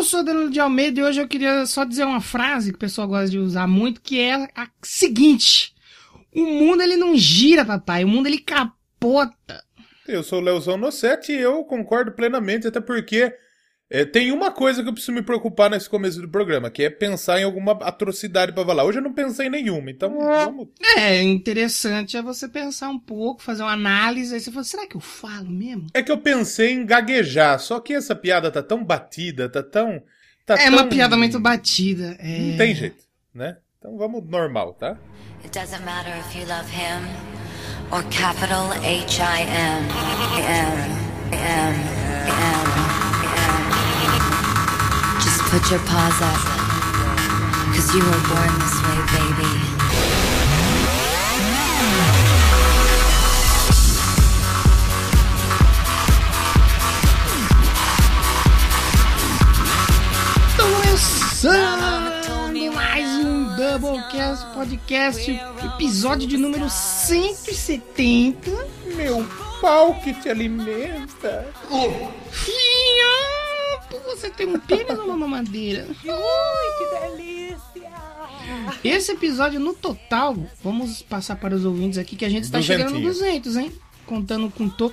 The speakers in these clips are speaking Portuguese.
Eu sou Danilo de Almeida e hoje eu queria só dizer uma frase que o pessoal gosta de usar muito, que é a seguinte: O mundo ele não gira, papai, o mundo ele capota. Eu sou o Leozão Nossetti e eu concordo plenamente, até porque é, tem uma coisa que eu preciso me preocupar nesse começo do programa, que é pensar em alguma atrocidade pra falar. Hoje eu não pensei em nenhuma, então vamos. É, interessante é você pensar um pouco, fazer uma análise, aí você fala, será que eu falo mesmo? É que eu pensei em gaguejar, só que essa piada tá tão batida, tá tão. Tá é tão... uma piada muito batida. É... Não tem jeito, né? Então vamos normal, tá? It doesn't matter if you love him or capital H I M M M put your paws up, cause you were born this way, baby. Começando mais um Doublecast Podcast, episódio de número 170. Meu pau que te alimenta. Fiapo, você tem um pênis ou uma mamadeira? Ui, que delícia! Esse episódio no total, vamos passar para os ouvintes aqui que a gente está chegando no Duzentinho. 200, hein? Contando com to...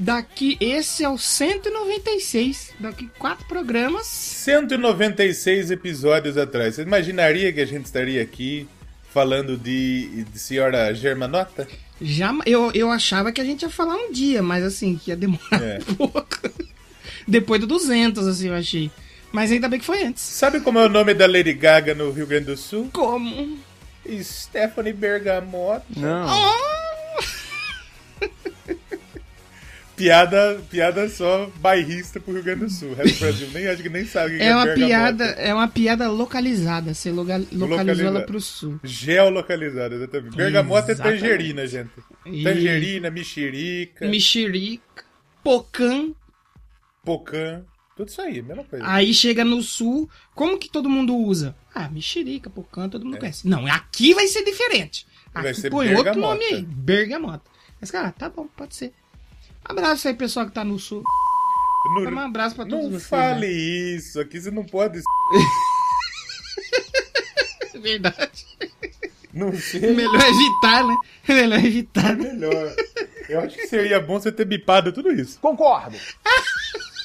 Daqui, esse é o 196. Daqui quatro programas. 196 episódios atrás. Você imaginaria que a gente estaria aqui falando de, de senhora Germanota? Já, eu, eu achava que a gente ia falar um dia, mas assim, que ia demorar É. um pouco. Depois do 200, assim, eu achei. Mas ainda bem que foi antes. Sabe como é o nome da Lady Gaga no Rio Grande do Sul? Como? Stephanie Bergamot. Não. Oh! Piada, piada só bairrista pro Rio Grande do Sul. O resto do Brasil nem acho que nem sabe o que É uma Bergamota. piada, é uma piada localizada. Você loga- localizou Localizada. ela pro sul. Geolocalizada, exatamente. Bergamota Exatamente. é tangerina, gente. E- Tangerina, mexerica, Mexerica, Pocã. Pocã. Tudo isso aí, mesma coisa. Aí chega no sul, como que todo mundo usa? Ah, mexerica, Pocã, todo mundo conhece. Não, aqui vai ser diferente. É. Vai Aqui ser põe outro bergamota. nome aí, bergamota. Mas, cara, tá bom, pode ser. Abraço aí, pessoal que tá no sul. Não- Um abraço pra todos Não vocês. fale né? isso, aqui você não pode. É verdade. Não sei. Melhor evitar, né? Melhor evitar. né? Melhor. Eu acho que seria bom você ter bipado tudo isso. Concordo.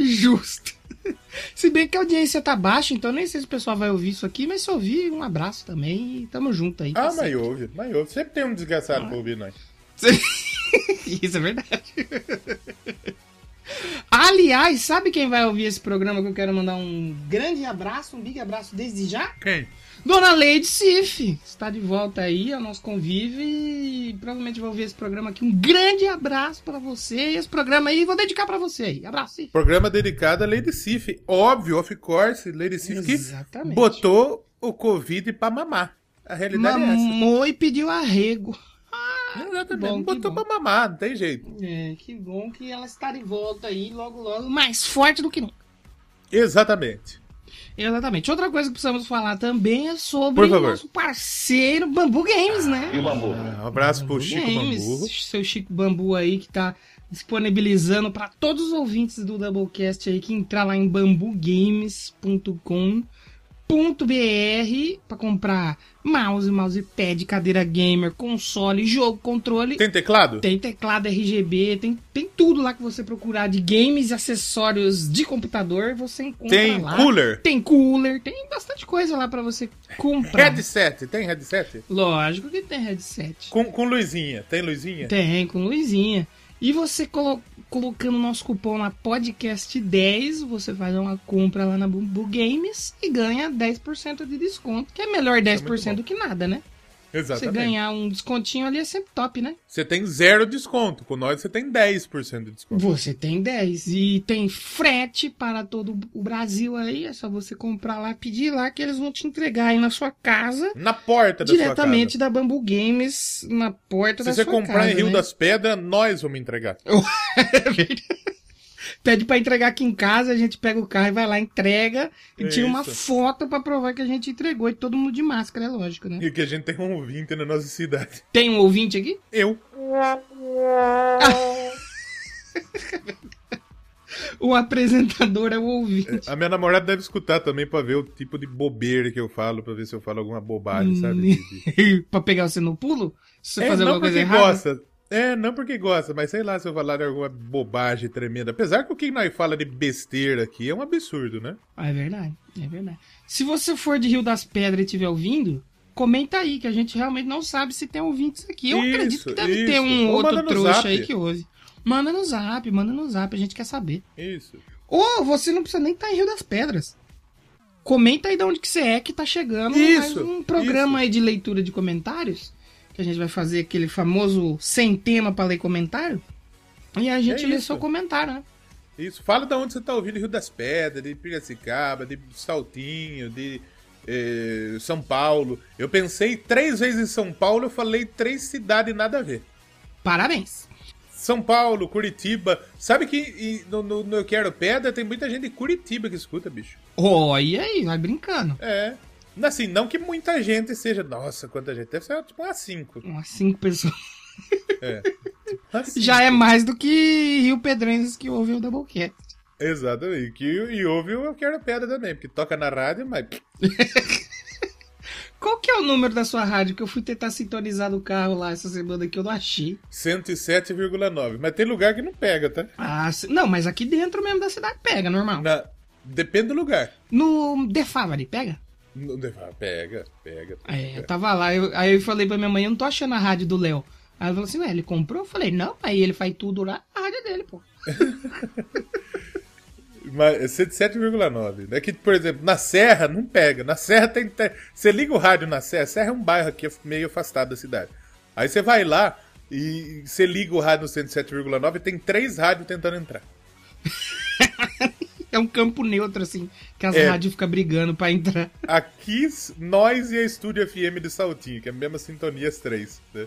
Justo. Se bem que a audiência tá baixa, então nem sei se o pessoal vai ouvir isso aqui, mas se ouvir, um abraço também e tamo junto aí. tá Ah, mas ouve, mas ouve. Sempre tem um desgraçado pra ouvir nós. Isso é verdade. Aliás, sabe quem vai ouvir esse programa que eu quero mandar um grande abraço, um big abraço desde já? Quem? Dona Leide Sif está de volta aí ao nosso convívio e provavelmente vai ouvir esse programa aqui. Um grande abraço pra você. E esse programa aí vou dedicar pra você aí. Abraço. Programa dedicado a Lady Sif. Óbvio, of course, Lady Sif que botou o Covid pra mamar. A realidade é Mamou e pediu arrego. essa. Exatamente. bom, botou bom. pra mamar, não tem jeito. É, que bom que ela está de volta aí logo, logo, mais forte do que nunca. Exatamente. Exatamente. Outra coisa que precisamos falar também é sobre o nosso parceiro Bambu Games, né? Um abraço pro Chico Games, Bambu. Seu Chico Bambu aí que tá disponibilizando para todos os ouvintes do Doublecast aí que entrar lá em bambugames.com.br para comprar mouse, mousepad, cadeira gamer, console, jogo, controle. Tem teclado? Tem teclado RGB, tem, tem tudo lá que você procurar de games e acessórios de computador, você encontra Tem lá. cooler? Tem cooler, tem bastante coisa lá pra você comprar. Headset, tem headset? Lógico que tem headset. Com, com luzinha, tem luzinha? Tem, com luzinha. E você colo colocando o nosso cupom na podcast10, você faz uma compra lá na Bumbu Games e ganha 10% de desconto, que é melhor 10% do que nada, né? Você Exatamente. ganhar um descontinho ali é sempre top, né? Você tem zero desconto. Com nós você tem 10% de desconto. Você tem 10 e tem frete para todo o Brasil aí, é só você comprar lá, pedir lá que eles vão te entregar aí na sua casa, Na porta da diretamente sua da Bambu Games, na porta casa. da Se você sua comprar casa, em Rio né? das Pedras, nós vamos entregar. É verdade. Pede pra entregar aqui em casa, a gente pega o carro e vai lá, entrega e tira uma foto pra provar que a gente entregou e todo mundo de máscara, é lógico, né? E que a gente tem um ouvinte na nossa cidade. Tem um ouvinte aqui? Eu. O apresentador é o ouvinte. A minha namorada deve escutar também pra ver o tipo de bobeira que eu falo, pra ver se eu falo alguma bobagem, sabe? De- pra pegar você no pulo? Se você É, fazer alguma coisa errada? gosta. É, não porque gosta, mas sei lá se eu falar alguma bobagem tremenda. Apesar que o que nós fala de besteira aqui é um absurdo, né? Ah, é verdade, é verdade. Se você for de Rio das Pedras e estiver ouvindo, comenta aí, que a gente realmente não sabe se tem ouvintes aqui. Eu Isso, acredito que deve isso. ter um Ou outro trouxa zap. aí que ouve. Manda no zap, manda no zap, a gente quer saber. Isso. Ou você não precisa nem estar em Rio das Pedras. Comenta aí de onde que você é que tá chegando Isso, mais um programa isso. aí de leitura de comentários. Que a gente vai fazer aquele famoso sem tema pra ler comentário. E a gente É lê seu comentário, né? Isso. Fala de onde você tá ouvindo Rio das Pedras, de Piracicaba, de Saltinho, de eh, São Paulo. Eu pensei três vezes em São Paulo, eu falei três cidades nada a ver. Parabéns. São Paulo, Curitiba. Sabe que e no, no, no Eu Quero Pedra tem muita gente de Curitiba que escuta, bicho. Olha aí, vai brincando. É. Assim, não que muita gente seja. Nossa, quanta gente. Deve ser tipo umas cinco. Umas cinco pessoas. É. Cinco. Já é mais do que Rio Pedrenses que ouvem o Doublecast. Exatamente. Que, e ouve o Eu Quero Pedra também, porque toca na rádio, mas. Qual que é o número da sua rádio? Que eu fui tentar sintonizar no carro lá essa semana que eu não achei. 107,9. Mas tem lugar que não pega, tá? Ah, não, mas aqui dentro mesmo da cidade pega, normal. Na... Depende do lugar. No The Favre, pega? Ah, Pega, pega. É, eu tava lá, eu- aí eu falei pra minha mãe, eu não tô achando a rádio do Léo. Aí ela falou assim, ué, ele comprou? Eu falei, não, aí ele faz tudo lá, a rádio é dele, pô. Mas é 107,9. É que, por exemplo, na Serra não pega. Na Serra tem. tem- Você liga o rádio na Serra. Serra é um bairro aqui meio afastado da cidade. Aí você vai lá e você liga o rádio no 107,9 e tem três rádios tentando entrar. É um campo neutro, assim, que as É. rádios ficam brigando pra entrar. Aqui, nós e a Estúdio FM de Saltinho, que é a mesma sintonia as três. né?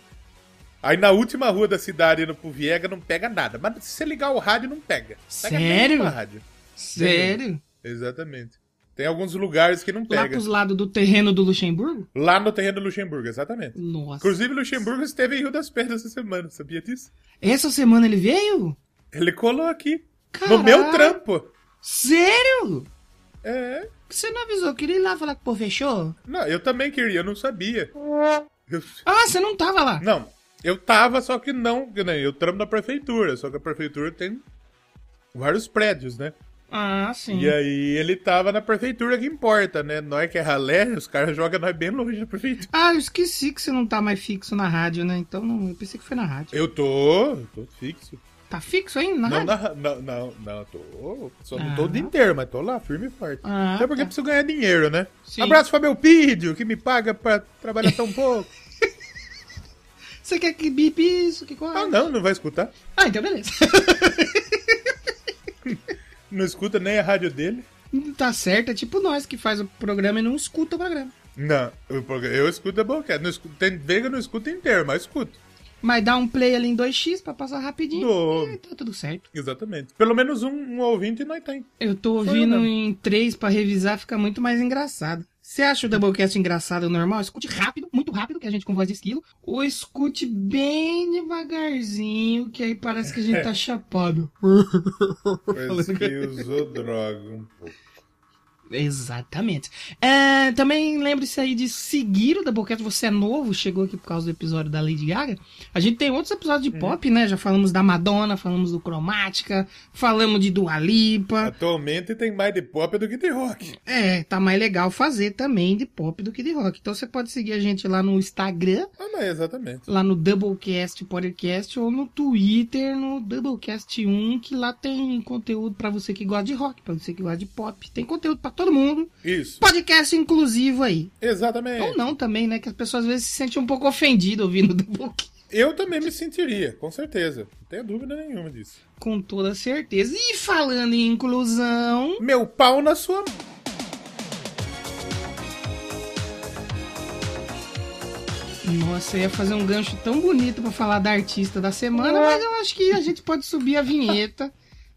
Aí na última rua da cidade, indo pro Viega, não pega nada. Mas se você ligar o rádio, não pega. Pega Sério? rádio. Sério? Exatamente. Tem alguns lugares que não Lá pega. pros lados do terreno do Luxemburgo? Lá no terreno do Luxemburgo, exatamente. Nossa. Inclusive, Luxemburgo esteve em Rio das Pedras essa semana, sabia disso? Essa semana ele veio? Ele colou aqui. Caralho. No meu trampo. Sério? É. Você não avisou? Eu queria ir lá falar que o povo fechou? Não, eu também queria, eu não sabia. Eu- Ah, você não tava lá. Não, eu tava, só que não. que nem Eu trampo na prefeitura, só que a prefeitura tem vários prédios, né? Ah, sim. E aí ele tava na prefeitura que importa, né? Nós que é ralé, os caras jogam nós bem longe da prefeitura. Ah, eu esqueci que você não tá mais fixo na rádio, né? Então não, eu pensei que foi na rádio. Eu tô, eu tô fixo. Tá fixo ainda na Não, rádio? não, não, não, tô. Só não tô Ah. o dia inteiro, mas tô lá, firme e forte. Ah, Até porque tá. preciso ganhar dinheiro, né? Sim. Abraço pra meu Pídio, que me paga pra trabalhar tão pouco. Você quer que bip isso? Que coisa? ah, não, não vai escutar. Ah, então beleza. Não escuta nem a rádio dele. tá certo, é tipo nós que faz o programa e não escuta o programa. Não, eu, eu escuto a boca. Não escuto, tem vez que eu não escuto inteiro, mas escuto. Mas dá um play ali em 2x pra passar rapidinho. Dou. E tá tudo certo. Exatamente. Pelo menos um, um ouvinte nós tem. Eu tô ouvindo em 3 pra revisar, fica muito mais engraçado. Você acha o Doublecast engraçado normal? Escute rápido, muito rápido, que a gente com voz de esquilo. Ou escute bem devagarzinho, que aí parece que a gente tá chapado. Parece que usou droga um pouco. Exatamente. É, também lembre-se aí de seguir o Doublecast. Você é novo, chegou aqui por causa do episódio da Lady Gaga. A gente tem outros episódios de pop, né? Já falamos da Madonna, falamos do Cromática, falamos de Dua Lipa. Atualmente tem mais de pop do que de rock. É, tá mais legal fazer também de pop do que de rock. Então você pode seguir a gente lá no Instagram, Ah, mas exatamente. lá no Doublecast Podcast, ou no Twitter, no Doublecast1, que lá tem conteúdo pra você que gosta de rock, pra você que gosta de pop. Tem conteúdo pra todo mundo. Isso. Podcast inclusivo aí. Exatamente. Ou não também, né? Que as pessoas às vezes se sentem um pouco ofendidas ouvindo o Doublecast. Eu também me sentiria, com certeza. Não tenho dúvida nenhuma disso. Com toda certeza. E falando em inclusão. Meu pau na sua mão. Nossa, eu ia fazer um gancho tão bonito pra falar da artista da semana, mas eu acho que a gente pode subir a vinheta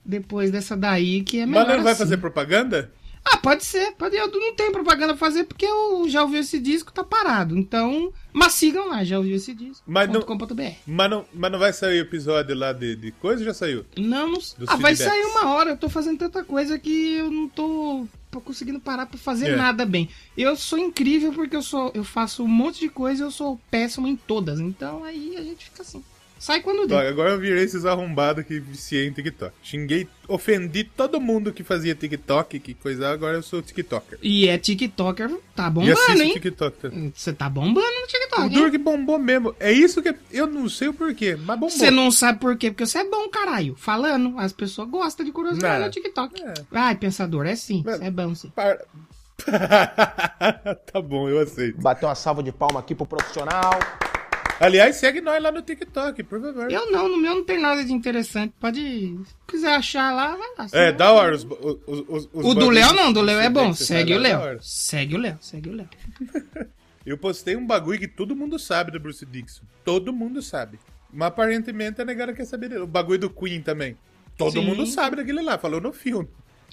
depois dessa daí, que é melhor Mas não vai assim. fazer propaganda? Ah, pode ser. Pode, eu não tenho propaganda pra fazer porque eu já ouvi esse disco, tá parado. Então, mas sigam lá, já ouviu esse disco. Mas não-. Mas não, mas não vai sair episódio lá de, de coisa? Já saiu? Não, não. Dos Ah, vai feedbacks. sair uma hora. Eu tô fazendo tanta coisa que eu não tô conseguindo parar pra fazer É. nada bem. Eu sou incrível porque eu sou eu faço um monte de coisa e eu sou péssimo em todas. Então aí a gente fica assim. Sai quando der. Agora eu virei esses arrombados que viciei em TikTok. Xinguei, ofendi todo mundo que fazia TikTok, que coisa, agora eu sou TikToker. E é TikToker, tá bombando, hein? TikTok. Você tá bombando no O TikTok, hein? Durk bombou mesmo. É isso que eu não sei o porquê, mas bombou. Você não sabe por quê? Porque você é bom, caralho. Falando, as pessoas gostam de curiosidade Não. no TikTok. É. Ai, pensador, é sim. Mas- Você é bom, sim. Para. tá bom, eu aceito. Bater uma salva de palma aqui pro profissional. Aliás, segue nós lá no TikTok, por favor. Eu não, no meu não tem nada de interessante. Pode. Se quiser achar lá, vai lá. É, da hora. Os, os, os, O do Léo não, do Léo é bom. você Segue o Léo. Segue o Léo, segue o Léo. Eu postei um bagulho que todo mundo sabe do Bruce Dixon. Todo mundo sabe. Mas aparentemente a negada quer saber dele. O bagulho do Queen também. Todo Sim. mundo sabe daquele lá, falou no filme.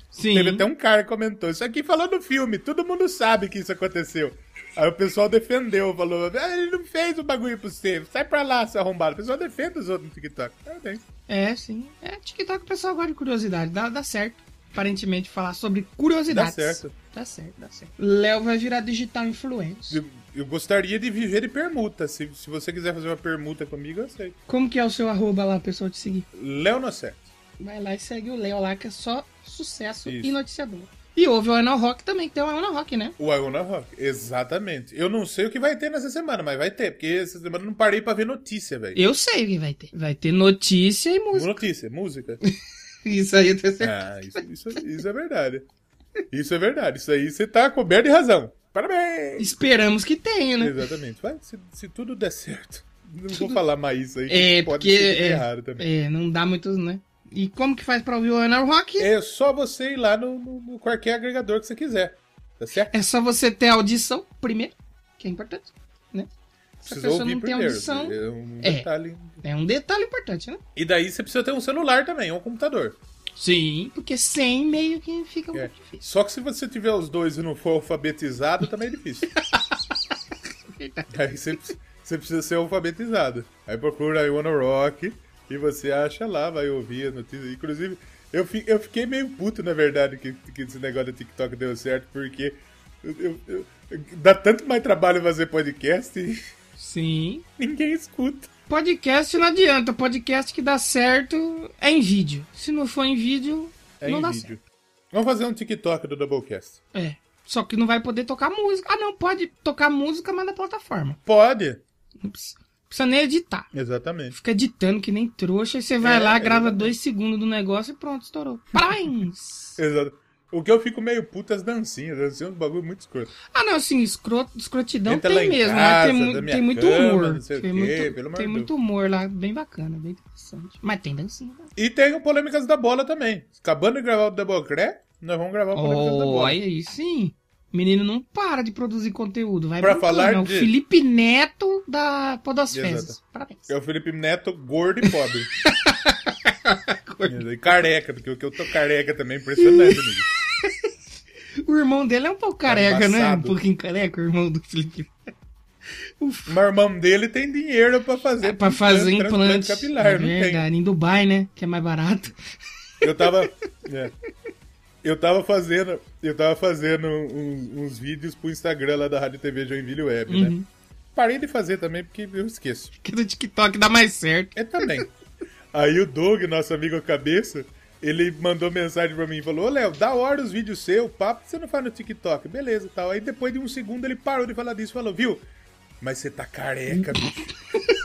Sim. Teve até um cara que comentou, isso aqui falou no filme, todo mundo sabe que isso aconteceu. Aí o pessoal defendeu, falou, ah, ele não fez o bagulho pra você, sai pra lá, seu arrombado. O pessoal defende os outros no TikTok. Parabéns. É, sim. É, TikTok o pessoal gosta de curiosidade. Dá, dá certo. Aparentemente, falar sobre curiosidades. Dá certo. Dá certo, dá certo. Léo vai virar digital influencer. Eu, eu gostaria de viver de permuta. Se, se você quiser fazer uma permuta comigo, eu sei. Como que é o seu arroba lá, pessoal te seguir? Léo Nocete. Vai lá e segue o Léo lá, que é só sucesso Isso. e noticiador. E houve o Anal Rock também, que tem o Anal Rock, né? O Iona Rock, exatamente. Eu não sei o que vai ter nessa semana, mas vai ter, porque essa semana eu não parei pra ver notícia, velho. Eu sei o que vai ter. Vai ter notícia e música. Notícia, música. Isso aí eu tenho certeza. Ah, isso, isso, isso é verdade. Isso é verdade. Isso aí você tá coberto de razão. Parabéns! Esperamos que tenha, né? Exatamente. Vai, se, se tudo der certo. Não vou falar mais isso aí. É, pode porque ser é, errado também. é, não dá muito, né? E como que faz pra ouvir o Anal Rock? É. só você ir lá no, no- no qualquer agregador que você quiser. Tá certo? É só você ter audição primeiro, que é importante, né? Se a pessoa ouvir não tem audição, É um É. detalhe. é um detalhe importante, né? E daí você precisa ter um celular também, um computador. Sim, porque sem meio que fica um É. pouco difícil. Só que se você tiver os dois e não for alfabetizado, também é difícil. Aí você, você precisa ser alfabetizado. Aí procura aí Wanna Rock e você acha lá, vai ouvir a notícia. Inclusive, eu, fi- eu fiquei meio puto, na verdade, que, que esse negócio do TikTok deu certo, porque eu- eu- dá tanto mais trabalho fazer podcast e Sim. ninguém escuta. Podcast não adianta. Podcast que dá certo é em vídeo. Se não for em vídeo, É não em dá vídeo. Vamos fazer um TikTok do Doublecast. certo. É. Só que não vai poder tocar música. Ah, não, pode tocar música, mas na plataforma. Pode. Não precisa, nem editar. Exatamente. Fica editando que nem trouxa, e você vai É, lá, grava exatamente. dois segundos do negócio e pronto, estourou. Prins! Exato. O que eu fico meio puto é as dancinhas. Dancinhas é um bagulho muito escroto. Ah, não, assim, escrot, escrotidão Entra tem em mesmo, casa, né? Tem, da tem muito cama, humor. Tem, quê, muito, tem muito humor lá, bem bacana, bem interessante. Mas tem dancinha. né? E tem o Polêmicas da Bola também. Acabando de gravar o Doublecré, nós vamos gravar o Polêmicas da Oh, Bola. aí, aí Menino não para de produzir conteúdo. Vai Pra falar é o de- Felipe Neto da Podosfezes. Exato. Parabéns. É o Felipe Neto gordo e pobre. e careca, porque o que eu tô careca também impressionante, amigo. O irmão dele é um pouco careca, né? Um pouquinho careca, o irmão do Felipe. Mas o irmão dele tem dinheiro pra fazer, É pra fazer implante. capilar, é não tem. verdade, em Dubai, né? Que é mais barato. Eu tava. é. Eu tava fazendo. Eu tava fazendo uns, uns vídeos pro Instagram lá da Rádio TV Joinville Web, Uhum. né? Parei de fazer também porque eu esqueço. Que no TikTok dá mais certo. É também. Aí o Doug, nosso amigo cabeça, ele mandou mensagem pra mim e falou: Ô Léo, da hora os vídeos seu, papo, você não faz no TikTok. Beleza tal. Aí depois de um segundo ele parou de falar disso e falou: Viu? Mas você tá careca, bicho.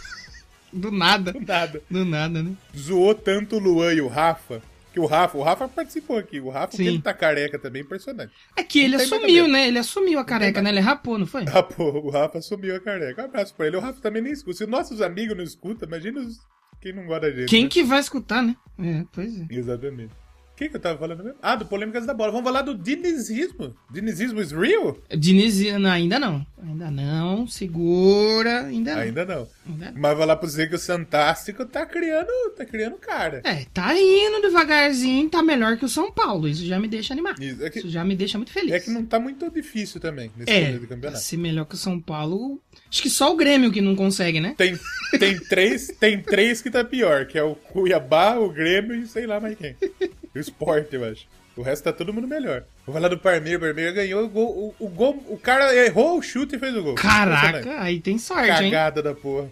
Do nada. Do nada. Do nada, né? Zoou tanto o Luan e o Rafa. Que o Rafa, o Rafa participou aqui. O Rafa, Sim. que ele tá careca também, impressionante. É que ele assumiu, né? Ele assumiu a careca, né? Ele rapou, não foi? Pô, o Rafa sumiu a careca. Um abraço pra ele. O Rafa também nem escuta. Se nossos amigos não escutam, imagina os... quem não gosta da gente. Quem né? que vai escutar, né? É, pois é. Exatamente. Que, que eu tava falando mesmo? Ah, do Polêmicas da Bola. Vamos falar do dinizismo. Dinizismo is real? Diniz, não, ainda não. Ainda não. Segura. Ainda não. Ainda não. Ainda não. Mas lá pra você que o Santástico tá criando, tá criando cara. É, tá indo devagarzinho, tá melhor que o São Paulo. Isso já me deixa animado. Isso, é que- Isso já me deixa muito feliz. É que não tá muito difícil também nesse É, do campeonato. ser melhor que o São Paulo. Acho que só o Grêmio que não consegue, né? Tem, tem, três, tem três que tá pior, que é o Cuiabá, o Grêmio e sei lá mais quem. O Sport, eu acho. O resto tá todo mundo melhor. Vou falar do Parmeiro, o Parmeiro ganhou o gol. O, o gol. O cara errou o chute e fez o gol. Caraca, aí tem sorte, hein? Cagada da porra.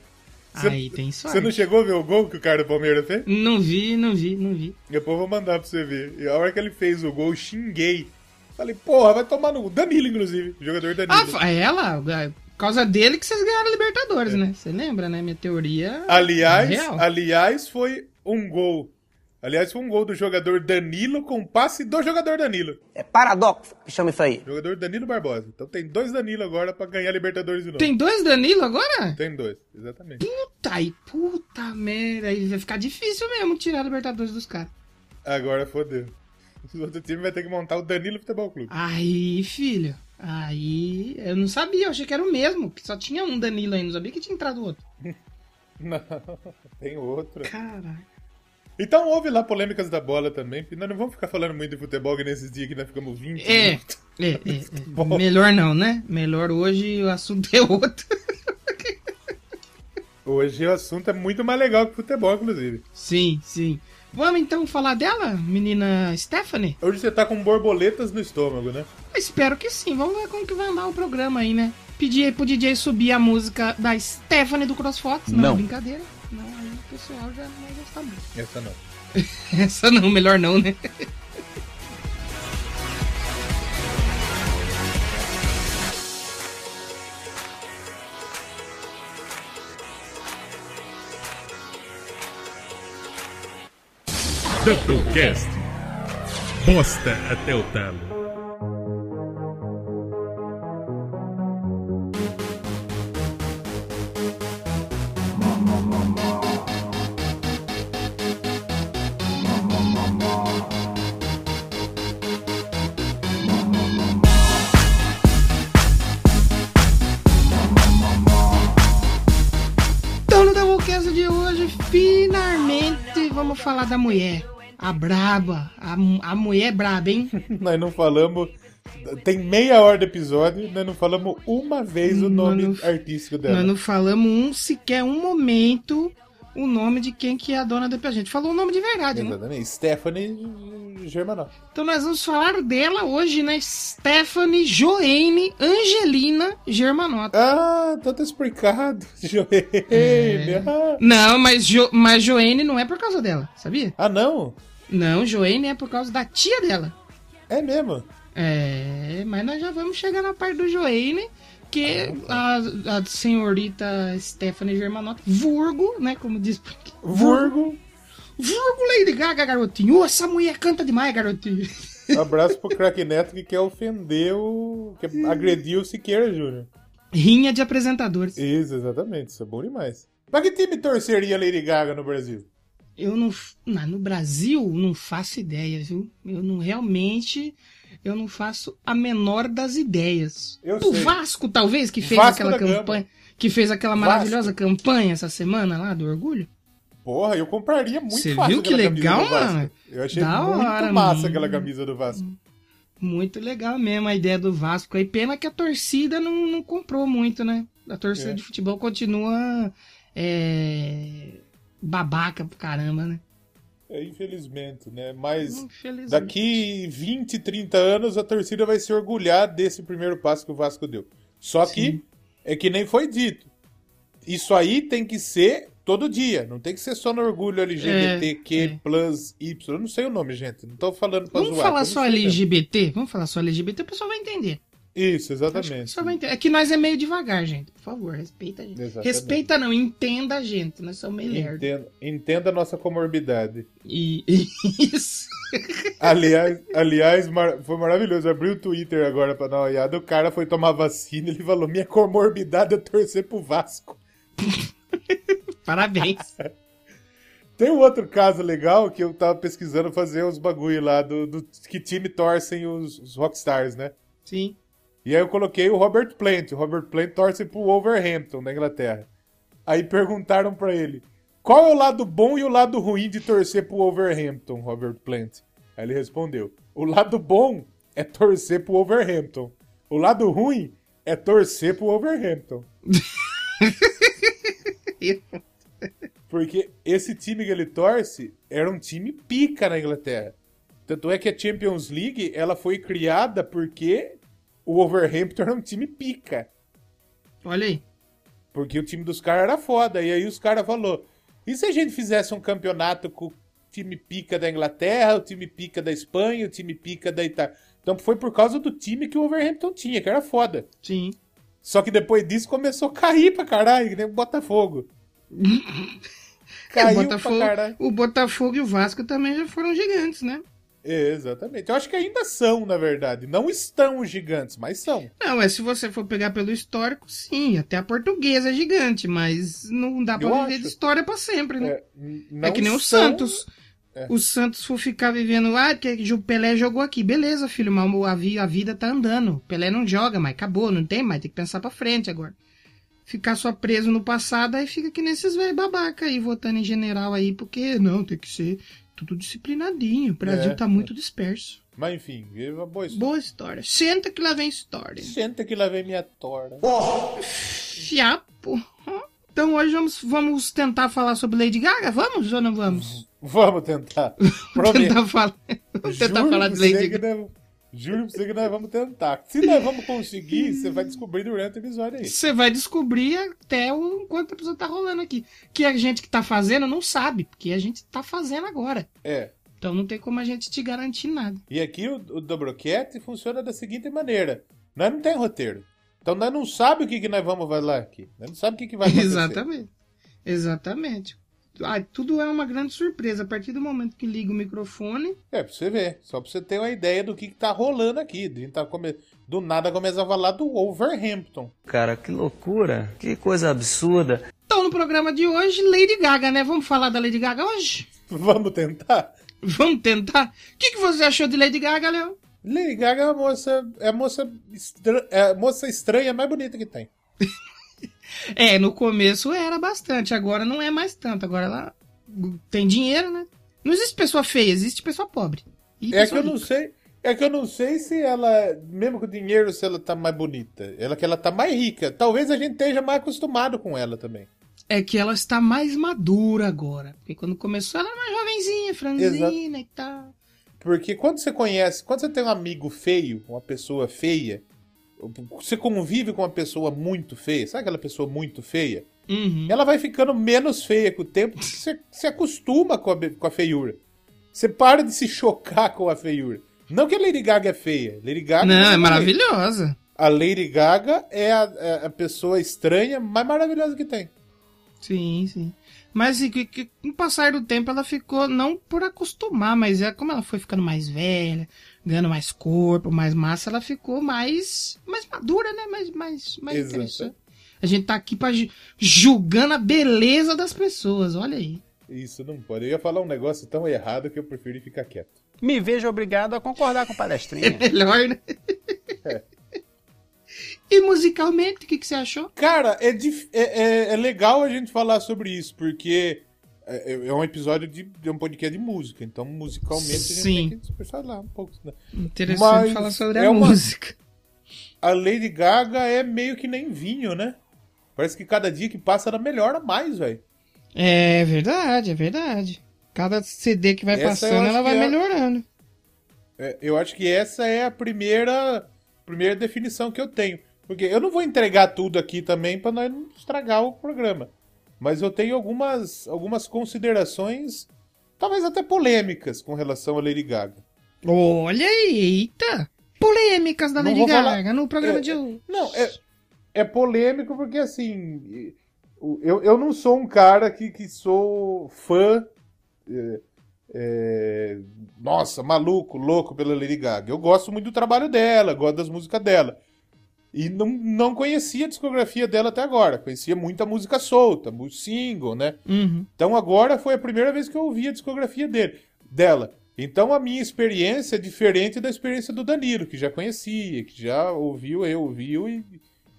Você- Aí tem sorte. Você não chegou a ver o gol que o cara do Palmeiras fez? Não vi, não vi, não vi. Depois eu vou mandar pra você ver. E a hora que ele fez o gol, xinguei. Falei, porra, vai tomar no. Danilo, inclusive. Jogador Ah, Danilo. é ela, é, por causa dele que vocês ganharam a Libertadores, né? Você lembra, né? Minha teoria. aliás, é aliás, foi um gol. Aliás, foi um gol do jogador Danilo com passe do jogador Danilo. É paradoxo que chama isso aí. Jogador Danilo Barbosa. Então tem dois Danilo agora pra ganhar a Libertadores de novo. Tem dois Danilo agora? Tem dois, exatamente. Puta, aí, puta merda. Aí vai ficar difícil mesmo tirar a Libertadores dos caras. Agora fodeu. Os outros times vai ter que montar o Danilo Futebol Clube. Aí, filho. Aí. Eu não sabia, eu achei que era o mesmo. Que só tinha um Danilo aí, não sabia que tinha entrado outro. Não, tem outro. Caraca. Então houve lá polêmicas da bola também. Nós não vamos ficar falando muito de futebol que nesses dias que nós ficamos 20 É, minutos. é, é, é. Melhor não, né? Melhor hoje o assunto é outro. Hoje o assunto é muito mais legal que futebol, inclusive. Sim, sim. Vamos então falar dela, menina Stephanie? Hoje você tá com borboletas no estômago, né? Espero que sim. Vamos ver como que vai andar o programa aí, né? Pedir aí pro DJ subir a música da Stephanie do CrossFox. Não, Não. é brincadeira. Não, pessoal já não vai gostar muito. Essa não. Essa não, melhor não, né? Doublecast. Bosta até o talo. Falar da mulher. A braba. A, a mulher braba, hein? Nós não falamos. Tem meia hora de episódio, nós não falamos uma vez o nome não- artístico dela. Nós não falamos um sequer um momento o nome de quem que é a dona da A gente falou o nome de verdade, né? Exatamente. Stephanie Germanó. Então nós vamos falar dela hoje, né? Stephanie Joane Angelina Germanota. Ah, então tá explicado. Joene. É. Ah. Não, mas, jo, mas Joane não é por causa dela, sabia? ah, não? Não, Joane é por causa da tia dela. É mesmo. É, mas nós já vamos chegar na parte do Joane, que a, a senhorita Stephanie Germanota, Vurgo, né? Como diz. Vurgo. Vurgo Lady Gaga, garotinho. Ô, essa mulher canta demais, garotinho. Abraço pro craque Neto que quer ofender o. que agrediu o Siqueira Júnior. Rinha de apresentadores. Isso, exatamente. Isso é bom demais. Pra que time torceria Lady Gaga no Brasil? Eu não, no Brasil, não faço ideia, viu? Eu não realmente. Eu não faço a menor das ideias. Eu o sei. Vasco, talvez, que fez Vasco aquela da Gama. campanha. Que fez aquela Vasco. maravilhosa campanha essa semana lá do orgulho. Porra, eu compraria muito Cê fácil viu que legal, Vasco. mano? Eu achei Da muito hora, massa mano. aquela camisa do Vasco. Muito legal mesmo a ideia do Vasco aí. Pena que a torcida não, não comprou muito, né? A torcida É. de futebol continua é, babaca pro caramba, né? É, infelizmente, né? Mas Infelizmente. daqui 20, 30 anos a torcida vai se orgulhar desse primeiro passo que o Vasco deu. Só que Sim. é que nem foi dito. Isso aí tem que ser todo dia, não tem que ser só no orgulho LGBTQ É, é. plus Y. Eu não sei o nome, gente. Não tô falando pra Vamos zoar. falar só. LGBT? Vamos falar só LGBT, o pessoal vai entender. Isso, que exatamente. entender. É que nós é meio devagar, gente. Por favor, respeita a gente. Exatamente. Respeita não, entenda a gente. Nós somos meio. Entenda, entenda a nossa comorbidade. E isso. Aliás, aliás mar- foi maravilhoso. Abri o Twitter agora pra dar uma olhada. O cara foi tomar vacina e ele falou: Minha comorbidade é torcer pro Vasco. Parabéns. Tem um outro caso legal que eu tava pesquisando fazer os bagulho lá do, do que time torcem os, os Rockstars, né? Sim. E aí eu coloquei o Robert Plant. O Robert Plant torce pro Wolverhampton, da Inglaterra. Aí perguntaram pra ele, qual é o lado bom e o lado ruim de torcer pro Wolverhampton, Robert Plant? Aí ele respondeu, o lado bom é torcer pro Wolverhampton. O lado ruim é torcer pro Wolverhampton. Porque esse time que ele torce era um time pica na Inglaterra. Tanto é que a Champions League ela foi criada porque o Wolverhampton era um time pica. Olha aí. Porque o time dos caras era foda. E aí os caras falou: e se a gente fizesse um campeonato com o time pica da Inglaterra, o time pica da Espanha, o time pica da Itália? Então foi por causa do time que o Wolverhampton tinha, que era foda. Sim. Só que depois disso começou a cair pra caralho, que nem o Botafogo. É, o, Caiu Botafogo, pra caralho. o Botafogo e o Vasco também já foram gigantes, né? Exatamente. Eu acho que ainda são, na verdade. Não estão gigantes, mas são. Não, é se você for pegar pelo histórico, sim. Até a portuguesa é gigante, mas não dá pra Eu viver acho. de história pra sempre, né? É, É que nem o são- Santos. É. O Santos for ficar vivendo, ah, porque o Pelé jogou aqui. Beleza, filho, mas a, vi- a vida tá andando. O Pelé não joga, mas acabou, não tem mais, tem que pensar pra frente agora. Ficar só preso no passado, aí fica que nesses velhos babaca aí, votando em general aí, porque não, tem que ser tudo disciplinadinho. O Brasil É, tá muito disperso. Mas enfim, é uma boa história. Boa história. Senta que lá vem história. Senta que lá vem minha tora. Fiapo. Então hoje vamos, vamos tentar falar sobre Lady Gaga? Vamos ou não vamos? Vamos tentar. Prometo. tentar falar, vamos tentar Juro falar de Lady Gaga. Juro pra você que nós vamos tentar. Se nós vamos conseguir, você vai descobrir durante o episódio aí. Você vai descobrir até o enquanto o episódio tá rolando aqui. Que a gente que tá fazendo não sabe, porque a gente tá fazendo agora. É. Então não tem como a gente te garantir nada. E aqui o, o Dobroquete funciona da seguinte maneira: nós não tem roteiro. Então nós não sabe o que, que nós vamos falar aqui. Nós não sabe o que, que vai acontecer. Exatamente. Exatamente. Ah, tudo é uma grande surpresa. A partir do momento que liga o microfone, É, pra você ver. Só pra você ter uma ideia do que, que tá rolando aqui. A gente tá come... Do nada começa a falar do Wolverhampton. Cara, que loucura. Que coisa absurda. então no programa de hoje, Lady Gaga, né? Vamos falar da Lady Gaga hoje? Vamos tentar? Vamos tentar? O que, que você achou de Lady Gaga, Léo? Lady Gaga é a moça, é a moça, estra... é a moça estranha mais bonita que tem. É, no começo era bastante, agora não é mais tanto. Agora ela tem dinheiro, né? Não existe pessoa feia, existe pessoa pobre. E É que eu não rica. sei. É que eu não sei se ela, mesmo com dinheiro, se ela tá mais bonita. Ela que ela tá mais rica. Talvez a gente esteja mais acostumado com ela também. É que ela está mais madura agora. Porque quando começou ela era mais jovenzinha, franzina e tal. Porque quando você conhece, quando você tem um amigo feio, uma pessoa feia, você convive com uma pessoa muito feia, sabe aquela pessoa muito feia? Uhum. Ela vai ficando menos feia com o tempo, você se acostuma com a, com a feiura. Você para de se chocar com a feiura. Não que a Lady Gaga é feia. Lady Gaga Não, é feia. maravilhosa. A Lady Gaga é a, é a pessoa estranha mais maravilhosa que tem. Sim, sim. Mas e que, que, com o passar do tempo ela ficou, não por acostumar, mas é como ela foi ficando mais velha, ganhando mais corpo, mais massa, ela ficou mais, mais madura, né? Mais, mais, mais Exato. interessante. A gente tá aqui pra ju- julgando a beleza das pessoas, olha aí. Isso não pode. Eu ia falar um negócio tão errado que eu preferi ficar quieto. Me vejo obrigado a concordar com o É palestrinha. melhor, né? E musicalmente, o que, que você achou? Cara, é, dif- é, é- é legal a gente falar sobre isso, porque é, é um episódio de, de um podcast de música, então musicalmente a gente Sim. tem que falar um pouco. Né? Interessante Mas falar sobre é a uma- música. A Lady Gaga é meio que nem vinho, né? Parece que cada dia que passa ela melhora mais, velho. É verdade, é verdade. Cada CD que vai Essa passando, ela vai é- melhorando. É, eu acho que essa é a primeira, primeira definição que eu tenho. Porque eu não vou entregar tudo aqui também para nós não estragar o programa. Mas eu tenho algumas, algumas considerações, talvez até polêmicas, com relação a Lady Gaga. Olha aí, eita! Polêmicas da Não Lady Gaga falar- no programa é, de hoje. Não, é, é polêmico porque assim. Eu, eu não sou um cara que, que sou fã. é, é, nossa, maluco, louco pela Lady Gaga. Eu gosto muito do trabalho dela, gosto das músicas dela. E não, não conhecia a discografia dela até agora. Conhecia muita música solta, single, né? Uhum. Então agora foi a primeira vez que eu ouvi a discografia dele, dela. Então a minha experiência é diferente da experiência do Danilo, que já conhecia, que já ouviu, eu ouviu e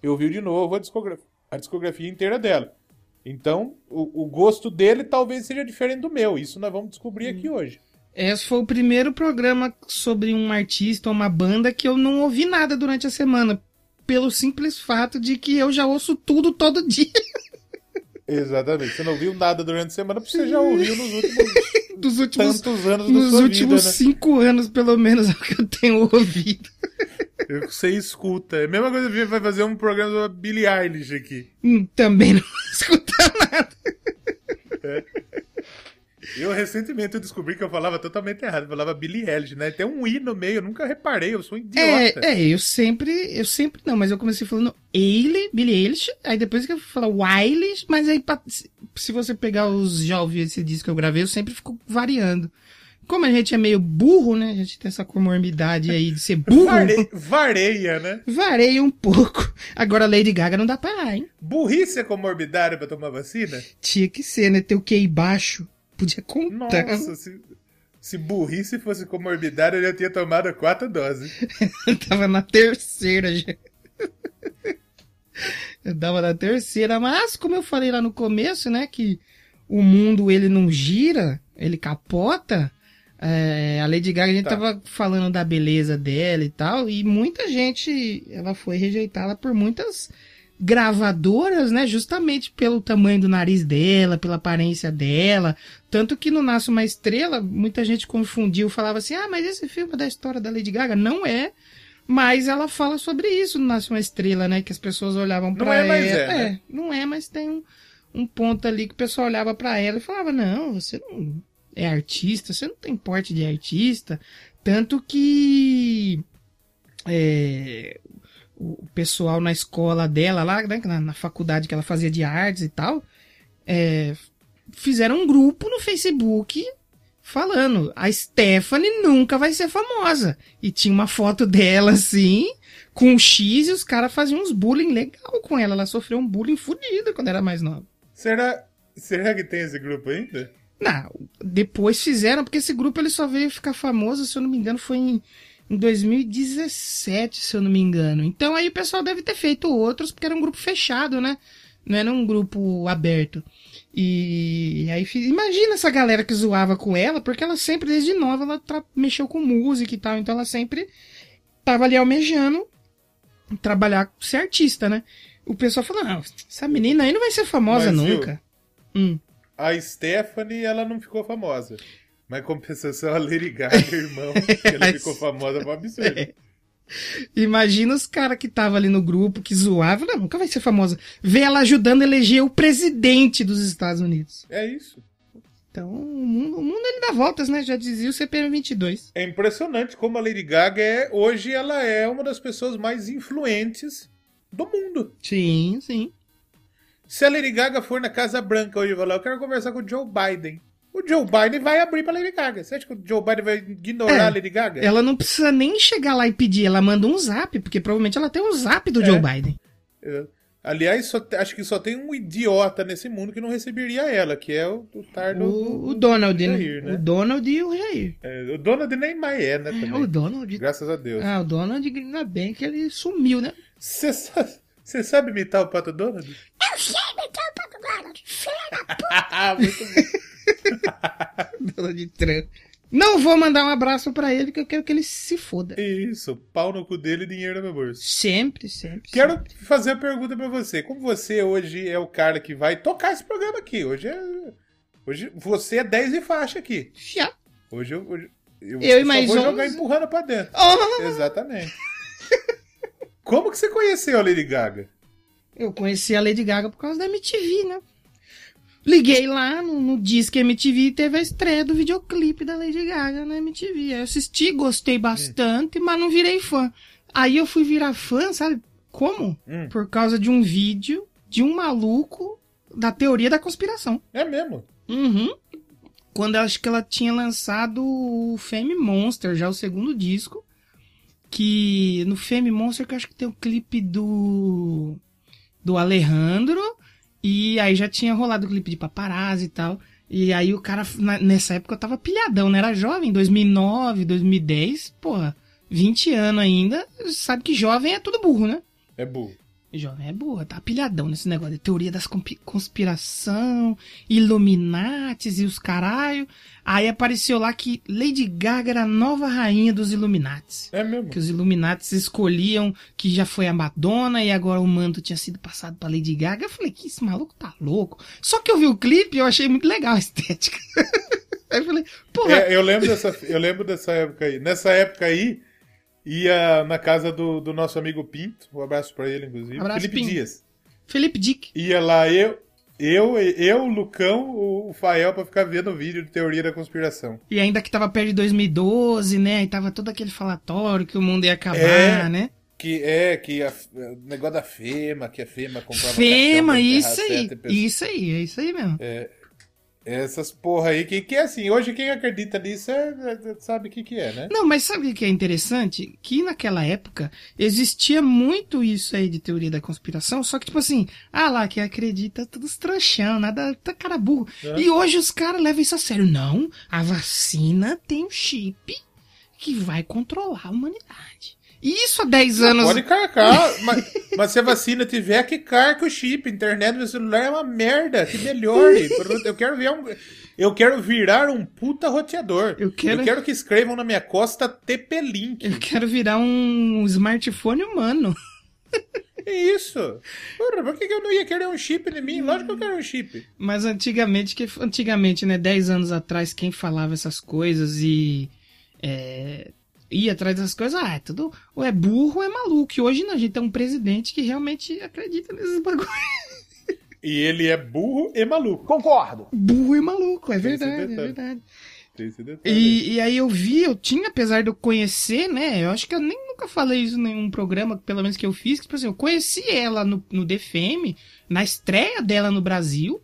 eu ouviu de novo a discografia, a discografia inteira dela. Então o, o gosto dele talvez seja diferente do meu. Isso nós vamos descobrir aqui hoje. Esse foi o primeiro programa sobre um artista ou uma banda que eu não ouvi nada durante a semana. Pelo simples fato de que eu já ouço tudo todo dia. Exatamente. Você não ouviu nada durante a semana, porque você já ouviu nos últimos Dos últimos, tantos anos nos últimos vida, né? cinco anos, pelo menos, é o que eu tenho ouvido. Você escuta. É a mesma coisa que vai fazer um programa sobre Billie Eilish aqui. Hum, Também não escuta nada. Eu recentemente eu descobri que eu falava totalmente errado. Eu falava Billie Eilish, né? Tem um I no meio, eu nunca reparei, eu sou um idiota. É, é, eu sempre, eu sempre não, mas eu comecei falando Eile, Billie Eilish, aí depois que eu falo Wiley, mas aí se- você pegar os, já ouviu esse disco que eu gravei, eu sempre fico variando. Como a gente é meio burro, né, a gente tem essa comorbidade aí de ser burro, Vare- Vareia, né? vareia um pouco. Agora Lady Gaga não dá pra errar, hein? Burrice é comorbidade pra tomar vacina? Tinha que ser, né, ter o QI baixo, podia contar. Nossa, se, se burrice fosse comorbidade, eu já tinha tomado quatro doses. Eu tava na terceira já. Eu tava na terceira, mas como eu falei lá no começo, né, que o mundo ele não gira, ele capota. é, a Lady Gaga, a gente Tá. tava falando da beleza dela e tal, e muita gente, ela foi rejeitada por muitas gravadoras, né, justamente pelo tamanho do nariz dela, pela aparência dela, tanto que no Nasce Uma Estrela, muita gente confundiu, falava assim, ah, mas esse filme é da história da Lady Gaga, não é, mas ela fala sobre isso no Nasce Uma Estrela, né, que as pessoas olhavam Não pra é, mas ela, é, né? não é, mas tem um, um ponto ali que o pessoal olhava pra ela e falava, não, você não é artista, você não tem porte de artista, tanto que é, o pessoal na escola dela lá, né, na, na faculdade que ela fazia de artes e tal, é, fizeram um grupo no Facebook falando, a Stephanie nunca vai ser famosa. E tinha uma foto dela assim, com um X e os caras faziam uns bullying legal com ela. Ela sofreu um bullying fodido quando era mais nova. Será, será que tem esse grupo ainda? Não, depois fizeram, porque esse grupo ele só veio ficar famoso, se eu não me engano, foi em, em 2017, se eu não me engano. Então aí o pessoal deve ter feito outros, porque era um grupo fechado, né? Não era um grupo aberto. E aí imagina essa galera que zoava com ela, porque ela sempre, desde nova, ela mexeu com música e tal, então ela sempre tava ali almejando trabalhar, ser artista, né? O pessoal falou, não, essa menina aí não vai ser famosa Mas, viu? nunca. Hum. A Stephanie, ela não ficou famosa. Mas compensação, a Lady Gaga, irmão, que ela ficou famosa um absurdo. É. Imagina os caras que tava ali no grupo, que zoavam, não, nunca vai ser famosa. Vê ela ajudando a eleger o presidente dos Estados Unidos. É isso. Então, o mundo, o mundo ele dá voltas, né? Já dizia o CPM 22. É impressionante como a Lady Gaga é, hoje ela é uma das pessoas mais influentes do mundo. Sim, sim. Se a Lady Gaga for na Casa Branca hoje e falar, eu quero conversar com o Joe Biden. O Joe Biden vai abrir pra Lady Gaga. Você acha que o Joe Biden vai ignorar É. a Lady Gaga? Ela não precisa nem chegar lá e pedir, ela manda um zap, porque provavelmente ela tem um zap do É. Joe Biden. É. Aliás, só acho que só tem um idiota nesse mundo que não receberia ela, que é o, o Tardo. O, o Donald, né? Jair, né? O Donald e o Jair. É, o Donald nem mais é, né? Também. o Donald. Graças a Deus. Ah, o Donald, ainda bem que ele sumiu, né? Você sabe, sabe imitar o Pato Donald? Eu sei imitar o Pato Donald, filha da Ah, muito bom. Donald Trump. Não vou mandar um abraço pra ele, que eu quero que ele se foda. Isso, pau no cu dele e dinheiro no meu bolso. Sempre, sempre. Quero fazer a pergunta pra você. Como você hoje é o cara que vai tocar esse programa aqui? Hoje é. Hoje você é 10 e faixa aqui. Já. Hoje eu. Hoje, eu, Eu e só mais vou jogar 11. empurrando pra dentro. Oh! Exatamente. Como que você conheceu a Lady Gaga? Eu conheci a Lady Gaga por causa da MTV, né? Liguei lá no, no Disque MTV e teve a estreia do videoclipe da Lady Gaga na MTV. Aí eu assisti, gostei bastante, mas não virei fã. Aí eu fui virar fã, sabe? Como? Hum. Por causa de um vídeo de um maluco da teoria da conspiração. É mesmo? Uhum. Quando eu acho que ela tinha lançado o Fame Monster, já o segundo disco. que no Fame Monster que eu acho que tem o clipe do do Alejandro e aí já tinha rolado o clipe de paparazzi e tal. E aí o cara nessa época eu tava pilhadão, né? Era jovem, 2009, 2010, porra, 20 anos ainda. Sabe que jovem é tudo burro, né? É burro. Jovem é burra, tá pilhadão nesse negócio de teoria das conspiração, Illuminates e os caralho. Aí apareceu lá que Lady Gaga era a nova rainha dos Illuminates. É mesmo. Que os Illuminates escolhiam que já foi a Madonna e agora o manto tinha sido passado pra Lady Gaga. Eu falei, que esse maluco tá louco. Só que eu vi o clipe e eu achei muito legal a estética. aí eu falei, porra, É, eu, lembro dessa, eu lembro dessa época aí. Nessa época aí, ia na casa do, do nosso amigo Pinto. Um abraço pra ele, inclusive. Abraço, Felipe Pinto. Dias. Felipe Dick. Ia lá eu, eu, eu, o Lucão, o Fael pra ficar vendo o vídeo de teoria da conspiração. E ainda que tava perto de 2012, né? E tava todo aquele falatório que o mundo ia acabar, É. né? Que é, que a, o negócio da FEMA, que a FEMA comprava Fema, isso aí. pessoas. Isso aí, é isso aí mesmo. Essas porra aí, que, que é assim, hoje quem acredita nisso é, é- sabe o que, que é, né? Não, mas sabe o que é interessante? Que naquela época existia muito isso aí de teoria da conspiração, só que tipo assim, ah lá, quem acredita, todos trouxão, nada, tá cara burro. É. E hoje os caras levam isso a sério. Não, a vacina tem um chip que vai controlar a humanidade. E isso há 10 anos. Pode carcar, mas, mas se a vacina tiver, que carca o chip. Internet no meu celular é uma merda, que melhore. Eu quero ver um. Eu quero virar um puta roteador. Eu quero- que escrevam na minha costa TP-Link. Eu quero virar um smartphone humano. É isso. Porra, por que que eu não ia querer um chip em mim? Lógico que eu quero um chip. Mas antigamente, que antigamente, né, 10 anos atrás, quem falava essas coisas e é, ia atrás dessas coisas, ah, é tudo, ou é burro ou é maluco. E hoje não, a gente tem um presidente que realmente acredita nesses bagulho. E ele é burro e maluco. Concordo. Burro e maluco, é verdade, é verdade. Tem esse detalhe aí. E, e aí eu vi, eu tinha, apesar de eu conhecer, né? Eu acho que eu nem nunca falei isso em nenhum programa, pelo menos que eu fiz, que, tipo assim, eu conheci ela no, no DFM, na estreia dela no Brasil,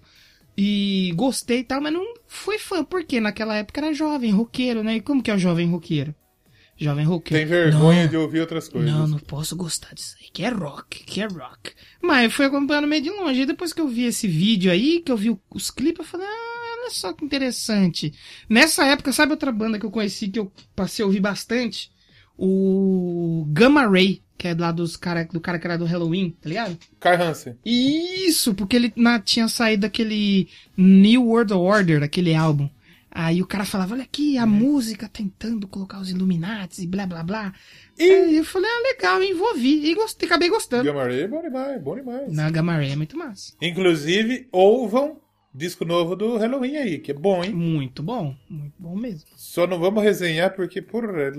e gostei e tal, mas não fui fã, porque naquela época era jovem, roqueiro, né? E como que é o jovem roqueiro? Jovem roqueiro. Tem vergonha Não, de ouvir outras coisas. Não, não posso gostar disso aí, que é rock, que é rock. Mas eu fui acompanhando meio de longe. E depois que eu vi esse vídeo aí, que eu vi os clipes, eu falei, ah, olha só que interessante. Nessa época, sabe outra banda que eu conheci, que eu passei a ouvir bastante? O Gamma Ray, que é lá dos cara, do cara que era do Halloween, tá ligado? Kai Hansen. Isso, porque ele na- tinha saído daquele New World Order, aquele álbum. Aí o cara falava, olha aqui, a música tentando colocar os Illuminates e blá blá blá. E aí eu falei, ah, legal, envolvi. E gostei, acabei gostando. Gamma Ray é bom demais, bom demais. Na Gamma Ray é muito massa. Inclusive, ouvam disco novo do Halloween aí, que é bom, hein? Muito bom, muito bom mesmo. Só não vamos resenhar porque, porra, é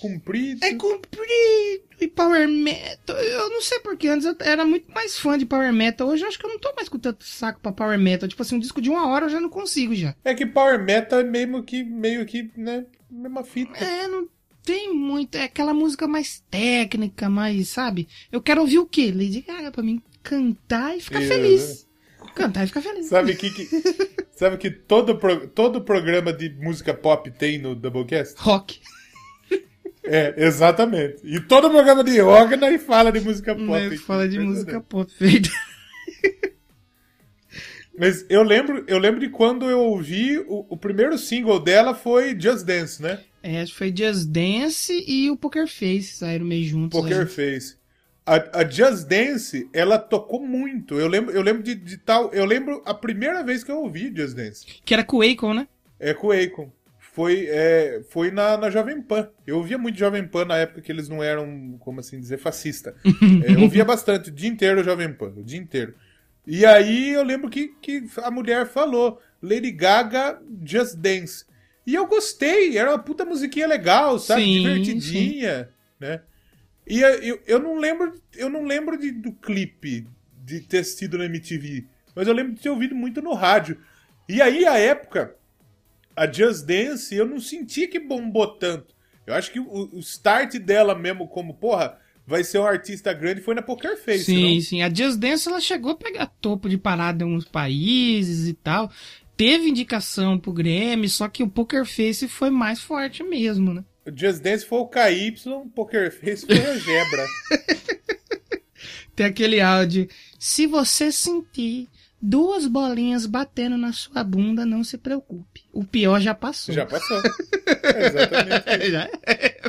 comprido. É comprido e Power Metal. Eu não sei porque antes eu era muito mais fã de Power Metal. Hoje eu acho que eu não tô mais com tanto saco pra Power Metal. Tipo assim, um disco de uma hora eu já não consigo já. É que Power Metal é meio que, meio que, né, mesma fita. É, não tem muito. É aquela música mais técnica, mais, sabe? Eu quero ouvir o quê? Lady Gaga pra mim cantar e ficar É, feliz. Cantar e ficar feliz. Sabe que, que sabe que todo, pro- todo programa de música pop tem no Doublecast? Rock. É, exatamente. E todo programa de rock daí fala de música pop. Mas fala de música pop, verdade. Mas eu lembro, eu lembro de quando eu ouvi o, o primeiro single dela foi Just Dance, né? É, foi Just Dance e o Poker Face saíram meio juntos. Poker aí. Face. A, a Just Dance, ela tocou muito. Eu lembro, eu lembro de, de tal. Eu lembro a primeira vez que eu ouvi Just Dance. Que era com o Akon, né? É com o Akon. Foi, é, foi na, na Jovem Pan. Eu ouvia muito Jovem Pan na época que eles não eram, como assim dizer, fascista. É, eu ouvia bastante, o dia inteiro Jovem Pan, o dia inteiro. E aí eu lembro que, que a mulher falou, Lady Gaga Just Dance. E eu gostei, era uma puta musiquinha legal, sabe? Sim, Divertidinha, né? E eu, eu, não lembro, eu não lembro de- do clipe de ter assistido na MTV, mas eu lembro de ter ouvido muito no rádio. E aí, a época, a Just Dance, eu não senti que bombou tanto. Eu acho que o, o start dela mesmo, como, porra, vai ser um artista grande, foi na Poker Face, sim, não? sim. A Just Dance ela chegou a pegar topo de parada em alguns países e tal. Teve indicação pro Grammy, só que o Poker Face foi mais forte mesmo, né? Just Dance foi o KY, Poker Face foi a Gebra. Tem aquele áudio. Se você sentir duas bolinhas batendo na sua bunda, não se preocupe. O pior já passou. Já passou. É exatamente. Já é.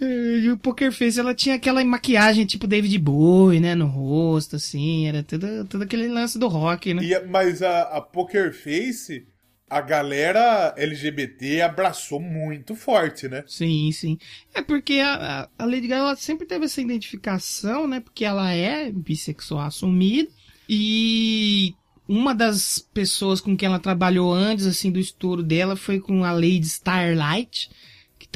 E o Poker Face, ela tinha aquela maquiagem tipo David Bowie, né? No rosto, assim. Era tudo, tudo aquele lance do rock, né? E, mas a, a Poker Face, a galera LGBT abraçou muito forte, né? Sim, sim. É porque a, a- Lady Gaga sempre teve essa identificação, né? Porque ela é bissexual assumida. E uma das pessoas com quem ela trabalhou antes, assim, do estouro dela foi com a Lady Starlight,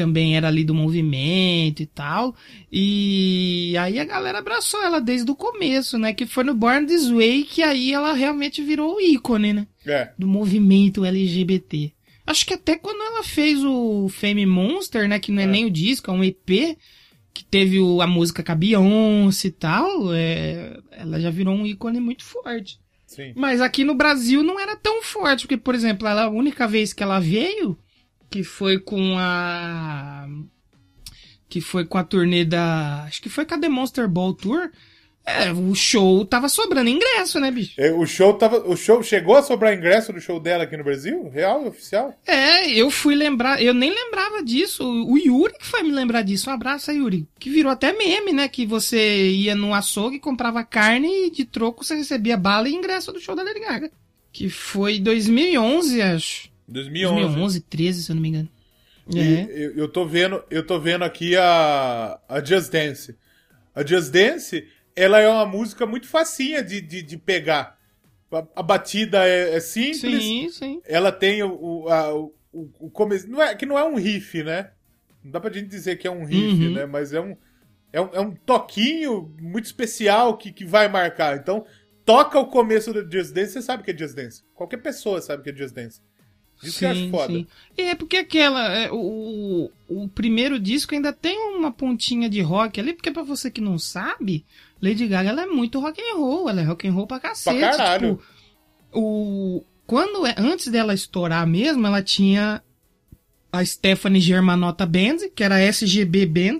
também era ali do movimento e tal. E aí a galera abraçou ela desde o começo, né? Que foi no Born This Way que aí ela realmente virou o ícone, né? É. do movimento LGBT. Acho que até quando ela fez o Fame Monster, né, que não é, É. nem o disco, é um EP, que teve o- a música com a Beyoncé e tal, é, ela já virou um ícone muito forte. Sim. Mas aqui no Brasil não era tão forte, porque, por exemplo, ela, a única vez que ela veio, que foi com a. Que foi com a turnê da. Acho que foi com a The Monster Ball Tour. É, o show tava sobrando ingresso, né, bicho? É, O show tava. O show chegou a sobrar ingresso do show dela aqui no Brasil? Real, oficial? É, eu fui lembrar, eu nem lembrava disso. O Yuri que foi me lembrar disso. Um abraço Yuri. Que virou até meme, né? Que você ia no açougue, comprava carne e de troco você recebia bala e ingresso do show da Lady Gaga. Que foi 2011, acho. 2011. 2011, 13, se eu não me engano. E É. eu, eu tô vendo, eu tô vendo aqui a, a Just Dance. A Just Dance, ela é uma música muito facinha de, de, de pegar. A, a batida é, é simples. Sim, sim. Ela tem o, o, a- o, o começo. Não é, que não é um riff, né? Não dá pra gente dizer que é um riff, Uhum. né? Mas é um, é um, é um toquinho muito especial que, que vai marcar. Então, toca o começo do Just Dance, você sabe que é Just Dance. Qualquer pessoa sabe que é Just Dance. Isso que eu acho foda. sim. É porque aquela. é, o, o primeiro disco ainda tem uma pontinha de rock ali, porque pra você que não sabe, Lady Gaga ela é muito rock and roll, ela é rock and roll pra cacete. Pra caralho. Tipo, o, quando é- antes dela estourar mesmo, ela tinha a Stephanie Germanotta Band, que era a SGB Band,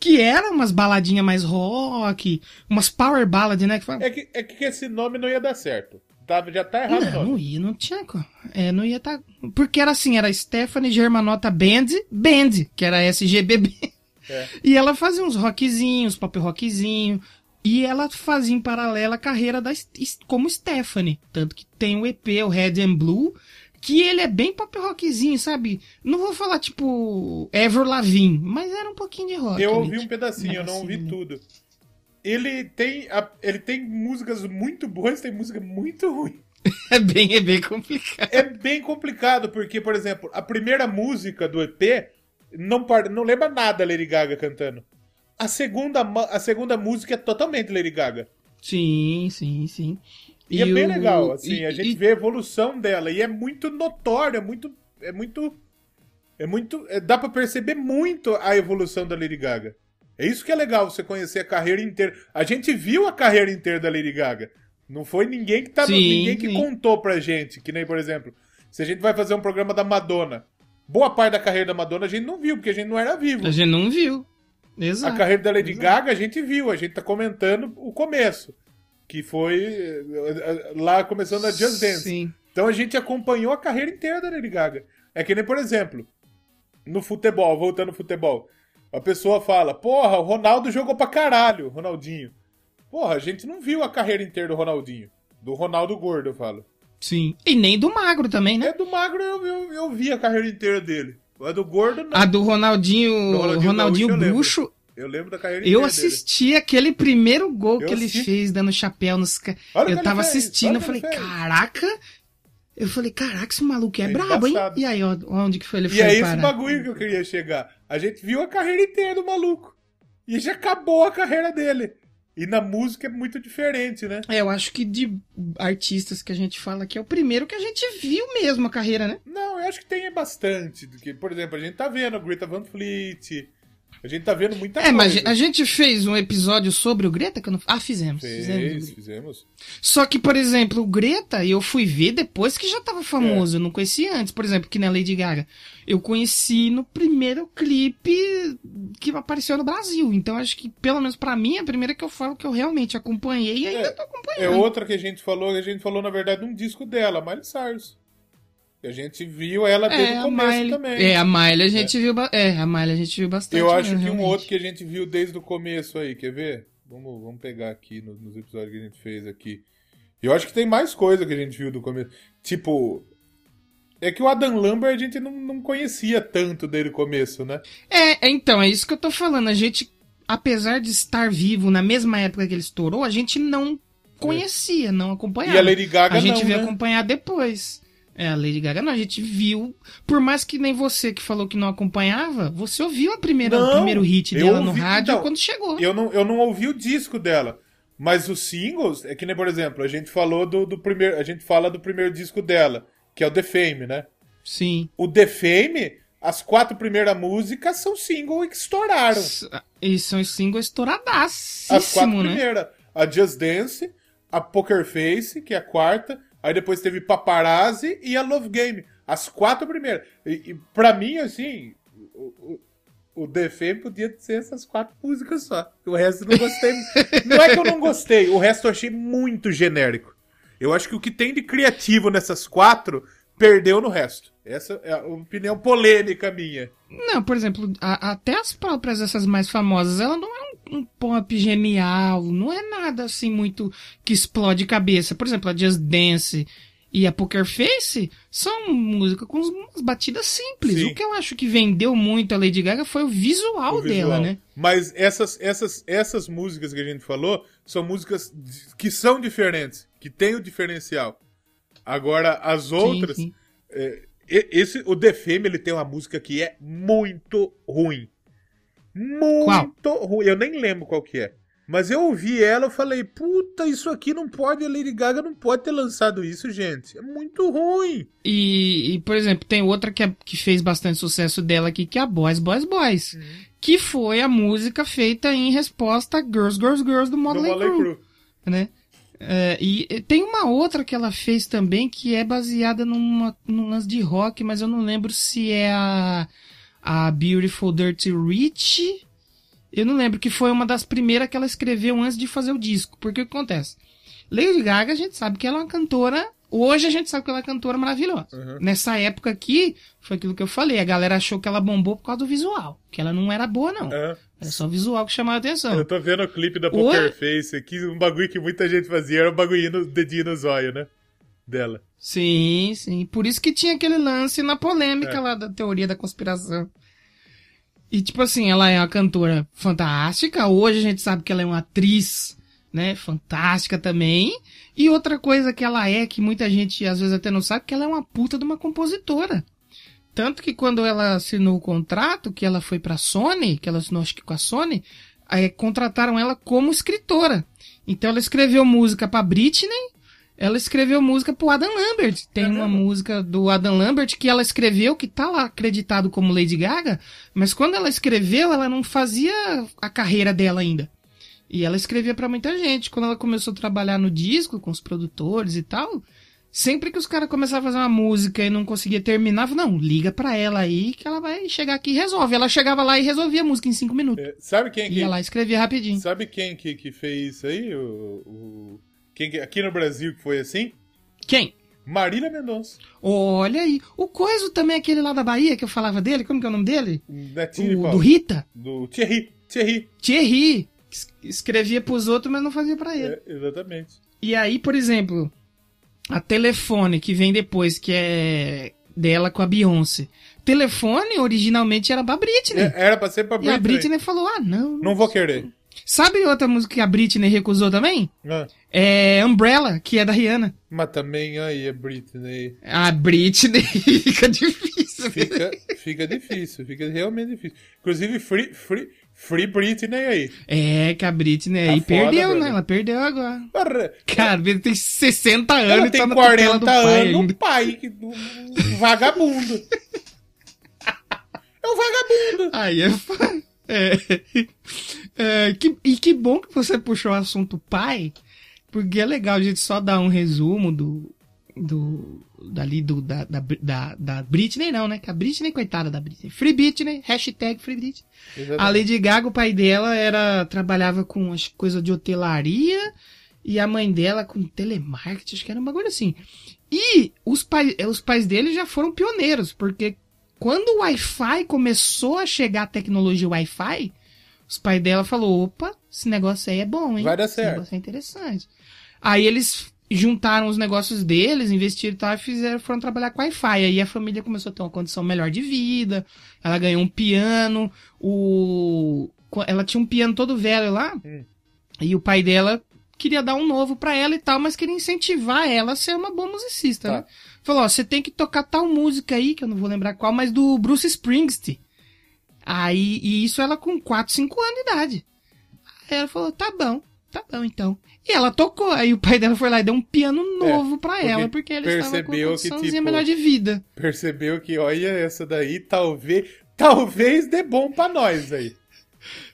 que era umas baladinhas mais rock, umas power ballad, né? Que É que, é que esse nome não ia dar certo. Tá, já tá errado não, não ia, não tinha. É, não ia tá. Porque era assim, era Stephanie Germanotta Band, Band, que era SGBB. É. E ela fazia uns rockzinhos, pop rockzinho. E ela fazia em paralelo a carreira da, como Stephanie. Tanto que tem o EP, o Red and Blue, que ele é bem pop rockzinho, sabe? Não vou falar tipo Ever Lavigne, mas era um pouquinho de rock. Eu ouvi um pedacinho, eu não ouvi tudo. Ele tem, a- ele tem músicas muito boas, tem música muito ruim. É bem, é bem complicado. É bem complicado, porque, por exemplo, a primeira música do EP não, não lembra nada Lady Gaga cantando. A segunda, a segunda música é totalmente Lady Gaga. Sim, sim, sim. E, é bem o- legal, assim, e- a gente e- vê a evolução dela. E é muito notório, é muito. É muito. É muito. é- dá pra perceber muito a evolução da Lady Gaga. É isso que é legal, você conhecer a carreira inteira. A gente viu a carreira inteira da Lady Gaga. Não foi ninguém que tá Sim, ninguém que sim. contou pra gente. Que nem, por exemplo, se a gente vai fazer um programa da Madonna. Boa parte da carreira da Madonna a gente não viu, porque a gente não era vivo. A gente não viu. Exato. A carreira da Lady Exato. Gaga a gente viu, a gente tá comentando o começo. Que foi eh, lá começando a Just Dance. Sim. Então a gente acompanhou a carreira inteira da Lady Gaga. É que nem, por exemplo, no futebol, voltando ao futebol. A pessoa fala, porra, o Ronaldo jogou pra caralho, Ronaldinho. Porra, a gente não viu a carreira inteira do Ronaldinho. Do Ronaldo Gordo, eu falo. Sim. E nem do magro também, né? É do Magro, eu, eu, eu vi a carreira inteira dele. A do Gordo, não. A do Ronaldinho, Do Ronaldinho Ronaldinho, Gaúcho, eu lembro. Bruxo. Eu lembro da carreira Eu inteira dele. assisti aquele primeiro gol Eu que ele assisti. fez dando chapéu nos Olha Eu tava assistindo, eu falei, caraca. Eu falei, caraca, esse maluco é, É brabo, hein? E aí, onde que foi ele E foi é esse bagulho que eu queria chegar. A gente viu a carreira inteira do maluco. E já acabou a carreira dele. E na música é muito diferente, né? É, eu acho que de artistas que a gente fala aqui é o primeiro que a gente viu mesmo a carreira, né? Não, eu acho que tem bastante. do que, Por exemplo, a gente tá vendo Greta Van Fleet, A gente tá vendo muita É, coisa. mas a gente fez um episódio sobre o Greta que eu não... Ah, fizemos. fizemos. Fez, Greta. fizemos. Só que, por exemplo, o Greta, eu fui ver depois que já tava famoso. É. Eu não conhecia antes, por exemplo, que na Lady Gaga. Eu conheci no primeiro clipe que apareceu no Brasil. Então, acho que, pelo menos pra mim, é a primeira que eu falo que eu realmente acompanhei e ainda tô acompanhando. É outra que a gente falou, a gente falou, na verdade, um disco dela, Miley Cyrus. A gente viu ela desde É, o começo Miley, também. é, a Miley a gente viu. ba- É, a Miley a gente viu bastante. Eu acho mesmo, que um realmente. outro que a gente viu desde o começo aí, quer ver? Vamos, vamos pegar aqui no- nos episódios que a gente fez aqui. Eu acho que tem mais coisa que a gente viu do começo. Tipo. É que o Adam Lambert a gente não, não conhecia tanto desde o começo, né? É, é, então, é isso que eu tô falando. A gente, apesar de estar vivo na mesma época que ele estourou, a gente não conhecia, não acompanhava. E a Lady Gaga A gente não, veio né? acompanhar depois. É, a Lady Gaga não, a gente viu. Por mais que nem você que falou que não acompanhava, você ouviu a primeira, o Não, primeiro hit dela no ouvi- rádio então, quando chegou. Eu não, eu não ouvi o disco dela. Mas os singles, é que nem, por exemplo, a gente falou do, do primeiro. A gente fala do primeiro disco dela, que é o The Fame, né? Sim. O The Fame, as quatro primeiras músicas são singles que estouraram. E são singles As quatro né? primeiras. A Just Dance, a Poker Face, que é a quarta. Aí depois teve Paparazzi e a Love Game. As quatro primeiras. E, e pra mim, assim, o, o, o The Fame podia ser essas quatro músicas só. O resto eu não gostei. não é que eu não gostei, o resto eu achei muito genérico. Eu acho que o que tem de criativo nessas quatro perdeu no resto. Essa é a opinião polêmica minha. Não, por exemplo, a- até as próprias, essas mais famosas, ela não é um, pop genial, não é nada assim muito que explode cabeça. Por exemplo, a Just Dance e a Poker Face são músicas com umas batidas simples. Sim. O que eu acho que vendeu muito a Lady Gaga foi o visual, o dela, visual. né? Mas essas, essas, essas músicas que a gente falou são músicas que são diferentes, que tem o diferencial. Agora, as outras. sim. é, e- esse, o The Fame, ele tem uma música que é muito ruim. Muito ruim. Eu nem lembro qual que é. Mas eu ouvi ela e falei, puta, isso aqui não pode, a Lady Gaga não pode ter lançado isso, gente. É muito ruim. E, e, por exemplo, tem outra que, é- que fez bastante sucesso dela aqui, que é a Boys, Boys, Boys. Uhum. Que foi a música feita em resposta a Girls, Girls, Girls do Motley Crue. Crue. né? É, e e tem uma outra que ela fez também que é baseada numa, num lance de rock, mas eu não lembro se é a, a Beautiful Dirty Rich. Eu não lembro, que foi uma das primeiras que ela escreveu antes de fazer o disco. Porque o que acontece? Lady Gaga, a gente sabe que ela é uma cantora. Hoje a gente sabe que ela é uma cantora maravilhosa. Uhum. Nessa época aqui, foi aquilo que eu falei. A galera achou que ela bombou por causa do visual. Que ela não era boa, não. É. Era só o visual que chamava a atenção. Eu tô vendo o clipe da? Poker Face aqui, um bagulho que muita gente fazia era um bagulho no dedinho no zóio, né? Dela. Sim, sim. Por isso que tinha aquele lance na polêmica É. lá da teoria da conspiração. E tipo assim, ela é uma cantora fantástica. Hoje a gente sabe que ela é uma atriz, né? Fantástica também. E outra coisa que ela é, que muita gente às vezes até não sabe, que ela é uma puta de uma compositora. Tanto que quando ela assinou o contrato, que ela foi pra Sony, que ela assinou acho que com a Sony, aí contrataram ela como escritora. Então ela escreveu música pra Britney, ela escreveu música pro Adam Lambert. Tem uma música do Adam Lambert que ela escreveu, que tá lá acreditado como Lady Gaga, mas quando ela escreveu, ela não fazia a carreira dela ainda. E ela escrevia pra muita gente. Quando ela começou a trabalhar no disco, com os produtores e tal, sempre que os caras começavam a fazer uma música e não conseguia terminar, não, liga pra ela aí que ela vai chegar aqui e resolve. Ela chegava lá e resolvia a música em cinco minutos. É, sabe quem que. Ia lá e escrevia rapidinho. Sabe quem que, que fez isso aí? O, o- quem que- aqui no Brasil que foi assim? Quem? Marília Mendonça. Olha aí. O Coiso também, é aquele lá da Bahia que eu falava dele, como que é o nome dele? Netinho O, do Rita? Do Thierry. Thierry. Thierry. Es- Escrevia pros outros, mas não fazia pra ele. É, exatamente. E aí, por exemplo, a Telefone, que vem depois, que é dela com a Beyoncé. Telefone originalmente era pra Britney. É, era pra ser pra e Britney. a Britney falou: ah, não. Não vou querer. Sabe outra música que a Britney recusou também? Ah, É Umbrella, que é da Rihanna. mas também aí é Britney. A Britney fica difícil. Fica, fica difícil, fica realmente difícil. Inclusive, Free, free, free Britney aí. É, que a Britney Tá aí foda, perdeu, brother. né? Ela perdeu agora. Porra, Cara, Britney tem 60 anos Ela e tem tá na tutela 40 do pai anos, ainda. pai, que- um vagabundo. É um vagabundo. Aí é foda. É, é, que- e que bom que você puxou o assunto pai, porque é legal a gente só dar um resumo do. do dali do, da, da, da, da Britney, não, né? Que a Britney, coitada da Britney. Free Britney, hashtag Free Britney. A Lady Gaga, o pai dela era trabalhava com as coisas de hotelaria e a mãe dela com telemarketing, acho que era um bagulho assim. E os, pai, os pais dele já foram pioneiros, porque quando o Wi-Fi começou a chegar a tecnologia Wi-Fi, os pais dela falou, opa, esse negócio aí é bom, hein? Vai dar esse certo." negócio é interessante. Aí eles juntaram os negócios deles, investiram e tal, e fizeram, foram trabalhar com Wi-Fi. Aí a família começou a ter uma condição melhor de vida, ela ganhou um piano, o... ela tinha um piano todo velho lá, e o pai dela queria dar um novo pra ela e tal, mas queria incentivar ela a ser uma boa musicista, Tá. né? Falou, ó, você tem que tocar tal música aí, que eu não vou lembrar qual, mas do Bruce Springsteen. Aí, e isso ela com 4, 5 anos de idade. Aí ela falou, tá bom, tá bom então. E ela tocou, aí o pai dela foi lá e deu um piano novo pra porque ela, porque ele estava com uma condiçãozinha tipo, melhor de vida. Percebeu que, olha, essa daí talvez. Talvez dê bom pra nós aí.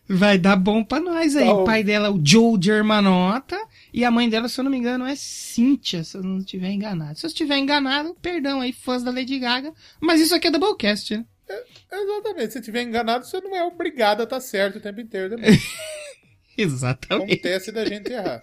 Vai dar bom pra nós aí. Tá, o- pai dela é o Joe Germanota. E a mãe dela, se eu não me engano, é Cynthia, se eu não estiver enganado. Se eu estiver enganado, perdão aí, fãs da Lady Gaga. Mas isso aqui é Doublecast, né? Exatamente. Se tiver enganado, você não é obrigado a estar certo o tempo inteiro também. Exatamente. Acontece da gente errar.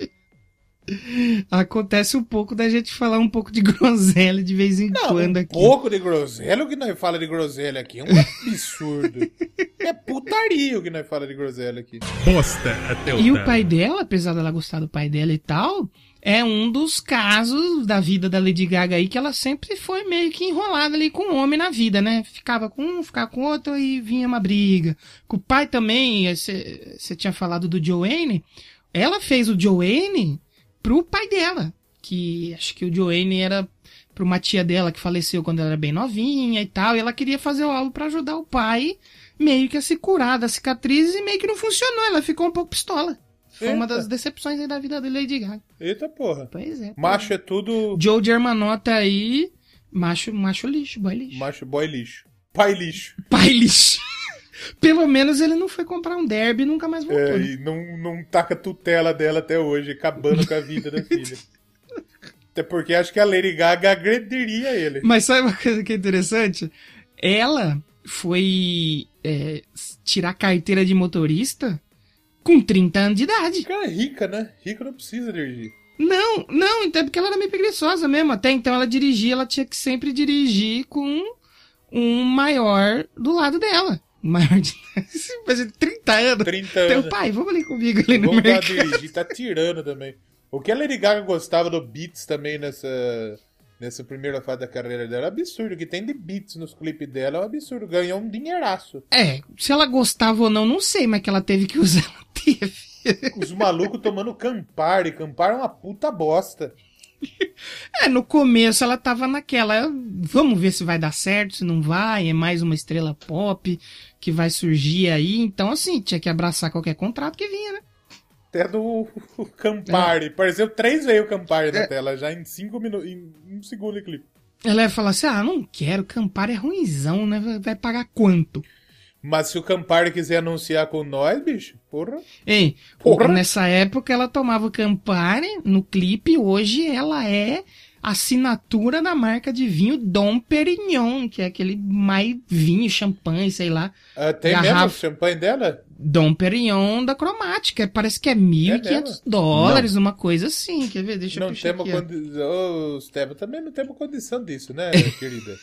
Acontece um pouco da gente falar um pouco de groselha de vez em Não, quando um aqui. pouco de groselha, o que nós fala de groselha aqui é um absurdo. é putaria o que nós fala de groselha aqui. Bosta até o E o talo. pai dela, apesar dela gostar do pai dela e tal, é um dos casos da vida da Lady Gaga aí que ela sempre foi meio que enrolada ali com o homem na vida, né? Ficava com um, ficava com outro e vinha uma briga. Com o pai também, você tinha falado do Joanne, ela fez o Joanne pro pai dela, que acho que o Joanne era pra uma tia dela que faleceu quando ela era bem novinha e tal, e ela queria fazer o álbum pra ajudar o pai meio que a se curar das cicatrizes e meio que não funcionou, ela ficou um pouco pistola. Foi uma Eita. das decepções aí da vida da Lady Gaga. Eita porra. Pois é. Macho é tudo. Joe Germanota aí, macho, macho lixo, boy lixo. Macho boy lixo. Pai lixo. Pai lixo. Pelo menos ele não foi comprar um derby e nunca mais voltou. É, né? e não, não taca a tutela dela até hoje, acabando com a vida da filha. Até porque acho que a Lady Gaga agrediria ele. Mas sabe uma coisa que é interessante? Ela foi é, tirar carteira de motorista com 30 anos de idade. Cara, é rica, né? Rica não precisa dirigir. Não, não, então é porque ela era meio preguiçosa mesmo. Até então ela dirigia, ela tinha que sempre dirigir com um maior do lado dela. Maior de Mas de 30 anos. 30 Teu anos. pai, vamos ali comigo ali no Vamos a mercado. dirigir, tá tirando também. O que a Lady Gaga gostava do Beats também nessa, nessa primeira fase da carreira dela é absurdo. O que tem de Beats nos clipes dela é um absurdo. Ganhou um dinheiraço. É, se ela gostava ou não, não sei, mas que ela teve que usar, ela teve. Os malucos tomando Campari. Campari é uma puta bosta. É, no começo ela tava naquela, vamos ver se vai dar certo, se não vai, é mais uma estrela pop que vai surgir aí. Então, assim, tinha que abraçar qualquer contrato que vinha, né? Até do Campari. Pareceu três vezes o Campari É. na tela, já em cinco minutos, em um segundo de clipe. Ela ia falar assim, ah, não quero, Campari é ruimzão, né? Vai- Vai pagar quanto? Mas se o Campari quiser anunciar com nós, bicho, porra. Ei, Porra. nessa época ela tomava o Campari no clipe, hoje ela é assinatura da marca de vinho Dom Perignon, que é aquele mais vinho, champanhe, sei lá. Ah, tem Garrafa. mesmo o champanhe dela? Dom Perignon da cromática, parece que é 1.500 mesmo? dólares, uma coisa assim, quer ver? Deixa eu Não puxar temos aqui, ó. condição. Ô, também não temos condição disso, né, querida?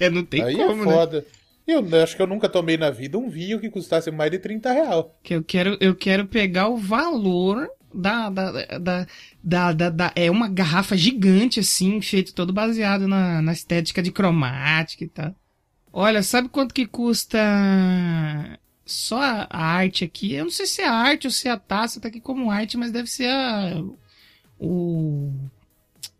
É, não tem Aí como, é né? foda. Eu acho que eu nunca tomei na vida um vinho que custasse mais de 30 real. Que eu quero, eu quero pegar o valor da, da, da, da, É uma garrafa gigante, assim, feito todo baseado na, na estética de cromática e tal. Olha, sabe quanto que custa só a, arte aqui? Eu não sei se é arte ou se é a taça, tá aqui como arte, mas deve ser a. O.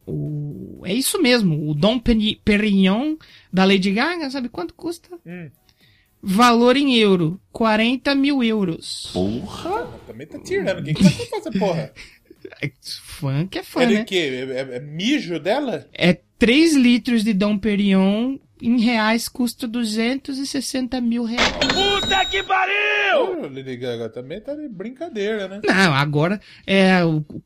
O, é isso mesmo, o Dom Peri- Perignon da Lady Gaga, sabe quanto custa? Hum. Valor em euro, 40 mil euros. Ah, também tá tirando. Quem que vai comprar essa porra? É, Fã que é fã, É né? quê? É, é- é mijo dela? É 3 litros de Dom Perignon em reais custa 260 mil reais. Ô, Lady Gaga também tá de brincadeira, né? Não, agora é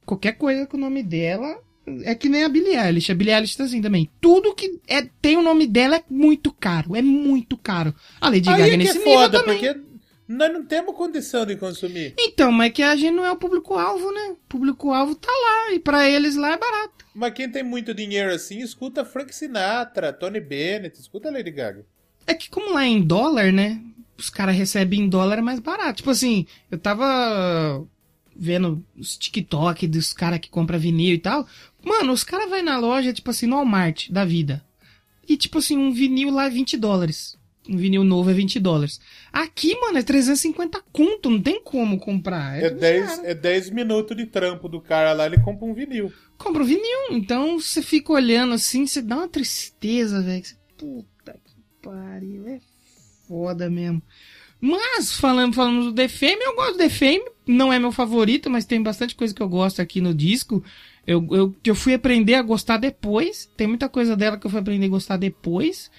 qualquer coisa com o nome dela é que nem a Billie Eilish. A Billie Eilish tá assim também. Tudo que é, tem o nome dela é muito caro. É muito caro. A Lady Aí Gaga é nesse é nível foda, também. porque nós não temos condição de consumir. Então, mas é que a gente não é o público-alvo, né? O público-alvo tá lá. E pra eles lá é barato. Mas quem tem muito dinheiro assim, escuta Frank Sinatra, Tony Bennett, escuta Lady Gaga. É que como lá é em dólar, né? Os caras recebem em dólar é mais barato. Tipo assim, eu tava vendo os TikTok dos caras que compram vinil e tal. Mano, os caras vai na loja, tipo assim, no Walmart da vida. E tipo assim, um vinil lá é 20 dólares. Um vinil novo é 20 dólares. Aqui, mano, é 350 conto, não tem como comprar. É tudo 10, caro. é 10 minutos de trampo do cara lá, ele compra um vinil. compra o vinil. Então você fica olhando assim, você dá uma tristeza, velho. Puta que pariu, é foda mesmo. Mas, falando, falando do The Fame, eu gosto do The Fame. Não é meu favorito, mas tem bastante coisa que eu gosto aqui no disco. Eu, eu, eu fui aprender a gostar depois. Tem muita coisa dela que eu fui aprender a gostar depois.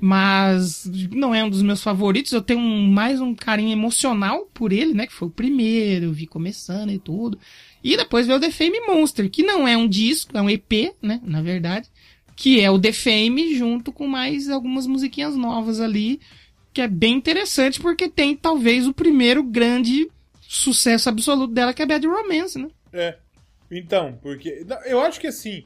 Mas não é um dos meus favoritos. Eu tenho um- mais um carinho emocional por ele, né? Que foi o primeiro, eu vi começando e tudo. E depois veio o The Fame Monster, que não é um disco, é um EP, né? Na verdade. Que é o The Fame junto com mais algumas musiquinhas novas ali. Que é bem interessante porque tem talvez o primeiro grande sucesso absoluto dela, que é Bad Romance, né? É. Então, porque. não, Eu acho que assim.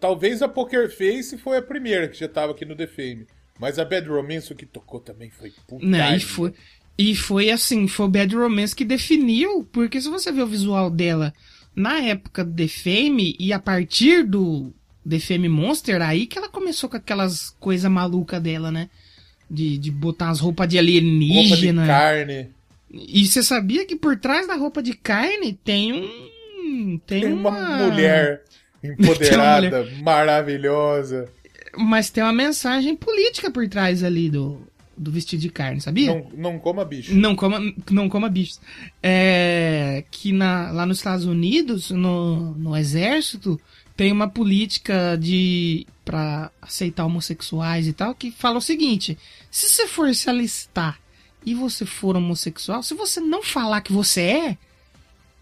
talvez a Poker Face foi a primeira que já tava aqui no The Fame. Mas a Bad Romance, o que tocou também foi puta. Né? E foi, e foi assim, foi o Bad Romance que definiu, porque se você ver o visual dela na época do The Fame e a partir do The Fame Monster, aí que ela começou com aquelas coisas malucas dela, né? De, de botar as roupas de Roupa de alienígena. carne. E você sabia que por trás da roupa de carne tem um. Tem, Tem uma uma mulher empoderada, maravilhosa. Mas tem uma mensagem política por trás ali do, do vestido de carne, sabia? Não, não coma bicho. Não coma, não coma bichos. É, que na, lá nos Estados Unidos, no, no exército, tem uma política de para aceitar homossexuais e tal, que fala o seguinte: se você for se alistar e você for homossexual, se você não falar que você é,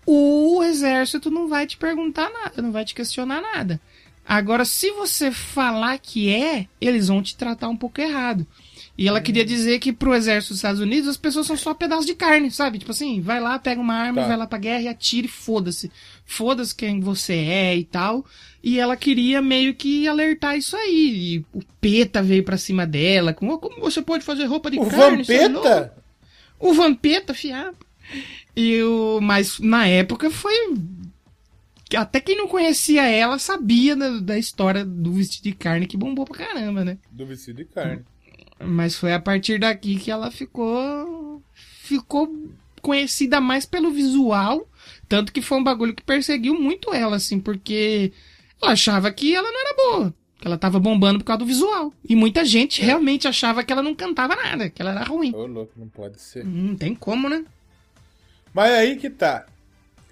o exército não vai te perguntar nada, não vai te questionar nada. Agora, se você falar que é, eles vão te tratar um pouco errado. E ela queria dizer que pro exército dos Estados Unidos as pessoas são só pedaços de carne, sabe? Tipo assim, vai lá, pega uma arma, Tá. vai lá pra guerra e atira e foda-se. Foda-se quem você é e tal. E ela queria meio que alertar isso aí. E o Peta veio pra cima dela, com "Oh, como você pode fazer roupa de O carne? É louco?" Vampeta? O Vampeta, fiado. E o, mas na época foi. Até quem não conhecia ela sabia da, da história do vestido de carne que bombou pra caramba, né? Do vestido de carne. Mas foi a partir daqui que ela ficou. Ficou conhecida mais pelo visual. Tanto que foi um bagulho que perseguiu muito ela, assim, porque ela achava que ela não era boa. Que ela tava bombando por causa do visual. E muita gente realmente achava que ela não cantava nada, que ela era ruim. Ô, louco, não pode ser. Não tem como, né? Mas aí que tá.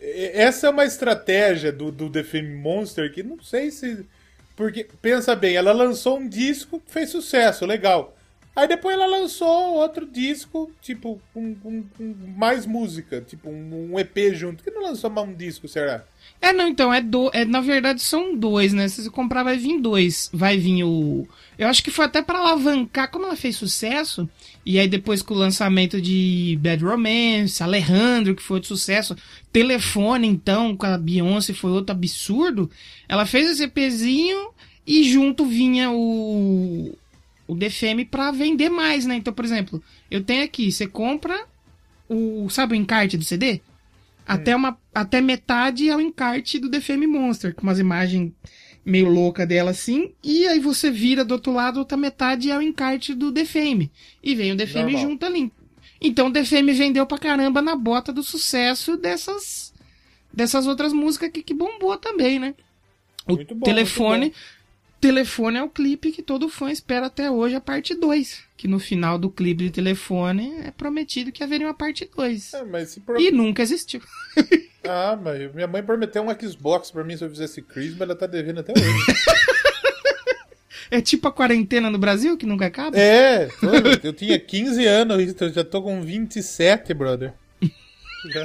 Essa é uma estratégia do, do The Fame Monster que não sei se. Porque, pensa bem, ela lançou um disco que fez sucesso, legal. Aí depois ela lançou outro disco, tipo, com, com- com mais música, tipo, um, um EP junto. Que não lançou mais um disco, será? É, não, então, é, do, é na verdade são dois, né? Se você comprar, vai vir dois. Vai vir o. Eu acho que foi até pra alavancar, como ela fez sucesso, e aí depois com o lançamento de Bad Romance, Alejandro, que foi outro sucesso, Telefone, então, com a Beyoncé, foi outro absurdo. Ela fez esse EPzinho e junto vinha o. O DFM pra vender mais, né? Então, por exemplo, eu tenho aqui, você compra o. Sabe o encarte do CD? Até, uma, até metade é o encarte do The Fame Monster, com umas imagens meio louca dela assim. E aí você vira do outro lado, outra metade é o encarte do The Fame. E vem o The Fame Normal. junto ali. Então o The Fame vendeu pra caramba na bota do sucesso dessas dessas outras músicas que, que bombou também, né? O bom, telefone. Telefone é o clipe que todo fã espera até hoje, a parte 2. Que no final do clipe de telefone é prometido que haveria uma parte 2. É, por... E nunca existiu. Ah, mas minha mãe prometeu um Xbox pra mim se eu fizesse Christmas, ela tá devendo até hoje. É tipo a quarentena no Brasil, que nunca acaba? É, eu tinha 15 anos, isso, eu já tô com 27, brother. Já,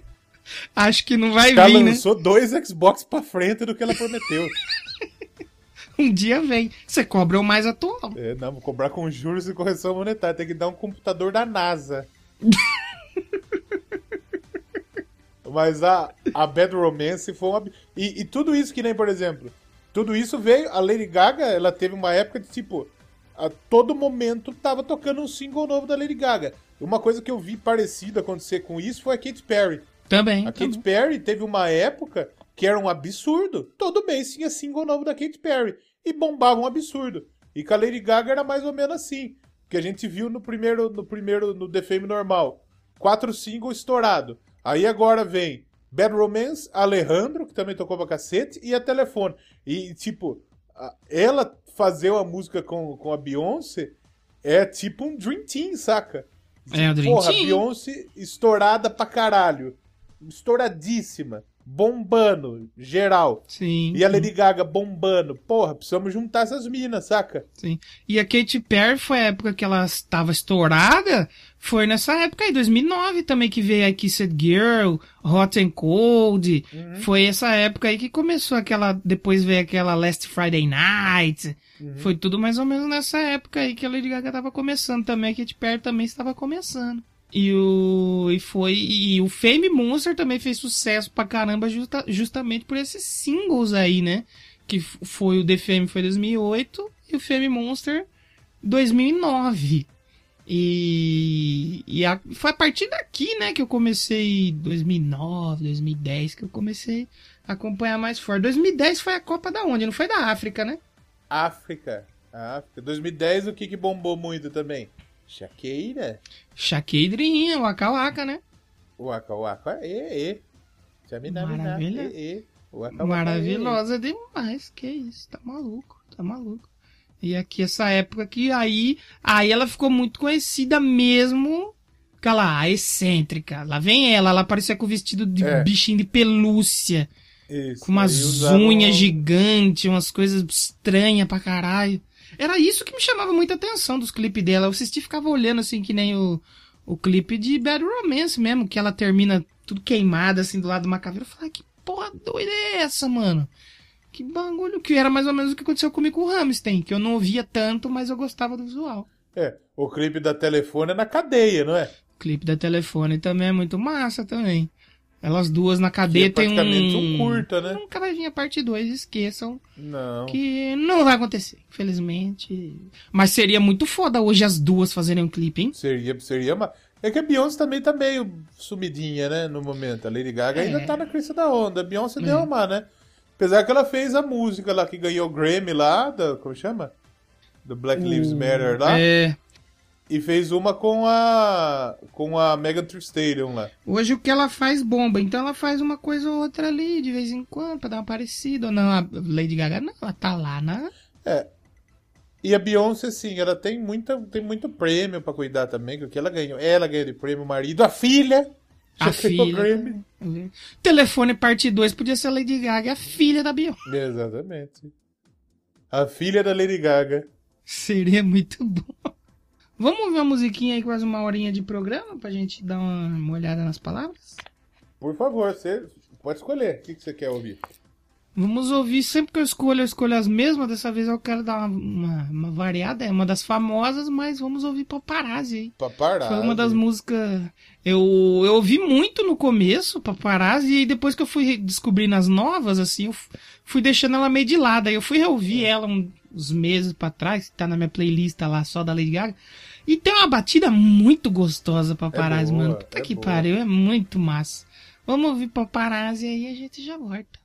Acho que não vai já vir, né? lançou dois Xbox pra frente do que ela prometeu. Um dia vem. Você cobra o mais atual. É, não, vou cobrar com juros e correção monetária. Tem que dar um computador da NASA. Mas a, a Bad Romance foi uma. E, e tudo isso que nem, por exemplo. Tudo isso veio. A Lady Gaga, ela teve uma época de tipo. A todo momento tava tocando um single novo da Lady Gaga. Uma coisa que eu vi parecido acontecer com isso foi a Katy Perry. Também. A também. Katy Perry teve uma época que era um absurdo. Todo mês tinha single novo da Katy Perry. E bombava um absurdo. E com a Lady Gaga era mais ou menos assim. Que a gente viu no primeiro, no primeiro, no The Fame normal. Quatro singles estourados. Aí agora vem Bad Romance, Alejandro, que também tocou pra cacete, e a Telefone. E, tipo, ela fazer uma música com, com a Beyoncé é tipo um Dream Team, saca? É, Dream Porra, Team. Beyoncé estourada pra caralho. Estouradíssima. Bombando, geral. Sim. E a Lady Gaga bombando. Porra, precisamos juntar essas minas, saca? Sim. E a Katy Perry foi a época que ela estava estourada. Foi nessa época aí, 2009 também, que veio a Kissed Girl, Hot and Cold. Foi essa época aí que começou aquela. Depois veio aquela Last Friday Night. Foi tudo mais ou menos nessa época aí que a Lady Gaga tava começando também. A Katy Perry também estava começando. E o. E foi. E o Fame Monster também fez sucesso pra caramba justa- justamente por esses singles aí, né? Que foi o The Fame foi 2008 e o Fame Monster 2009. E, e a- foi a partir daqui, né, que eu comecei 2009, 2010 que eu comecei a acompanhar mais forte. 2010 foi a Copa da onde? Não foi da África, né? África. África. 2010, o que que bombou muito também? Shakira. Shakeirinha, Waka Waka, né? Waka Waka. E, e. Chaminamina. Maravilha. E, e. Waka Waka, Maravilhosa demais, que isso, tá maluco, tá maluco. E aqui essa época que aí, aí ela ficou muito conhecida mesmo, aquela a excêntrica. Lá vem ela, ela parecia com o vestido de É. bichinho de pelúcia, e. Isso. com umas usaram- unhas gigantes, umas coisas estranhas pra caralho. Era isso que me chamava muita atenção dos clipes dela. Eu assisti ficava olhando assim que nem o, o clipe de Bad Romance mesmo, que ela termina tudo queimada assim do lado de uma caveira. Eu falei, "Ah, que porra doida é essa, mano? Que bagulho que era mais ou menos o que aconteceu comigo com o Hamstein, que eu não ouvia tanto, mas eu gostava do visual. É, o clipe da telefone é na cadeia, não é? O clipe da telefone também é muito massa também. Elas duas na cadeia é tem um... um curta, né? Nunca vai vir a parte 2, esqueçam. Não. Que não vai acontecer, infelizmente. Mas seria muito foda hoje as duas fazerem um clipe, hein? Seria, seria uma. É que a Beyoncé também tá meio sumidinha, né? No momento. A Lady Gaga ainda É. tá na crista da onda. A Beyoncé É. deu uma, né? Apesar que ela fez a música lá que ganhou o Grammy lá, da, como chama? Do Black Lives Matter lá. É. E fez uma com a. com a Megan Thee Stallion lá. Hoje o que ela faz bomba, então ela faz uma coisa ou outra ali, de vez em quando, pra dar uma parecida. Ou não, a Lady Gaga não, ela tá lá na. É. E a Beyoncé, sim, ela tem, muita, tem muito prêmio pra cuidar também, porque ela ganhou. Ela ganhou de prêmio, o marido, a filha. A filha. Telefone parte 2 podia ser a Lady Gaga, a filha da Beyoncé. Exatamente. A filha da Lady Gaga. Seria muito bom. Vamos ouvir uma musiquinha aí, quase uma horinha de programa, pra gente dar uma, olhada nas palavras? Por favor, você pode escolher. O que, que você quer ouvir? Vamos ouvir, sempre que eu escolho, eu escolho as mesmas. Dessa vez eu quero dar uma, uma, uma variada. É uma das famosas, mas vamos ouvir Paparazzi aí. Paparazzi. Foi uma das músicas. Eu, eu ouvi muito no começo, Paparazzi, e aí depois que eu fui descobrindo as novas, assim, eu fui deixando ela meio de lado. Aí eu fui reouvir ela um- uns meses pra trás, que tá na minha playlist lá só da Lady Gaga. E tem uma batida muito gostosa, Paparazzi, É boa, mano. Puta é que boa. pariu, é muito massa. Vamos ouvir Paparazzi aí e a gente já volta.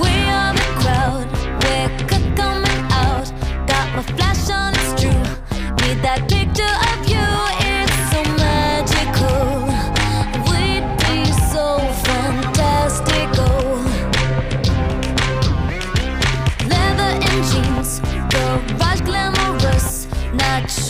We are the crowd, we're c- coming out. Got my flash on, it's true. Need that picture of you, Not sure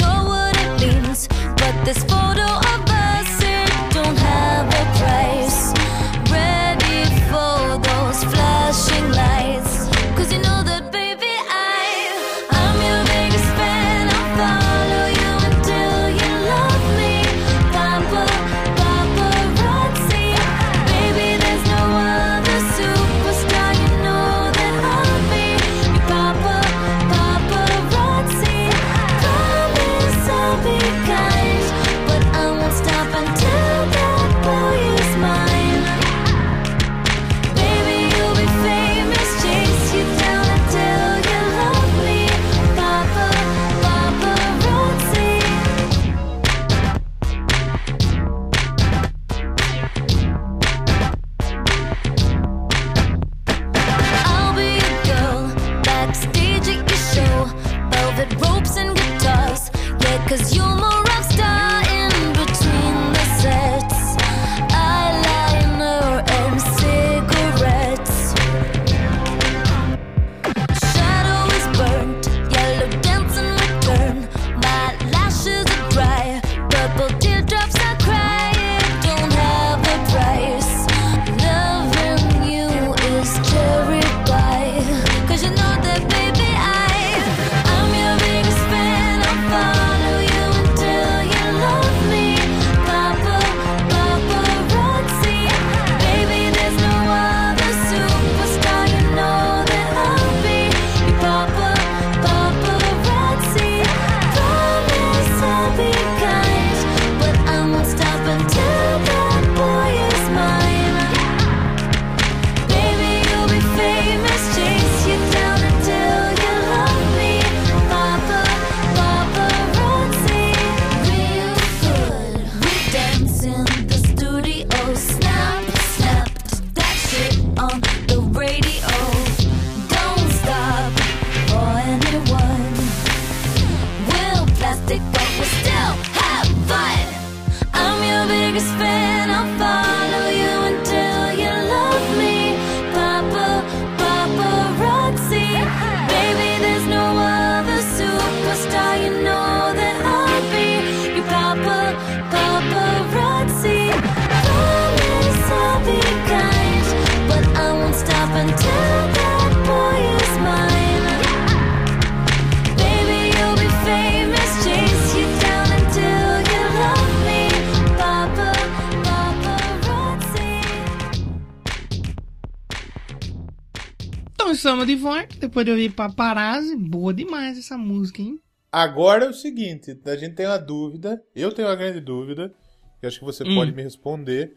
Estamos de volta, depois de ouvir Paparazzi. Boa demais essa música, hein? Agora é o seguinte, a gente tem uma dúvida, eu tenho uma grande dúvida, que acho que você Hum. pode me responder.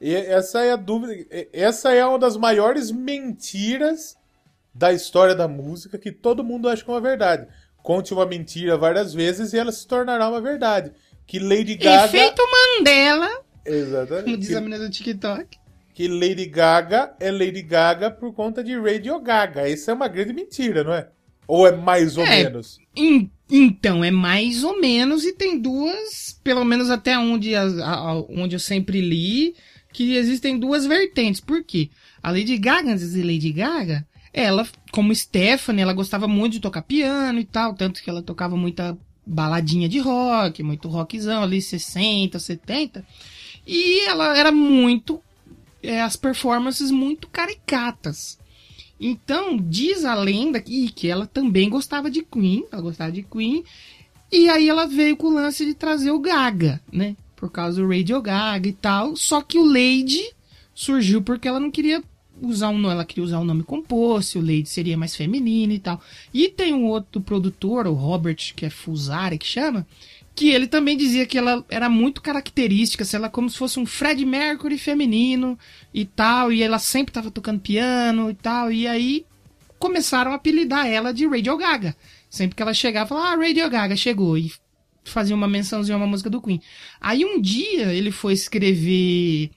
E essa é a dúvida, essa é uma das maiores mentiras da história da música que todo mundo acha que é uma verdade. Conte uma mentira várias vezes e ela se tornará uma verdade. Que Lady Gaga. Efeito Mandela, como Exatamente. diz a menina do TikTok. Que Lady Gaga é Lady Gaga por conta de Radio Gaga. Isso é uma grande mentira, não é? Ou é mais ou É. menos? En- Então, é mais ou menos, e tem duas, pelo menos até onde, a- a- onde eu sempre li, que existem duas vertentes. Por quê? A Lady Gaga, antes de Lady Gaga, ela, como Stephanie, ela gostava muito de tocar piano e tal, tanto que ela tocava muita baladinha de rock, muito rockzão ali, 60, 70. E ela era muito. É, as performances muito caricatas. Então, diz a lenda que, que ela também gostava de Queen, ela gostava de Queen, e aí ela veio com o lance de trazer o Gaga, né? Por causa do Radio Gaga e tal. Só que o Lady surgiu porque ela não queria usar um ela queria usar um nome composto, o Lady seria mais feminino e tal. E tem um outro produtor, o Robert, que é Fusari, que chama, que ele também dizia que ela era muito característica, se ela como se fosse um Fred Mercury feminino e tal, e ela sempre tava tocando piano e tal, e aí começaram a apelidar ela de Radio Gaga. Sempre que ela chegava, falava, ah, Radio Gaga chegou, e fazia uma mençãozinha a uma música do Queen. Aí um dia ele foi escrever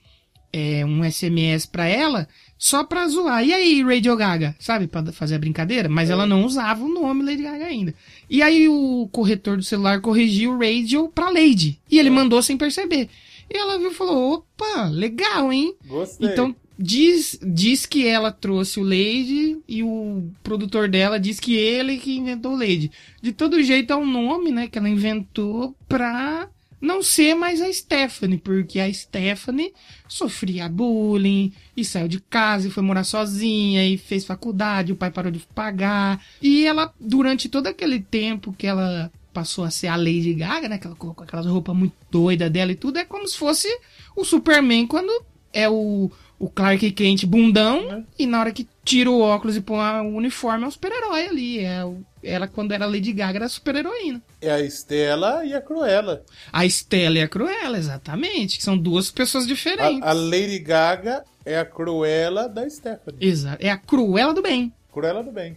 é, um SMS pra ela, só pra zoar. E aí, Radio Gaga? Sabe, pra fazer a brincadeira? Mas ela não usava o nome Lady Gaga ainda. E aí o corretor do celular corrigiu o Radio pra Lady. E ele mandou sem perceber. E ela viu e falou, opa, legal, hein? Gostei. Então, diz, diz que ela trouxe o Lady e o produtor dela diz que ele que inventou o Lady. De todo jeito é um nome, né, que ela inventou pra não ser mais a Stephanie, porque a Stephanie sofria bullying e saiu de casa e foi morar sozinha e fez faculdade, o pai parou de pagar. E ela, durante todo aquele tempo que ela passou a ser a Lady Gaga, né, que ela colocou aquelas roupas muito doidas dela e tudo, é como se fosse o Superman quando é o, o Clark Kent bundão e na hora que tira o óculos e põe o uniforme é o super-herói ali. É ela, quando era Lady Gaga, era super-heroína. É a Estela e a Cruella. A Estela e a Cruella, exatamente. Que são duas pessoas diferentes. A, a Lady Gaga é a Cruella da Stephanie. Exato. É a Cruella do bem. Cruella do bem.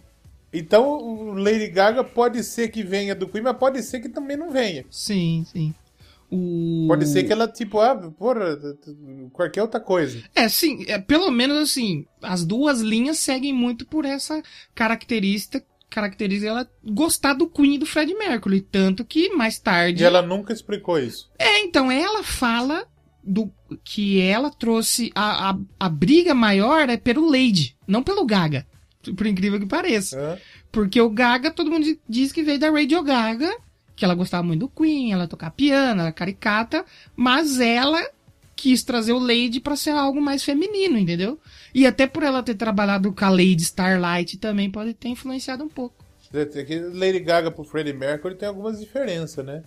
Então, o Lady Gaga pode ser que venha do Queen, mas pode ser que também não venha. Sim, sim. O... Pode ser que ela, tipo, ah, porra, qualquer outra coisa. É, sim, é, pelo menos assim, as duas linhas seguem muito por essa característica caracteriza ela gostar do Queen e do Fred Mercury. Tanto que mais tarde. E ela nunca explicou isso. É, então, ela fala do que ela trouxe. A, a, a briga maior é pelo Lady, não pelo Gaga. Por incrível que pareça. Hã? Porque o Gaga, todo mundo diz que veio da Radio Gaga, que ela gostava muito do Queen, ela tocava piano, ela era caricata, mas ela quis trazer o Lady pra ser algo mais feminino, entendeu? E até por ela ter trabalhado com a Lady Starlight também pode ter influenciado um pouco. É Lady Gaga pro Freddie Mercury tem algumas diferenças, né?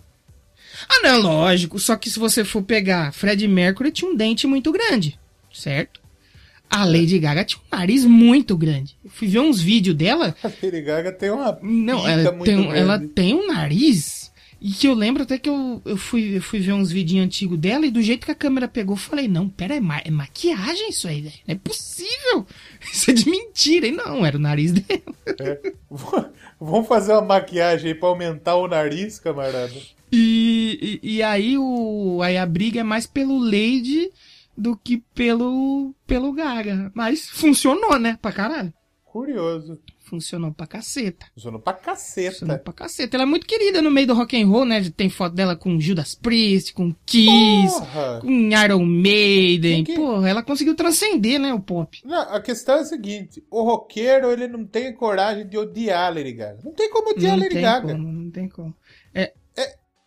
Ah, não, lógico. Só que se você for pegar, Fred Mercury tinha um dente muito grande, certo? A Lady Gaga tinha um nariz muito grande. Eu fui ver uns vídeos dela. A Lady Gaga tem uma Não, ela muito tem, um- grande. ela tem um nariz. E que eu lembro até que eu, eu, fui, eu fui ver uns vídeos antigos dela e do jeito que a câmera pegou, eu falei, não, pera, é, ma- é maquiagem isso aí, velho. Não é possível. Isso é de mentira. E não, era o nariz dela. É. Vamos fazer uma maquiagem aí pra aumentar o nariz, camarada. E, e, e aí, o, aí a briga é mais pelo Lady do que pelo, pelo Gaga. Mas funcionou, né? Pra caralho. Curioso. Funcionou pra caceta. Funcionou pra Funcionou caceta. pra caceta. Ela é muito querida no meio do rock and roll, né? Tem foto dela com Judas Priest, com Kiss, Porra! com Iron Maiden. Que- Porra, ela conseguiu transcender, né, o pop. Não, a questão é a seguinte: o roqueiro ele não tem coragem de odiar a Lady Gaga. Não tem como odiar a não Lady tem Gaga. como, não tem como.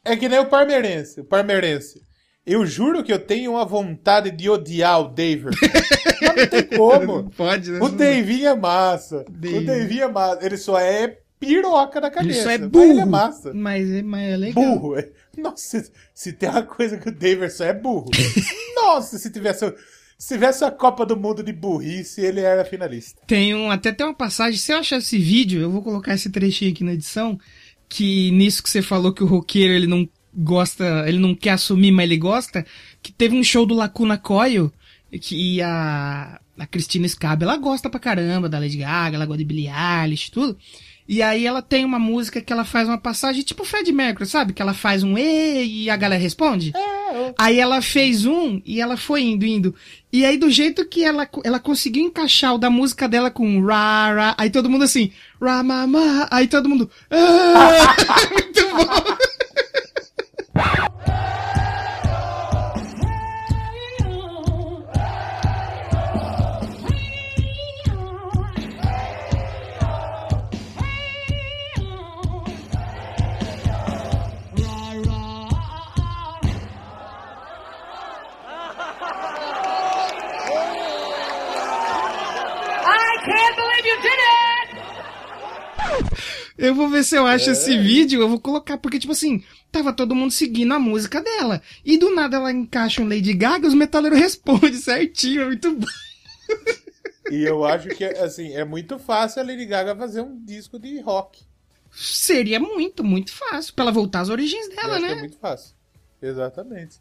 É que nem o parmeirense. O parmeirense. Eu juro que eu tenho uma vontade de odiar o David. Mas não tem como. Pode, né? O Davinho é massa. O Davinho é massa. Ele só é piroca na Ele cabeça. só é mas burro. Ele é massa. Mas, é- mas é legal. Burro. é- Nossa, se, se tem uma coisa que o David só é burro. Nossa, se tivesse, se tivesse a Copa do Mundo de burrice, ele era finalista. Tem um, até tem uma passagem, se eu achar esse vídeo, eu vou colocar esse trechinho aqui na edição, que nisso que você falou que o roqueiro ele não gosta, ele não quer assumir, mas ele gosta, que teve um show do Lacuna Coil, que a, a Cristina Scaba, ela gosta pra caramba da Lady Gaga, ela gosta de Billie Eilish e tudo. E aí ela tem uma música que ela faz uma passagem tipo Fred Mercury, sabe? Que ela faz um E e a galera responde. Aí ela fez um e ela foi indo, indo. E aí, do jeito que ela, ela conseguiu encaixar o da música dela com ra, ra, aí todo mundo assim, ra, ma, ma, aí todo mundo, ah! muito bom. Eu vou ver se eu acho esse vídeo, eu vou colocar, porque, tipo assim, tava todo mundo seguindo a música dela. E do nada ela encaixa um Lady Gaga, os metaleiros respondem certinho, é muito bom. E eu acho que, assim, é muito fácil a Lady Gaga fazer um disco de rock. Seria muito, muito fácil, pra ela voltar às origens dela, né? é muito fácil. Exatamente.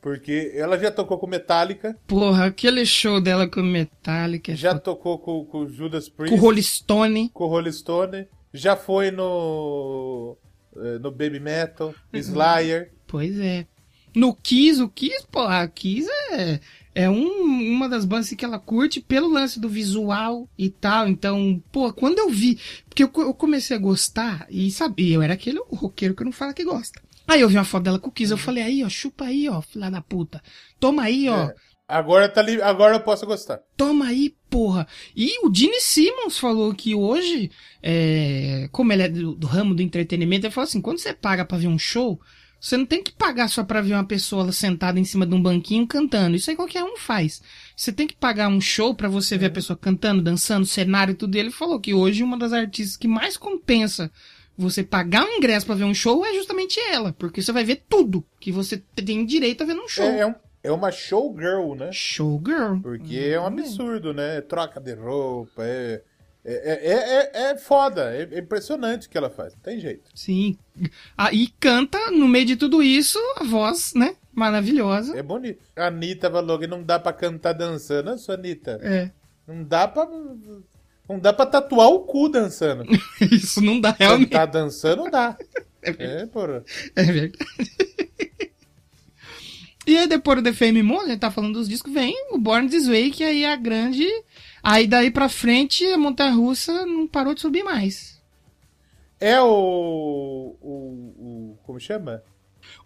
Porque ela já tocou com Metallica, Porra, aquele show dela com Metallica, já foda. tocou com, com Judas com Priest, o Rolling Stone. com Rolling Stone, já foi no eh, no Baby Metal, Uhum. Slayer. Pois é. No Kiss, o Kiss, porra, a Kiss é, é um- uma das bandas que ela curte pelo lance do visual e tal. Então, pô, quando eu vi. Porque eu, eu comecei a gostar e sabia, eu era aquele roqueiro que não fala que gosta. Aí eu vi uma foto dela com o Kiss, eu falei, aí, ó, chupa aí, ó, filha da puta. Toma aí, ó. É. Agora, tá li... Agora eu posso gostar. Toma aí, porra. E o Gene Simmons falou que hoje, é, como ele é do, do ramo do entretenimento, ele falou assim: quando você paga pra ver um show, você não tem que pagar só pra ver uma pessoa sentada em cima de um banquinho cantando. Isso aí qualquer um faz. Você tem que pagar um show pra você ver a pessoa cantando, dançando, cenário e tudo. E ele falou que hoje uma das artistas que mais compensa você pagar um ingresso pra ver um show é justamente ela. Porque você vai ver tudo que você tem direito a ver num show. É, é, um- é uma showgirl, né? Showgirl. Porque é um absurdo, né? Troca de roupa, é. É, é, é, é foda, é, é impressionante o que ela faz, não tem jeito. Sim. Ah, e canta, no meio de tudo isso, a voz, né? Maravilhosa. É bonito. A Anitta falou que não dá pra cantar dançando. Só, Anitta. É. Não dá pra. Não dá pra tatuar o cu dançando. Isso não dá realmente. Cantar dançando dá. É, porra. É verdade. E aí depois do The Fame Moon, a gente tá falando dos discos, vem o Born This Way, que aí é a grande... Aí daí pra frente, a montanha-russa não parou de subir mais. É o. O. o como chama?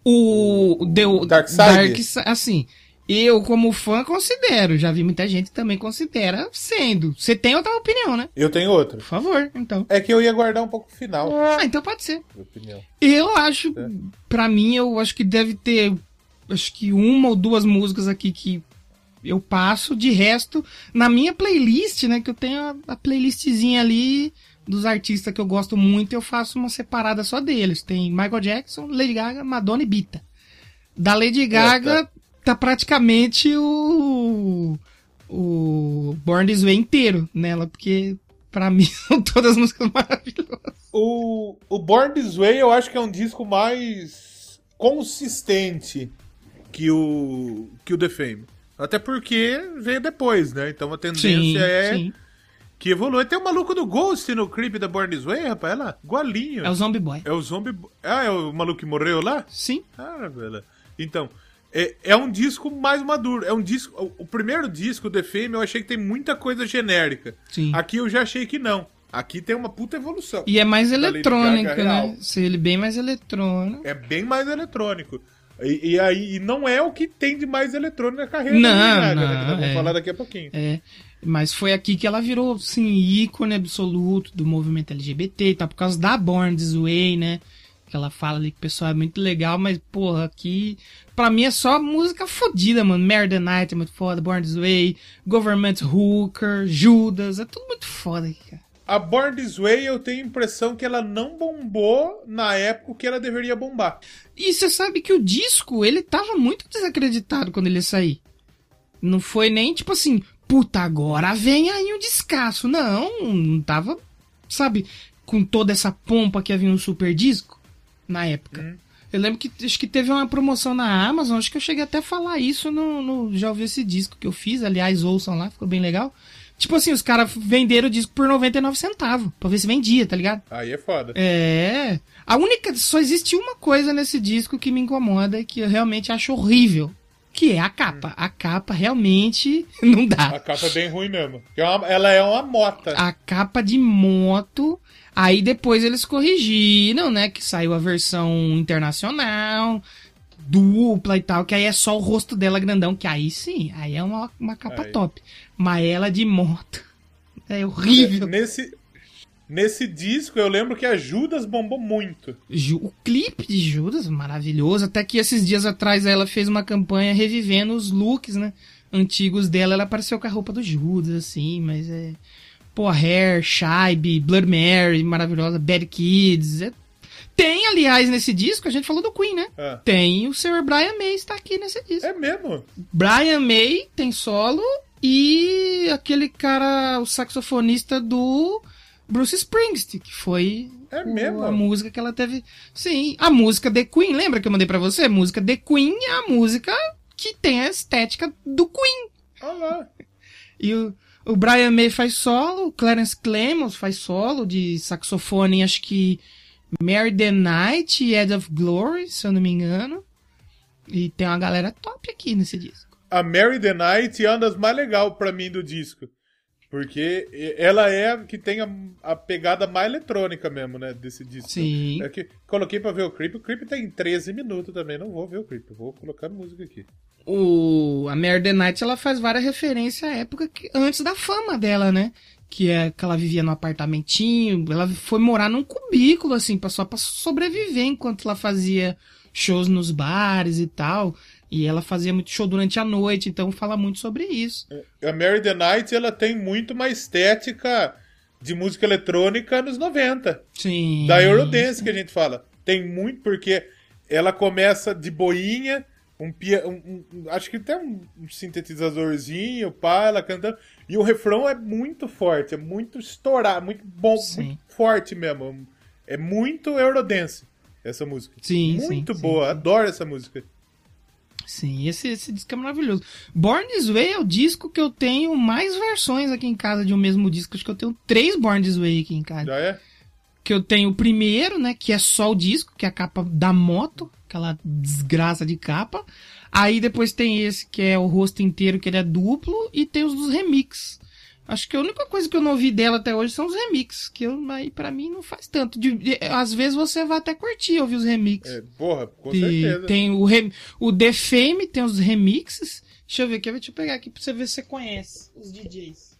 O, The, o Dark Side? Si- assim, eu como fã considero, já vi muita gente que também considera sendo. Você tem outra opinião, né? Eu tenho outro. Por favor, então. É que eu ia guardar um pouco o final. Ah, então pode ser. Minha opinião. Eu acho, É. pra mim, eu acho que deve ter, acho que uma ou duas músicas aqui que eu passo. De resto, na minha playlist, né, que eu tenho a, a playlistzinha ali dos artistas que eu gosto muito, eu faço uma separada só deles. Tem Michael Jackson, Lady Gaga, Madonna e Bita. Da Lady Gaga, tá praticamente o o Born This Way inteiro nela, porque pra mim são todas as músicas maravilhosas. O, o Born This Way eu acho que é um disco mais consistente que o, que o The Fame. Até porque veio depois, né? Então a tendência é sim. que evolui. Tem o maluco do Ghost no clipe da Born This Way, rapaz. Olha lá, igualinho. É o Zombie Boy. É o zombie. Ah, é o maluco que morreu lá? Sim. Ah, velho. Então, é, é um disco mais maduro. É um disco. O, primeiro disco, The Fame, eu achei que tem muita coisa genérica. Sim. Aqui eu já achei que não. Aqui tem uma puta evolução. E é mais Lady eletrônica, real. né? Se ele bem mais eletrônico. É bem mais eletrônico. E, e aí e não é o que tem de mais eletrônico na carreira Não, da né? não, nós vamos é. falar daqui a pouquinho. É. Mas foi aqui que ela virou, assim, ícone absoluto do movimento LGBT e tal, por causa da Born This Way, né? Que ela fala ali que o pessoal é muito legal, mas, porra, aqui. Pra mim é só música fodida, mano. Mary Night é muito foda, Born This Way, Government Hooker, Judas, é tudo muito foda aqui, cara. A Born This Way eu tenho a impressão que ela não bombou na época que ela deveria bombar. E você sabe que o disco, ele tava muito desacreditado quando ele ia sair. Não foi nem tipo assim, puta, agora vem aí um descasso. Não, não tava, sabe, com toda essa pompa que havia um super disco na época. Eu lembro que acho que teve uma promoção na Amazon, acho que eu cheguei até a falar isso no, no Já ouvi esse disco que eu fiz, aliás, ouçam lá, ficou bem legal. Tipo assim, os caras venderam o disco por 99 centavos, pra ver se vendia, tá ligado? Aí é foda. É. A única. Só existe uma coisa nesse disco que me incomoda e que eu realmente acho horrível. Que é a capa. A capa realmente não dá. A capa é bem ruim mesmo. É ela é uma mota. A capa de moto. Aí depois eles corrigiram, né? Que saiu a versão internacional, dupla e tal, que aí é só o rosto dela grandão, que aí sim, aí é uma, uma capa Aí. top. Mas ela de moto. É horrível. Nesse, nesse disco eu lembro que a Judas bombou muito. O clipe de Judas, maravilhoso. Até que esses dias atrás ela fez uma campanha revivendo os looks, né? Antigos dela. Ela apareceu com a roupa do Judas, assim, mas é. Pô, Hair, Shibe, Blood Mary, maravilhosa, Bad Kids. é- Tem, aliás, nesse disco, a gente falou do Queen, né? Ah. Tem o Sr. Brian May está aqui nesse disco. É mesmo? Brian May tem solo e aquele cara, o saxofonista do Bruce Springsteen, que foi É mesmo? a música que ela teve. Sim, a música The Queen, lembra que eu mandei pra você? A música The Queen é a música que tem a estética do Queen. Olha lá. E o, o Brian May faz solo, o Clarence Clemons faz solo de saxofone, acho que Mary the Night e Edge of Glory, se eu não me engano. E tem uma galera top aqui nesse disco. A Mary the Night é uma das mais legais pra mim do disco. Porque ela é a que tem a, a pegada mais eletrônica mesmo, né? Desse disco. Sim. É que coloquei pra ver o clipe. O clipe tem 13 minutos também. Não vou ver o clipe. Vou colocar música aqui. o a Mary the Night ela faz várias referências à época que, antes da fama dela, né? Que é que ela vivia num apartamentinho, ela foi morar num cubículo assim, só pra sobreviver enquanto ela fazia shows nos bares e tal. E ela fazia muito show durante a noite, então fala muito sobre isso. A Mary the Night ela tem muito uma estética de música eletrônica nos 90. Sim. Da Eurodance que a gente fala. Tem muito porque ela começa de boinha, um, um- um- acho que tem um, um sintetizadorzinho, pá, ela cantando. E o refrão é muito forte, é muito estourado, muito bom, Sim. muito forte mesmo. É muito Eurodance essa música. Sim, Muito sim, boa, sim, adoro essa música. Sim, esse, esse disco é maravilhoso. Born This Way é o disco que eu tenho mais versões aqui em casa de um mesmo disco. Acho que eu tenho três Born This Way aqui em casa. Já é? que eu tenho o primeiro, né, que é só o disco, que é a capa da moto, aquela desgraça de capa. Aí depois tem esse que é o rosto inteiro, que ele é duplo, e tem os dos remix. Acho que a única coisa que eu não ouvi dela até hoje são os remixes, que eu, aí pra mim não faz tanto. De- de- às vezes você vai até curtir ouvir os remixes. É, porra, com De- certeza. tem o, rem, o The Fame, tem os remixes. Deixa eu ver aqui, eu vou te pegar aqui pra você ver se você conhece os DJs.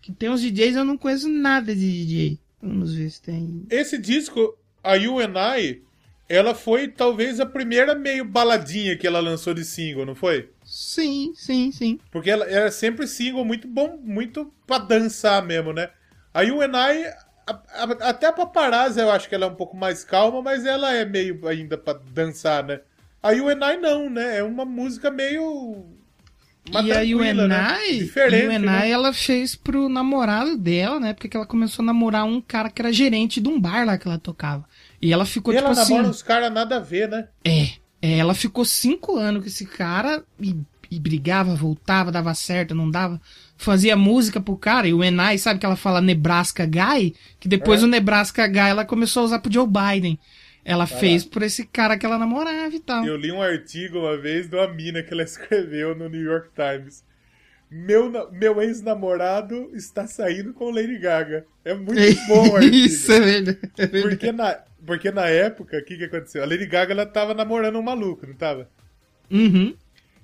Que tem uns DJs eu não conheço nada de DJ. Vamos ver se tem. Esse disco, a You and I, ela foi talvez a primeira meio baladinha que ela lançou de single, não foi? Sim, sim, sim. Porque ela era sempre single muito bom, muito pra dançar mesmo, né? A You and I, a- a- até a paparazzi eu acho que ela é um pouco mais calma, mas ela é meio ainda pra dançar, né? A You and I não, né? É uma música meio... mais e a tranquila, UNI, né? Diferente, UNI né? ela fez pro namorado dela, né? Porque ela começou a namorar um cara que era gerente de um bar lá que ela tocava. E ela ficou, E ela tipo assim. namora uns caras nada a ver, né? É, é, ela ficou cinco anos com esse cara e, e brigava, voltava, dava certo, não dava. Fazia música pro cara, e o Enai, sabe que ela fala Nebraska Guy? Que depois É. o Nebraska Guy ela começou a usar pro Joe Biden. Ela fez por esse cara que ela namorava e tal. Eu li um artigo uma vez de uma mina que ela escreveu no New York Times. Meu, meu ex-namorado está saindo com Lady Gaga. É muito bom o artigo. Isso, é verdade. é verdade. Porque na, porque na época, o que, que aconteceu? A Lady Gaga ela tava namorando um maluco, não tava? Uhum.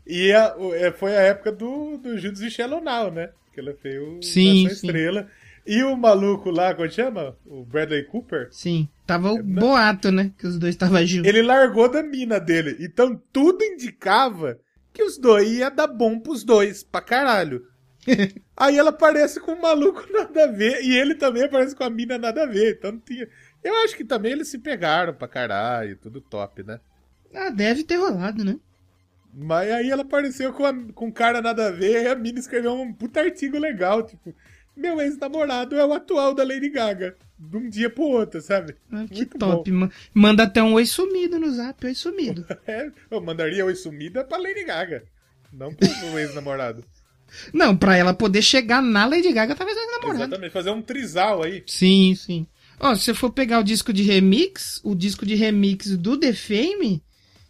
E a- é, foi a época do, do Judas e Shallow Now, né? Que ela fez o Sim, sim. Estrela. E o maluco lá, como chama? O Bradley Cooper. Sim. Tava o boato, né? Que os dois estavam juntos. Ele largou da mina dele. Então tudo indicava que os dois ia dar bom pros dois, pra caralho. Aí ela aparece com um maluco nada a ver. E ele também aparece com a mina nada a ver. Então não tinha. Eu acho que também eles se pegaram pra caralho, tudo top, né? Ah, deve ter rolado, né? Mas aí ela apareceu com, a, com um cara nada a ver e a mina escreveu um puta artigo legal, tipo, meu ex-namorado é o atual da Lady Gaga. De um dia pro outro, sabe? Ah, que Muito top. ma- Manda até um oi sumido no zap, oi sumido. É, eu mandaria oi sumida pra Lady Gaga. Não pro ex-namorado. Não, pra ela poder chegar na Lady Gaga, talvez ela namorada. Exatamente, fazer um trisal aí. Sim, sim. Ó, se você for pegar o disco de remix, o disco de remix do The Fame,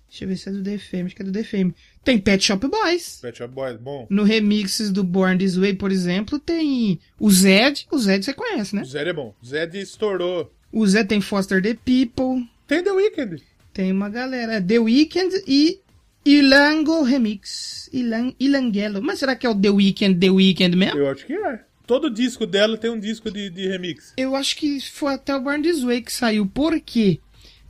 deixa eu ver se é do The Fame, acho que é do The Fame. Tem Pet Shop Boys. Pet Shop Boys, bom. No remixes do Born This Way, por exemplo, tem o Zed. O Zed você conhece, né? O Zed é bom. O Zed estourou. O Zed tem Foster the People. Tem The Weeknd. Tem uma galera. The Weeknd e Ilango Remix. Ilan, Ilangelo. Mas será que é o The Weeknd, The Weeknd mesmo? Eu acho que é. Todo disco dela tem um disco de, de remix. Eu acho que foi até o Born This Way que saiu. Por quê?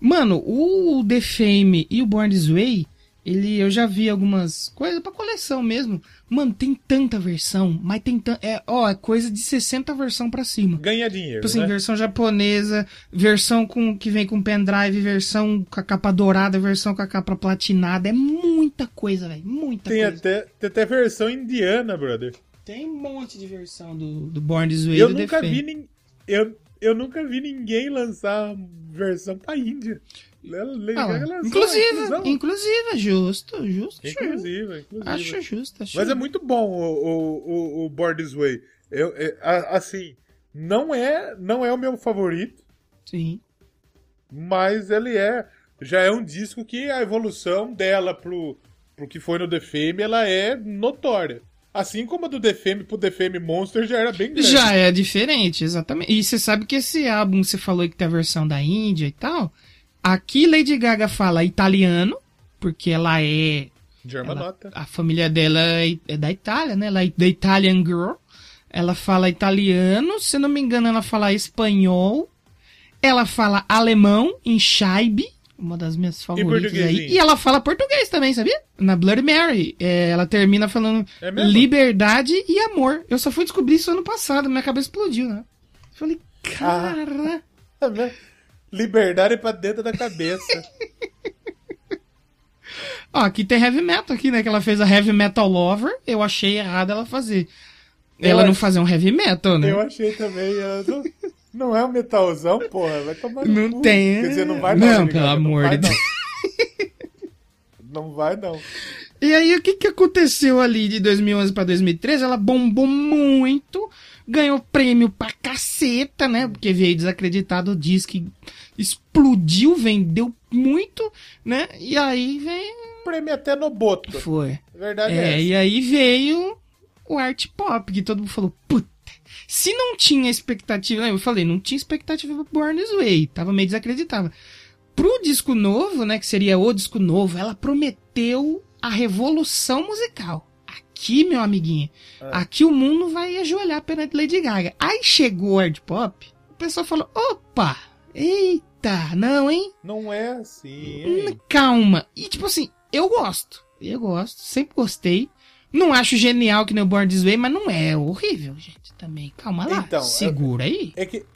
Mano, o The Fame e o Born This Way, ele, eu já vi algumas coisas pra coleção mesmo. Mano, tem tanta versão, mas tem tanta. É, ó, é coisa de 60 versão pra cima. Ganha dinheiro, Tipo assim, né? versão japonesa, versão com que vem com pendrive, versão com a capa dourada, versão com a capa platinada. É muita coisa, velho. Muita Tem coisa. até, tem até versão indiana, brother. Tem um monte de versão do, do Born This Way Eu do nunca vi nin- eu, eu nunca vi ninguém lançar versão pra Índia. Ah, inclusive, inclusive, justo, justo. Inclusive, inclusive. Acho justo, acho Mas é muito bom o, o, o, Born This Way. Eu, é, assim, não é, não é o meu favorito, Sim. mas ele é. Já é um disco que a evolução dela pro, pro que foi no The Fame, ela é notória. Assim como a do Fame pro Fame Monster já era bem grande. Já é diferente, exatamente. E você sabe que esse álbum, você falou que tem a versão da Índia e tal. Aqui Lady Gaga fala italiano, porque ela é. Germanota. A família dela é é da Itália, né? Ela é da Italian Girl. Ela fala italiano, se não me engano, ela fala espanhol. Ela fala alemão em Scheibe, uma das minhas favoritas aí. portuguesinho? E ela fala português também, sabia? Na Bloody Mary. É, ela termina falando É liberdade e amor. Eu só fui descobrir isso ano passado, minha cabeça explodiu, né? Falei, cara. Ah, né? Liberdade pra dentro da cabeça. Ó, aqui tem heavy metal aqui, né? Que ela fez a heavy metal lover. Eu achei errado ela fazer. Eu ela não acho- fazer um heavy metal, né? Eu achei também. eu não, não é um metalzão, porra. Vai tomar Não cu. tem, Quer dizer, não vai não. Não, pelo amor de não. Não vai não. E aí, o que, que aconteceu ali de 2011 pra 2013? Ela bombou muito, ganhou prêmio pra caceta, né? Porque veio desacreditado o disco, explodiu, vendeu muito, né? E aí vem. Prêmio até no boto. Foi. Verdade é, É, essa. e aí veio o art pop, que todo mundo falou, puta se não tinha expectativa, eu falei, não tinha expectativa pro Born This Way, tava meio desacreditável. Pro disco novo, né, que seria o disco novo, ela prometeu a revolução musical. Aqui, meu amiguinho, aqui o mundo vai ajoelhar perante Lady Gaga. Aí chegou o hard pop, o pessoal falou, opa, eita, não, hein? Não é assim, hein? Hum, Calma. E tipo assim, eu gosto. Eu gosto, sempre gostei. Não acho genial que nem o Born This Way, mas não é horrível, gente. Também, calma lá. Então, Segura aí. É que,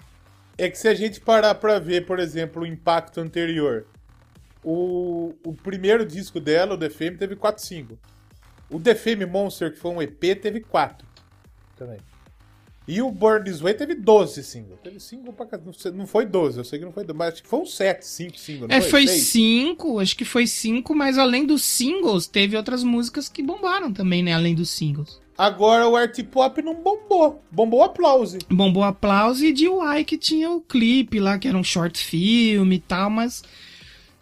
é que se a gente parar pra ver, por exemplo, o impacto anterior, o, o primeiro disco dela, o The Fame, teve 4 singles. O The Fame Monster, que foi um EP, teve 4 também. E o Born This Way teve 12 singles. Teve single pra cá. não foi 12, eu sei que não foi 12, mas acho que foi uns 7, 5 singles. É, foi Seis? cinco, acho que foi cinco, mas além dos singles, teve outras músicas que bombaram também, né? Além dos singles. Agora o art pop não bombou. Bombou aplause. Bombou aplauso e DIY que tinha o clipe lá, que era um short film e tal, mas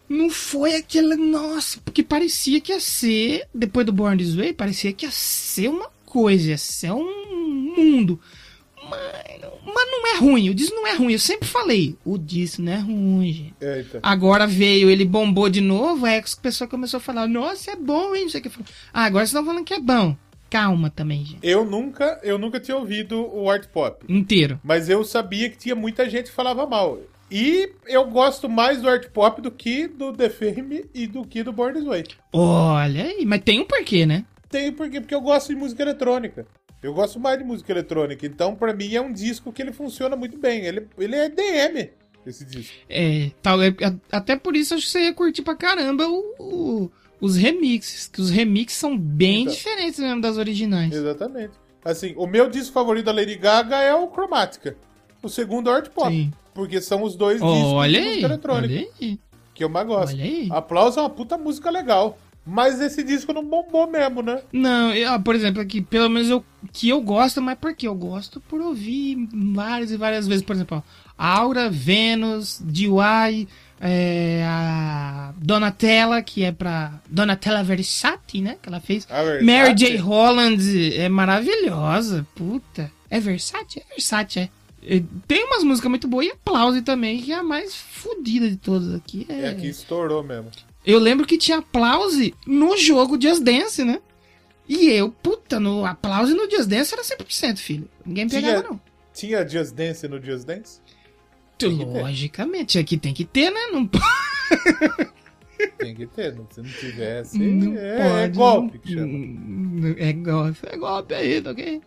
não foi aquela. Nossa, porque parecia que ia ser, depois do Born This Way, parecia que ia ser uma coisa, ia ser um mundo. Mas, não- é ruim, o disco não é ruim, eu sempre falei, o disco não é ruim, gente. Então. Agora veio, ele bombou de novo, aí a pessoa começou a falar, nossa, é bom, hein? Ah, agora vocês estão falando que é bom. Calma também, gente. Eu nunca, eu nunca tinha ouvido o art pop. Inteiro. Mas eu sabia que tinha muita gente que falava mal. E eu gosto mais do art pop do que do The Fame e do que do Born This Way. Olha aí, mas tem um porquê, né? Tem porque, porque eu gosto de música eletrônica. Eu gosto mais de música eletrônica. Então, pra mim, é um disco que ele funciona muito bem. Ele, ele é DM, esse disco. É, tal, é, até por isso acho que você ia curtir pra caramba o, o- os remixes, que os remixes são bem Então. diferentes mesmo das originais. Exatamente. Assim, o meu disco favorito da Lady Gaga é o Chromatica. O segundo é o art pop. Sim. Porque são os dois discos Olha de aí, música eletrônica. olha aí. Que eu mais gosto. Olha aí. Aplauso é uma puta música legal. Mas esse disco não bombou mesmo, né? Não, eu, ah, por exemplo, aqui, pelo menos eu que eu gosto, mas por quê? Eu gosto por ouvir várias e várias vezes, por exemplo, ó, Aura, Vênus, DY, é, a Donatella, que é pra Donatella Versace, né, que ela fez. Mary J. Holland é maravilhosa, puta. É Versace? É Versace, é. Tem umas músicas muito boas e Aplause também, que é a mais fodida de todas aqui. É que estourou mesmo. Eu lembro que tinha aplause no jogo Just Dance, né? E eu, puta, no aplause no Just Dance era 100%, filho. Ninguém pegava, Tinha- não. Tinha Just Dance no Just Dance? Logicamente, aqui tem que ter, né? Não, Tem que ter, não- se não tivesse. não é, pode. é golpe que chama. É golpe, é golpe aí, tá ok?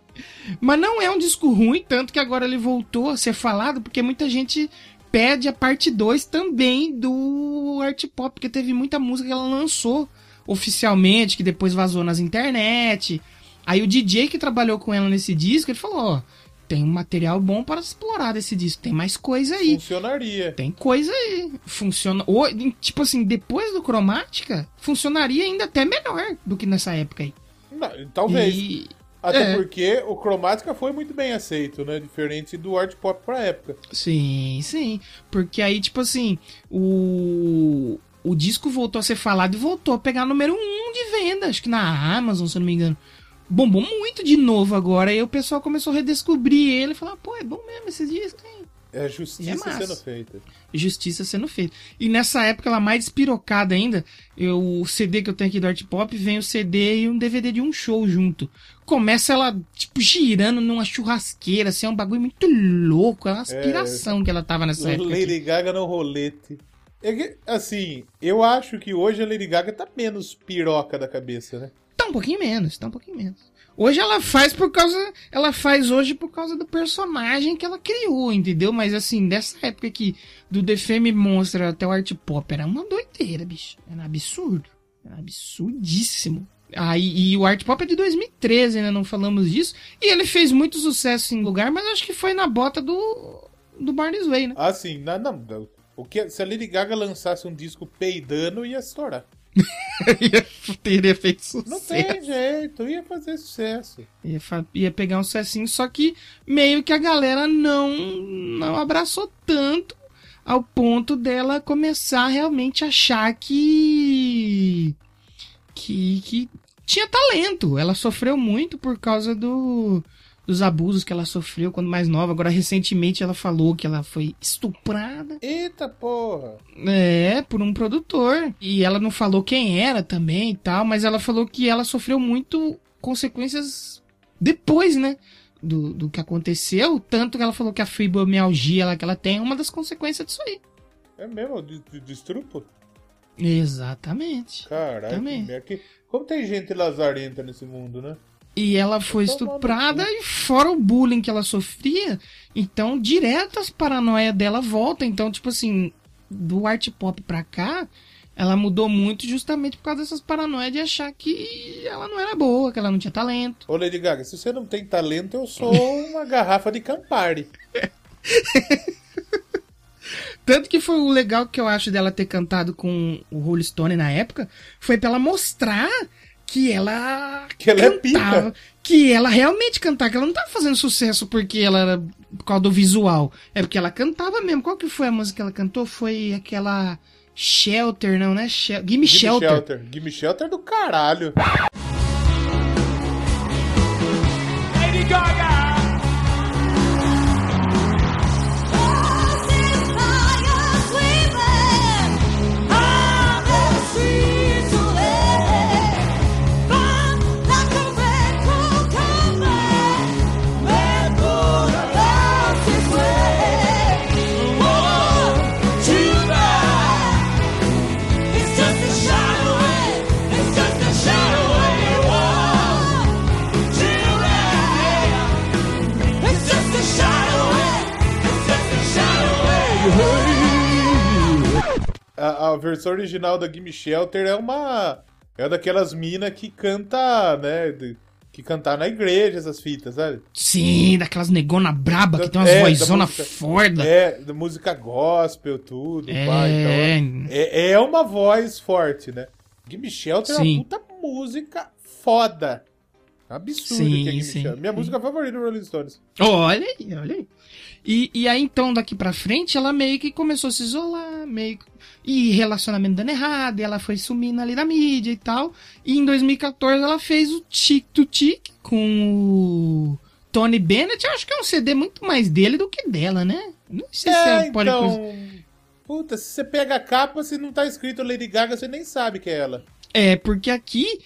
Mas não é um disco ruim, tanto que agora ele voltou a ser falado, porque muita gente pede a parte 2 também do Art Pop, porque teve muita música que ela lançou oficialmente, que depois vazou nas internet. Aí o DJ que trabalhou com ela nesse disco, ele falou, ó, tem um material bom para explorar desse disco, tem mais coisa aí. Funcionaria. Tem coisa aí. Funciona. Ou, tipo assim, depois do Cromática, funcionaria ainda até melhor do que nessa época aí. Não, talvez. E- Até é. porque o Chromatica foi muito bem aceito, né? Diferente do art pop pra época. Sim, sim. Porque aí, tipo assim, o. O disco voltou a ser falado e voltou a pegar número um de venda, acho que na Amazon, se eu não me engano. Bombou muito de novo agora, aí o pessoal começou a redescobrir ele e falar, pô, é bom mesmo esse disco, hein? É é justiça massa. sendo feita. justiça sendo feita. E nessa época, ela mais despirocada ainda, eu, o CD que eu tenho aqui do Art Pop, vem o CD e um DVD de um show junto. Começa ela, tipo, girando numa churrasqueira, assim, é um bagulho muito louco, é uma aspiração que ela tava nessa época. aqui. Lady Gaga no rolete. É que, assim, eu acho que hoje a Lady Gaga tá menos piroca da cabeça, né? Tá um pouquinho menos, tá um pouquinho menos. Hoje ela faz por causa. Ela faz hoje por causa do personagem que ela criou, entendeu? Mas assim, dessa época aqui, do Fame Monster até o Art Pop, era uma doideira, bicho. Era absurdo. Era absurdíssimo. Aí, e o Art Pop é de 2013, ainda não falamos disso. E ele fez muito sucesso em lugar, mas acho que foi na bota do. do Barney's Way, né? Ah, sim, não, não. O que, se a Lady Gaga lançasse um disco peidando, ia estourar. Teria feito sucesso. Não tem jeito, ia fazer sucesso. Ia, fa- ia pegar um sucessinho, só que meio que a galera não, não abraçou tanto ao ponto dela começar a realmente achar que, que. que tinha talento. Ela sofreu muito por causa do, dos abusos que ela sofreu quando mais nova. Agora, recentemente, ela falou que ela foi estuprada. Eita porra. É, por um produtor. E ela não falou quem era também e tal, mas ela falou que ela sofreu muito consequências depois, né? Do, do que aconteceu. Tanto que ela falou que a fibromialgia lá que ela tem é uma das consequências disso aí. É mesmo? De, de, de estrupo? Exatamente. Caralho, que merda. Como tem gente lazarenta nesse mundo, né? E ela foi estuprada e fora o bullying que ela sofria, então direto as paranoias dela voltam. Então, tipo assim, do art pop pra cá, ela mudou muito justamente por causa dessas paranoias de achar que ela não era boa, que ela não tinha talento. Ô Lady Gaga, se você não tem talento, eu sou uma garrafa de Campari. Tanto que foi o legal que eu acho dela ter cantado com o Rolling Stone na época, foi pra ela mostrar que ela Que ela é cantava, pica. que ela realmente cantava, que ela não tava fazendo sucesso porque ela era por causa do visual, é porque ela cantava mesmo. Qual que foi a música que ela cantou? Foi aquela Shelter, não, né? Shel Gimme, Gimme Shelter. Shelter. Gimme Shelter do caralho. Lady Gaga. Versão original da Gimme Shelter é uma. É daquelas minas que canta, né? que cantar na igreja, essas fitas, sabe? Sim, daquelas negona braba que tem umas É, da vozona música- forda. É, da música gospel, tudo, É. pá, então, é, é uma voz forte, né? Gimme Shelter é Sim. uma puta música foda. Absurdo Sim, que é Gimme Shelter. Minha música favorita do Rolling Stones. Olha aí, olha aí. E, e aí, então, daqui pra frente, ela meio que começou a se isolar, meio que... E relacionamento dando errado, e ela foi sumindo ali na mídia e tal. E em 2014 ela fez o Tic to Tic com o Tony Bennett. Eu acho que é um CD muito mais dele do que dela, né? Não sei se É, é pode... então... Puta, se você pega a capa, se não tá escrito Lady Gaga, você nem sabe que é ela. É, porque aqui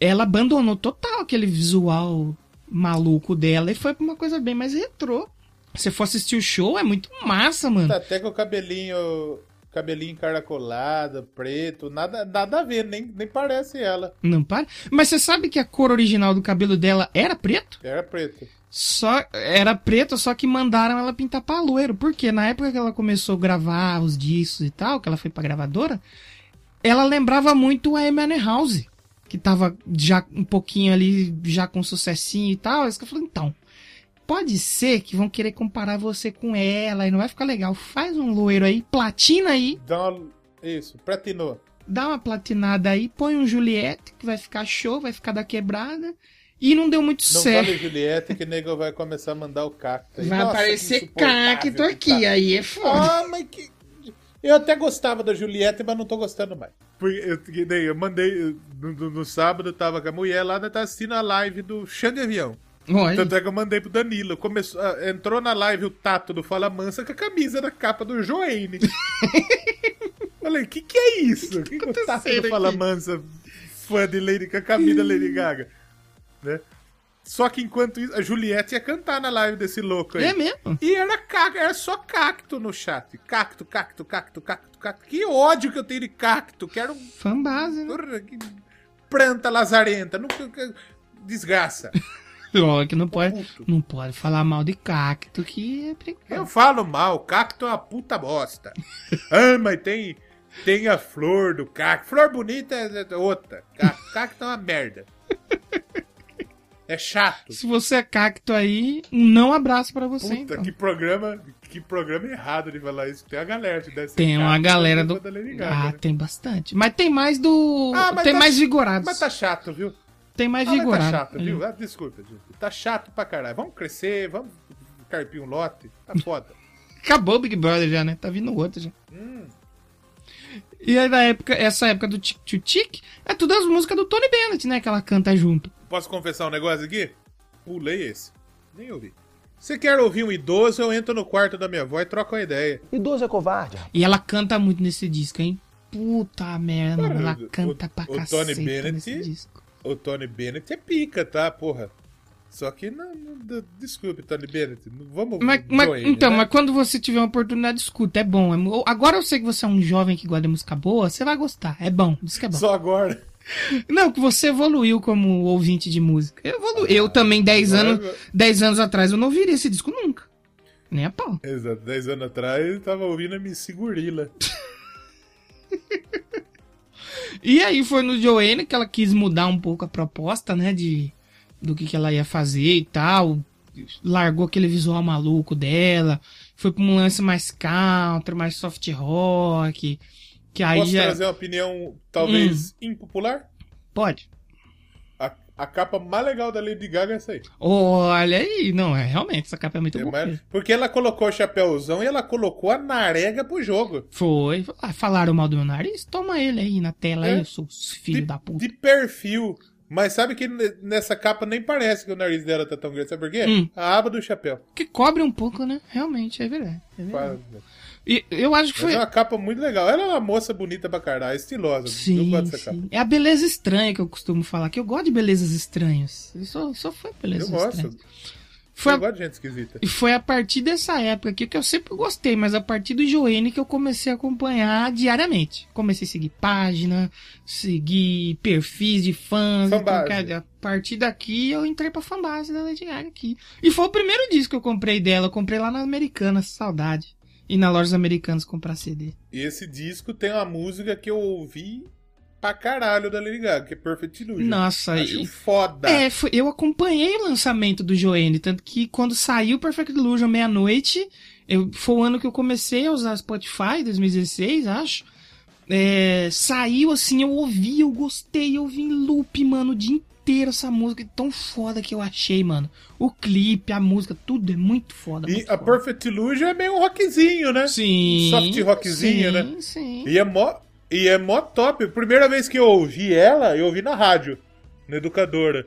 ela abandonou total aquele visual maluco dela e foi pra uma coisa bem mais retrô. Se for assistir o show, é muito massa, mano. Tá até com o cabelinho... Cabelinho encaracolado, preto, nada, nada a ver, nem, nem parece ela. Não para. Mas você sabe que a cor original do cabelo dela era preto? Era preto. Só era preto, só que mandaram ela pintar pra loiro. Porque na época que ela começou a gravar os discos e tal, que ela foi pra gravadora, ela lembrava muito a Amy House, que tava já um pouquinho ali, já com sucessinho e tal. Aí eu falei, então, pode ser que vão querer comparar você com ela e não vai ficar legal. Faz um loiro aí, platina aí, Dá uma... Isso, platinou. dá uma platinada aí, põe um Juliette, que vai ficar show, vai ficar da quebrada. E não deu muito Não certo. fale Juliette que o nego vai começar a mandar o cacto. aí. Vai Nossa, que aparecer cacto que aqui, tá. aí é foda. Ah, mas que... Eu até gostava da Juliette, mas não tô gostando mais. Porque eu, eu mandei... eu- No, no- no sábado eu tava com a mulher lá, ela tá assistindo a live do Xande Avião. Olha, Tanto é que eu mandei pro Danilo. Começou, ah, entrou na live o Tato do Fala Mansa com a camisa da capa do Joane. Falei, que que é isso? que, que o Tato do Fala? Mansa, fã de Lady, com a camisa da Lady Gaga? Né? Só que enquanto isso, a Juliette ia cantar na live desse louco aí. é mesmo? E era, cacto, era só cacto no chat. Cacto, cacto, cacto, cacto, cacto. Que ódio que eu tenho de cacto. Quero um Fanbase, né? Porra, que planta lazarenta. Que- desgraça. Que não pode, não pode falar mal de cacto, que é perigoso. Eu falo mal, cacto é uma puta bosta. ah, mas tem, tem a flor do cacto. Flor bonita é outra. Cacto, cacto é uma merda. É chato. Se você é cacto aí, não abraço pra você, Puta, então. que programa, que programa errado de falar isso. Tem a galera que deve Tem uma galera é do... Ah, né? tem bastante. Mas tem mais do... Ah, mas tem tá- mais vigorados. Mas tá chato, viu? Tem mais Ah, vigorado. tá chato, viu? Ah, desculpa, gente. Tá chato pra caralho. Vamos crescer, vamos carpir um lote. Tá foda. Acabou o Big Brother já, né? Tá vindo outro já. Hum. E aí, na época, essa época do Tic Tic Tic, é tudo as músicas do Tony Bennett, né? Que ela canta junto. Posso confessar um negócio aqui? Pulei esse. Nem ouvi. Você quer ouvir um idoso, eu entro no quarto da minha avó e troco uma ideia. Idoso é covarde. E ela canta muito nesse disco, hein? Puta merda, mano. Ela o- canta pra o Tony caceta Bennett- nesse disco. O Tony Bennett é pica, tá, porra? Só que não, não- desculpe, Tony Bennett. Vamos Mas, mas- então, né? mas quando você tiver uma oportunidade, escuta. É bom. é agora eu sei que você é um jovem que gosta de música boa, você vai gostar. É bom. Diz que é bom. Só agora. Não, que você evoluiu como ouvinte de música. Eu, evolu... eu também, 10 agora- anos, 10 anos atrás, eu não ouviria esse disco nunca. Nem a pau. Exato, 10 anos atrás eu tava ouvindo a MC Gorila. E aí foi no Joanne que ela quis mudar um pouco a proposta, né? De, do que, que ela ia fazer e tal. Largou aquele visual maluco dela. Foi pra um lance mais country, mais soft rock. Que aí Posso já. trazer uma opinião talvez impopular? Pode. A, capa mais legal da Lady Gaga é essa aí. Olha aí. Não, é realmente, essa capa é muito É boa. mais-. Porque ela colocou o chapéuzão e ela colocou a narega pro jogo. Foi. Ah, falaram mal do meu nariz? Toma ele aí na tela É. aí, seus filho de, da puta. de perfil. Mas sabe que ne- nessa capa nem parece que o nariz dela tá tão grande. Sabe por quê? Hum. A aba do chapéu. Que cobre um pouco, né? Realmente, é verdade. É verdade. Mas E eu acho que foi. é uma capa muito legal. Ela é uma moça bonita pra caralho, estilosa. eu Sim, sim. É a beleza estranha que eu costumo falar, que eu gosto de belezas estranhas. Eu sou, sou fã de Eu belezas gosto. Foi Eu a, gosto de gente esquisita. e foi a partir dessa época aqui que eu sempre gostei, mas a partir do Joene que eu comecei a acompanhar diariamente. Comecei a seguir página, seguir perfis de fãs. então, Fanbase. cara, a partir daqui eu entrei pra fanbase da Lady Gaga aqui. E foi o primeiro disco que eu comprei dela. Eu comprei lá na Americanas, saudade. E na lojas americanas comprar CD. E esse disco tem uma música que eu ouvi pra caralho da Lady Gaga, que é Perfect Illusion. Nossa, Acho e- foda. É, foi- eu acompanhei o lançamento do Joanne, tanto que quando saiu Perfect Illusion meia-noite, eu- foi o ano que eu comecei a usar Spotify, 2016, acho. É, saiu assim, eu ouvi, eu gostei, eu ouvi em loop, mano, o dia inteiro essa música, tão foda que eu achei, mano. O clipe, a música, tudo é muito foda. E muito a foda. Perfect Illusion é meio um rockzinho, né? Sim. soft rockzinho, sim, né? Sim, E é mó, e é mó top. Primeira vez que eu ouvi ela, eu ouvi na rádio, na educadora.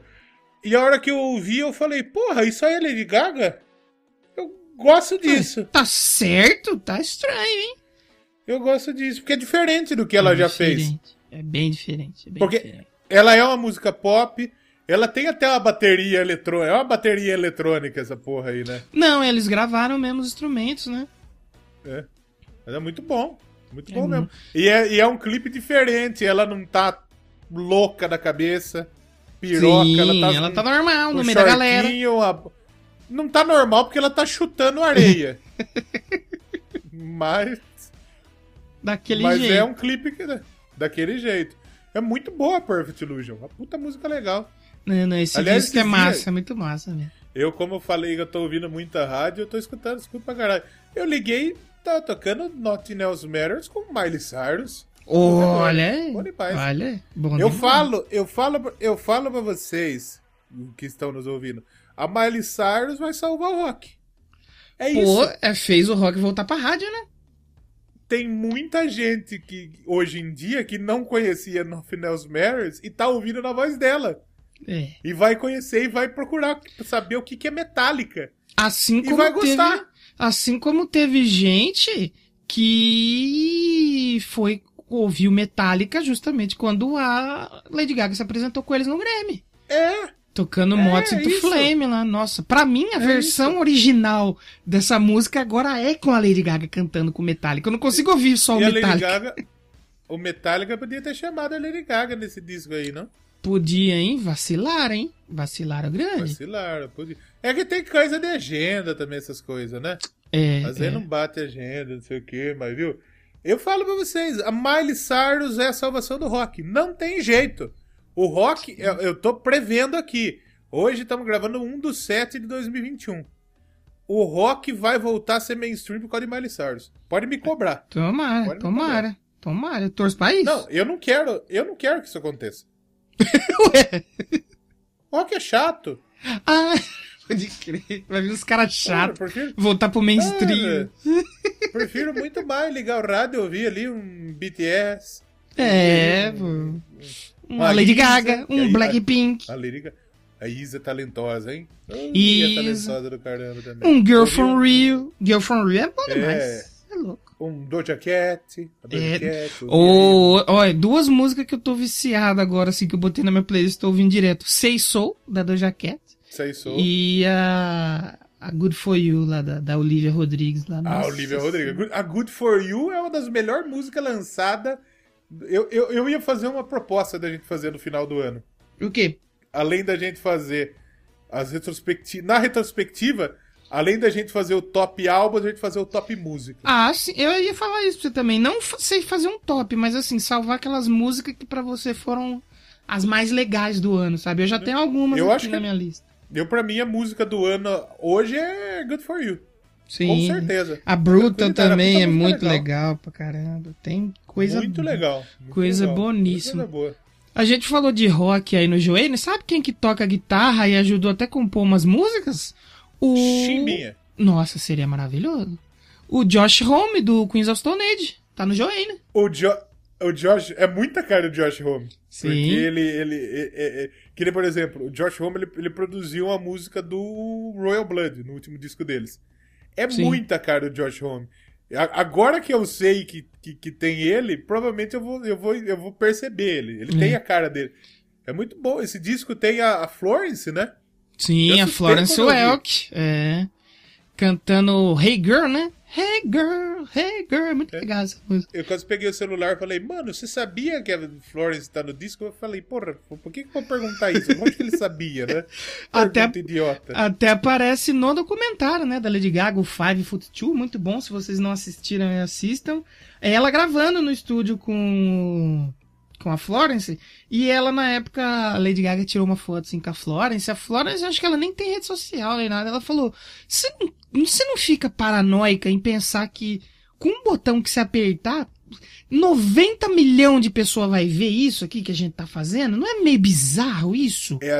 E a hora que eu ouvi, eu falei, porra, isso aí é Lady Gaga? Eu gosto disso. Tá certo? Tá estranho, hein? Eu gosto disso, porque é diferente do que ela É já fez. É bem diferente. É bem Porque diferente. Ela é uma música pop, ela tem até uma bateria eletrônica. É uma bateria eletrônica essa porra aí, né? Não, eles gravaram mesmo os instrumentos, né? É. Mas é muito bom. Muito É bom mu- mesmo. E é, e é um clipe diferente. Ela não tá louca da cabeça, piroca. Sim, ela tá, ela tá normal, no meio da galera. a- Não tá normal porque ela tá chutando areia. mas Daquele mas jeito. é um clipe que, daquele jeito. É muito boa a Perfect Illusion. Uma puta música legal. Não, não, esse Aliás, disco é massa, é muito massa mesmo. Eu, como eu falei eu tô ouvindo muita rádio, eu tô escutando, escuto pra caralho. Eu liguei, tá tocando Nothing Else Matters com Miley Cyrus. Olha aí. Bom demais. Olha, bom Eu demais. falo, eu falo, eu falo pra vocês que estão nos ouvindo. A Miley Cyrus vai salvar o rock. É Pô, isso. é, fez o rock voltar pra rádio, né? Tem muita gente que hoje em dia que não conhecia Nothing Else Matters e tá ouvindo na voz dela. É. E vai conhecer e vai procurar saber o que, que é metálica. Assim E como vai teve, gostar. assim como teve gente que foi ouvir o Metallica justamente quando a Lady Gaga se apresentou com eles no Grammy. É, Tocando É, Mods into isso. Flame lá. Nossa, pra mim a versão original dessa música agora é com a Lady Gaga cantando com o Metallica. Eu não consigo ouvir só o e a Lady Metallica. Gaga. O Metallica podia ter chamado a Lady Gaga nesse disco aí, não? Podia, hein? Vacilaram, hein? Vacilaram grande. Vacilaram. Podia. É que tem coisa de agenda também, essas coisas, né? É, Às é. vezes não bate agenda, não sei o quê, mas viu? Eu falo pra vocês, a Miley Cyrus é a salvação do rock. Não tem jeito. O rock, eu, eu tô prevendo aqui. Hoje estamos gravando 1 do 7 de 2021. O rock vai voltar a ser mainstream por causa de Miley Cyrus. Pode me cobrar. Tomara, me tomara. Tomara, eu torço pra isso. Não, eu não quero, eu não quero que isso aconteça. Ué. Rock é chato. Ah, pode crer. Vai vir uns caras chatos. Por quê? Voltar pro mainstream. É, prefiro muito mais ligar o rádio e ouvir ali um BTS. É, pô. Uma Uma Lady Lisa, Gaga, e um Blackpink. A lírica. A Isa é talentosa, hein? A Isa é Isa. talentosa do caramba também. Um Girl from Rio. Girl from Rio é bom É. demais. É louco. Um Doja Cat. A Doja É. Cat. o- Ô, Olha, duas músicas que eu tô viciado agora, assim, que eu botei na minha playlist, tô ouvindo direto. Say Soul, da Doja Cat. Sei sou. E a, a Good For You, lá da, da Olivia Rodrigues. Lá. A Nossa Olivia Rodrigo. A Good For You é uma das melhores músicas lançadas. Eu, eu, eu ia fazer uma proposta da gente fazer no final do ano. O quê? Além da gente fazer as retrospectivas. Na retrospectiva, além da gente fazer o top álbum, a gente fazer o top música. Ah, sim, eu ia falar isso pra você também. Não sei fazer um top, mas assim, salvar aquelas músicas que pra você foram as mais legais do ano, sabe? Eu já tenho algumas Eu aqui na minha lista. Eu, pra mim, a música do ano hoje é Good For You. Sim. Com certeza. A Brutal Tranquilidade, também é muito legal. legal. pra caramba. Tem coisa Muito legal. muito coisa legal. boníssima. Coisa boa. A gente falou de rock aí no Joelho. Sabe quem que toca guitarra e ajudou até a compor umas músicas? O. Chimbinha. Nossa, seria maravilhoso. O Josh Homme do Queens of Stone Age. Tá no Joelho. O, jo o Josh. É muita cara do Josh Homme. Sim. Porque ele. ele é, é, é, que nem, por exemplo, o Josh Homme ele, ele produziu a música do Royal Blood no último disco deles. É Sim. muita cara do Josh Homme. A- Agora que eu sei que, que, que tem ele, provavelmente eu vou, eu vou, eu vou perceber ele. Ele É. tem a cara dele. É muito bom. Esse disco tem a, a Florence, né? Sim, Eu a Florence. Welk. É. Cantando Hey Girl, né? Hey Girl, Hey Girl. É muito legal essa música. Eu quase peguei o celular e falei, mano, você sabia que a Florence tá no disco? Eu falei, porra, por que que eu vou perguntar isso? Onde que ele sabia, né? Até- idiota. Até aparece no documentário, né, da Lady Gaga, o Five Foot Two, muito bom, se vocês não assistiram, assistam. É ela gravando no estúdio com com a Florence, e ela na época, a Lady Gaga tirou uma foto assim com a Florence, a Florence, acho que ela nem tem rede social nem nada, ela falou, você não, não fica paranoica em pensar que com um botão que você apertar, 90 milhões de pessoas vai ver isso aqui que a gente tá fazendo? Não é meio bizarro isso? É,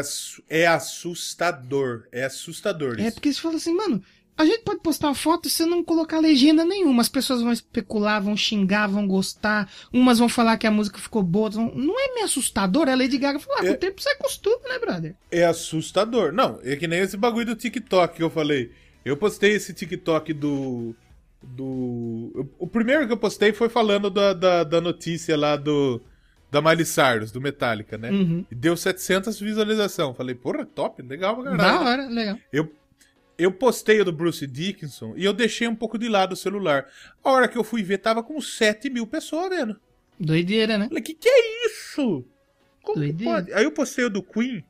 é assustador. É assustador É isso. porque você fala assim, mano, a gente pode postar uma foto e você não colocar legenda nenhuma. As pessoas vão especular, vão xingar, vão gostar. Umas vão falar que a música ficou boa. vão- Não é meio assustador? A Lady Gaga falou, ah, com É. o tempo você acostuma, né, brother? É assustador. Não, é que nem esse bagulho do TikTok que eu falei. Eu postei esse TikTok do. Do. O primeiro que eu postei foi falando da, da, da notícia lá do. Da Miley Cyrus, do Metallica, né? Uhum. E deu 700 visualizações. Falei, porra, top, legal pra Da caralho. hora, legal. Eu, eu postei o do Bruce Dickinson e eu deixei um pouco de lado o celular. A hora que eu fui ver, tava com 7 mil pessoas vendo. Doideira, né? Falei, que que é isso? Como Doideira. pode? Aí eu postei o do Queen.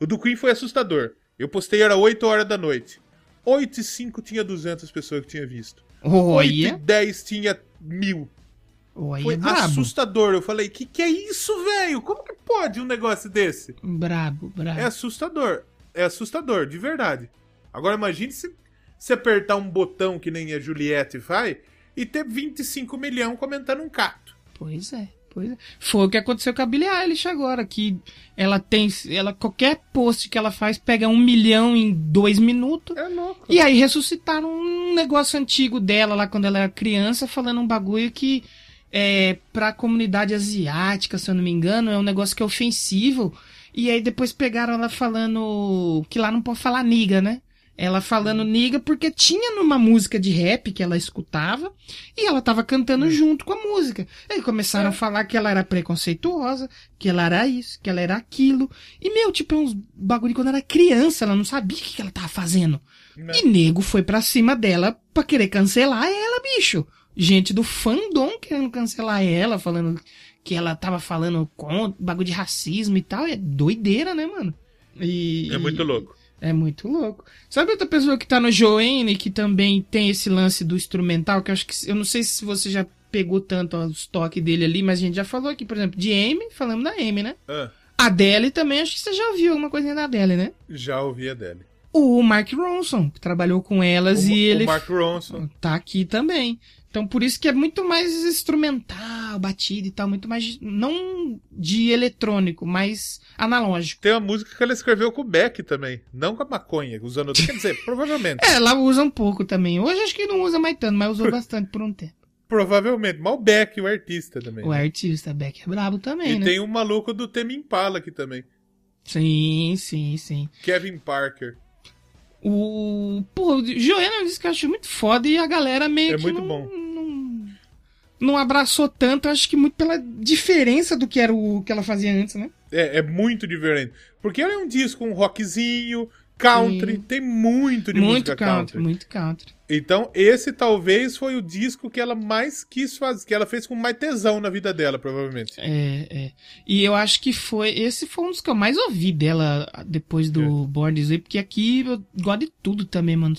O do Queen foi assustador. Eu postei, era 8 horas da noite. 8 e 5 tinha 200 pessoas que tinha visto. 8 e Olha, 10 tinha mil. olha, Foi é assustador. Eu falei, que que é isso, velho? Como que pode um negócio desse? Brabo, brabo. É assustador. É assustador, de verdade. Agora imagine se, se apertar um botão que nem a Juliette faz e ter 25 milhões comentando um cato. Pois é, pois é. Foi o que aconteceu com a Billie Eilish agora, que ela tem, ela qualquer post que ela faz pega um milhão em dois minutos. É louco. E aí ressuscitaram um negócio antigo dela lá quando ela era criança, falando um bagulho que é pra comunidade asiática, se eu não me engano, é um negócio que é ofensivo. E aí depois pegaram ela falando que lá não pode falar niga, né? Ela falando niga porque tinha numa música de rap que ela escutava e ela tava cantando junto com a música. Aí começaram a falar que ela era preconceituosa, que ela era isso, que ela era aquilo. E, meu, tipo, é uns bagulho quando ela era criança, ela não sabia o que ela tava fazendo. Né? E nego foi pra cima dela pra querer cancelar ela, bicho. Gente do fandom querendo cancelar ela, falando que ela tava falando com bagulho de racismo e tal. É doideira, né, mano? E, É muito louco. É muito louco. Sabe outra pessoa que tá no Joanne que também tem esse lance do instrumental, que eu acho que. Eu não sei se você já pegou tanto os toques dele ali, mas a gente já falou aqui, por exemplo, de Amy, falamos da Amy, né? Ah, Adele também, acho que você já ouviu alguma coisinha da Adele, né? já ouvi a dele. O Mark Ronson, que trabalhou com elas O, e ele o Mark Ronson. tá aqui também. Então por isso que é muito mais instrumental, batido e tal, muito mais não de eletrônico, mais analógico. Tem uma música que ela escreveu com o Beck também. Não com a maconha, usando. Quer dizer, provavelmente. É, ela usa um pouco também. Hoje acho que não usa mais tanto, mas usou bastante por um tempo. Provavelmente. Mas o Beck, o artista também. O artista Beck é brabo também, E né? tem um maluco do Temi Impala aqui também. Sim, sim, sim. Kevin Parker. O. Pô, Joana é um disco que eu acho muito foda e a galera meio É que muito não, bom. Não, não abraçou tanto, acho que muito pela diferença do que era o que ela fazia antes, né? É, é muito diferente. Porque ele é um disco, um rockzinho, country, Sim. tem muito de muito música country, country. muito country. Então, esse talvez foi o disco que ela mais quis fazer, que ela fez com mais tesão na vida dela, provavelmente. É, é. E eu acho que foi. Esse foi um dos que eu mais ouvi dela depois É. do Born This Way, porque aqui eu gosto de tudo também, mano.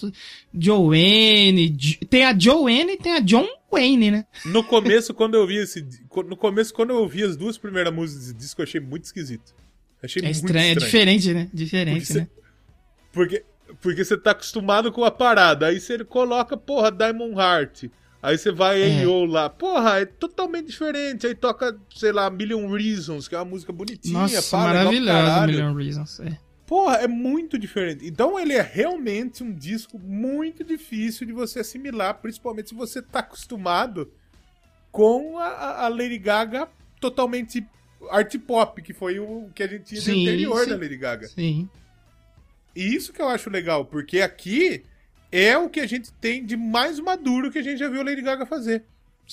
Joanne, Jo- tem a Joanne e tem a John Wayne, né? No começo, quando eu vi esse. No começo, quando eu ouvi as duas primeiras músicas desse disco, eu achei muito esquisito. Achei É muito estranho, é diferente, né? Diferente, Porque né? Porque, porque você tá acostumado com a parada. Aí você coloca, porra, Diamond Heart. Aí você vai É. em O lá. Porra, é totalmente diferente. Aí toca, sei lá, Million Reasons, que é uma música bonitinha, Nossa, pá, maravilhosa. Million Reasons. É. Porra, é muito diferente. Então ele é realmente um disco muito difícil de você assimilar, principalmente se você tá acostumado com a- a, Lady Gaga totalmente art pop, que foi o que a gente tinha Sim, anterior sim. da Lady Gaga. Sim. E isso que eu acho legal, porque aqui é o que a gente tem de mais maduro que a gente já viu a Lady Gaga fazer.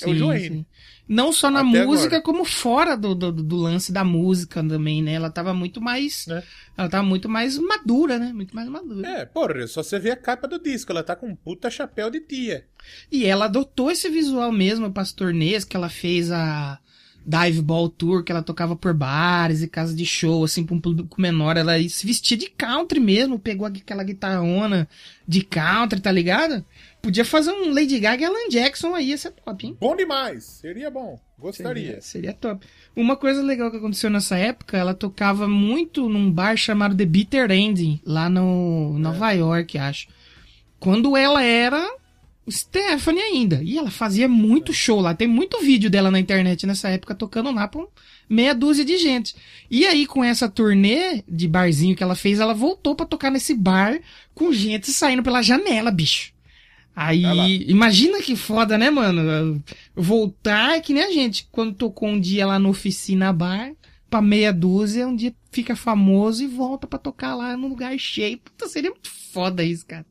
é o Sim, Joanne. sim. Não só na Até música, agora. como fora do, do, do lance da música também, né? Ela tava muito mais. Né? Ela tava muito mais madura, né? Muito mais madura. É, porra, só você ver a capa do disco, ela tá com um puta chapéu de tia. E ela adotou esse visual mesmo para as turnês que ela fez a Dive Ball Tour, que ela tocava por bares e casas de show, assim, pra um público menor. Ela se vestia de country mesmo, pegou aquela guitarrona de country, tá ligado? Podia fazer um Lady Gaga e Alan Jackson aí, ia ser top, hein? Bom demais, seria bom, gostaria. Seria, seria top. Uma coisa legal que aconteceu nessa época, ela tocava muito num bar chamado The Bitter Ending, lá no Nova York, acho. Quando ela era Stephanie ainda. E ela fazia muito show lá. Tem muito vídeo dela na internet nessa época tocando lá pra meia dúzia de gente. E aí, com essa turnê de barzinho que ela fez, ela voltou pra tocar nesse bar com gente saindo pela janela, bicho. Aí, Tá imagina que foda, né, mano? Voltar é que nem a gente. Quando tocou um dia lá no oficina bar, pra meia dúzia, um dia fica famoso e volta pra tocar lá num lugar cheio. Puta, seria muito foda isso, cara.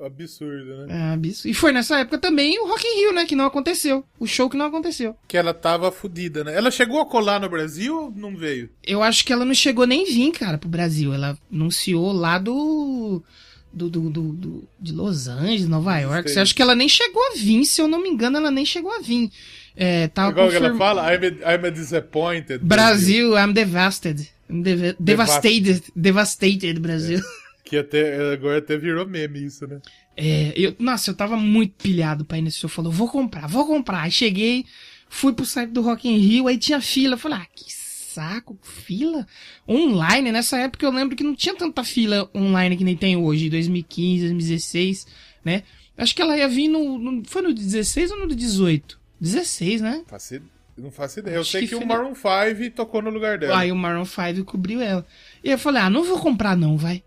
Absurdo, né? É, absurdo. E foi nessa época também o Rock in Rio, né? Que não aconteceu. O show que não aconteceu. Que ela tava fodida, né? Ela chegou a colar no Brasil ou não veio? Eu acho que ela não chegou nem vir, cara, pro Brasil. Ela anunciou lá do. Do, do, do, do- de Los Angeles, Nova York. Você acha que ela nem chegou a vir? Se eu não me engano, ela nem chegou a vir. É, tava Igual que ela confirm- fala, I'm a, I'm a disappointed. Brasil, I'm devastated. I'm deva- devastated. Devastated, Brasil. Que até, agora até virou meme isso, né? É, eu, nossa, eu tava muito pilhado pra ir nesse show. Falou, vou comprar, vou comprar. Aí cheguei, fui pro site do Rock in Rio, aí tinha fila. Eu falei, ah, que saco, fila? Online, nessa época eu lembro que não tinha tanta fila online que nem tem hoje, 2015, 2016, né? Acho que ela ia vir no, no- Foi no 16 ou no 18? 16, né? Faço não faço ideia. Eu Acho sei que que, o Maroon 5 tocou no lugar dela. Aí o Maroon 5 cobriu ela. E eu falei, ah, não vou comprar não, vai.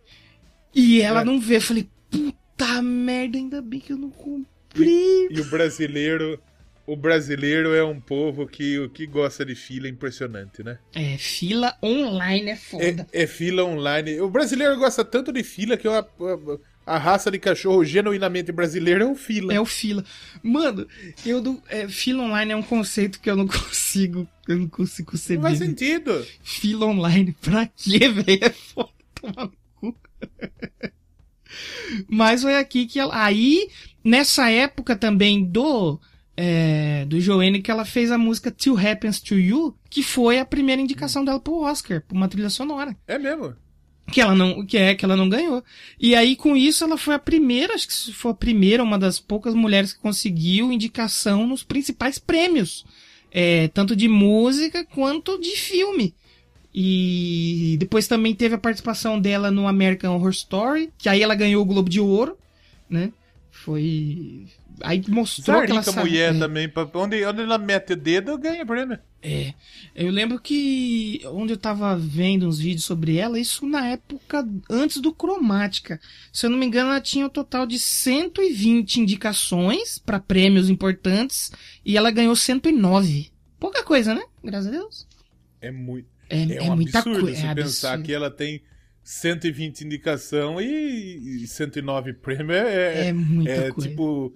E ela É. não veio. Eu falei, puta merda, ainda bem que eu não comprei. E o brasileiro, o brasileiro é um povo que o que gosta de fila é impressionante, né? É, fila online é foda. É, é fila online. O brasileiro gosta tanto de fila que a, a- a raça de cachorro genuinamente brasileira é o fila. É o fila. Mano, eu do, é, fila online é um conceito que eu não consigo. Eu não consigo Não conceber. faz sentido. Fila online, pra quê, velho? É foda tomar no cu. Mas foi aqui que ela. Aí, nessa época também do. É, do Joanne, que ela fez a música Till Happens to You, que foi a primeira indicação dela pro Oscar, pra uma trilha sonora. É mesmo. Que ela não, que é, que ela não ganhou. E aí, com isso, ela foi a primeira, acho que foi a primeira, uma das poucas mulheres que conseguiu indicação nos principais prêmios. É, tanto de música quanto de filme. E depois também teve a participação dela no American Horror Story, que aí ela ganhou o Globo de Ouro, né? Foi. Aí mostrou que ela sabe- mulher é. também. pra- Onde, onde ela mete o dedo, ganha prêmio. É. Eu lembro que onde eu tava vendo uns vídeos sobre ela, isso na época antes do Cromática. Se eu não me engano, ela tinha um total de 120 indicações pra prêmios importantes e ela ganhou 109. Pouca coisa, né? Graças a Deus. É muito. É, É, é um muita absurdo coisa. você É pensar absurdo. que ela tem 120 indicação e, e 109 prêmio é, É muita é, coisa. tipo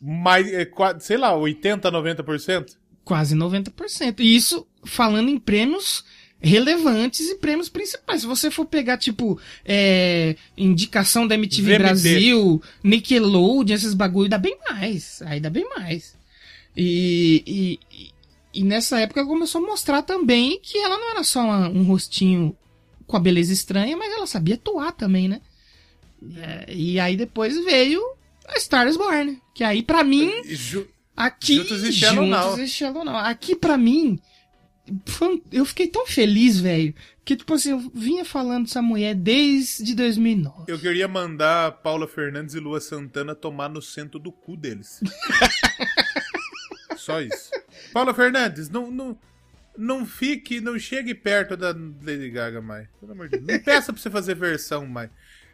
mais é, sei lá, 80, 90%. Quase 90%. E isso falando em prêmios relevantes e prêmios principais. Se você for pegar, tipo, é, indicação da MTV VMB. Brasil, Nickelodeon, esses bagulho, dá bem mais. Aí dá bem mais. E, e, e- e nessa época ela começou a mostrar também que ela não era só uma- um rostinho com a beleza estranha, mas ela sabia atuar também, né? É, e aí depois veio a Star is Born. Que aí, pra mim, E ju- Aqui, Juntos e Shallow Now. E. Aqui, pra mim, um- eu fiquei tão feliz, velho. Que, tipo assim, eu vinha falando dessa mulher desde 2009. eu queria mandar Paula Fernandes e Lua Santana tomar no centro do cu deles. Só isso. Paula Fernandes, não, não, não fique, não chegue perto da Lady Gaga mais. Pelo amor de Deus. Não peça pra você fazer versão mais.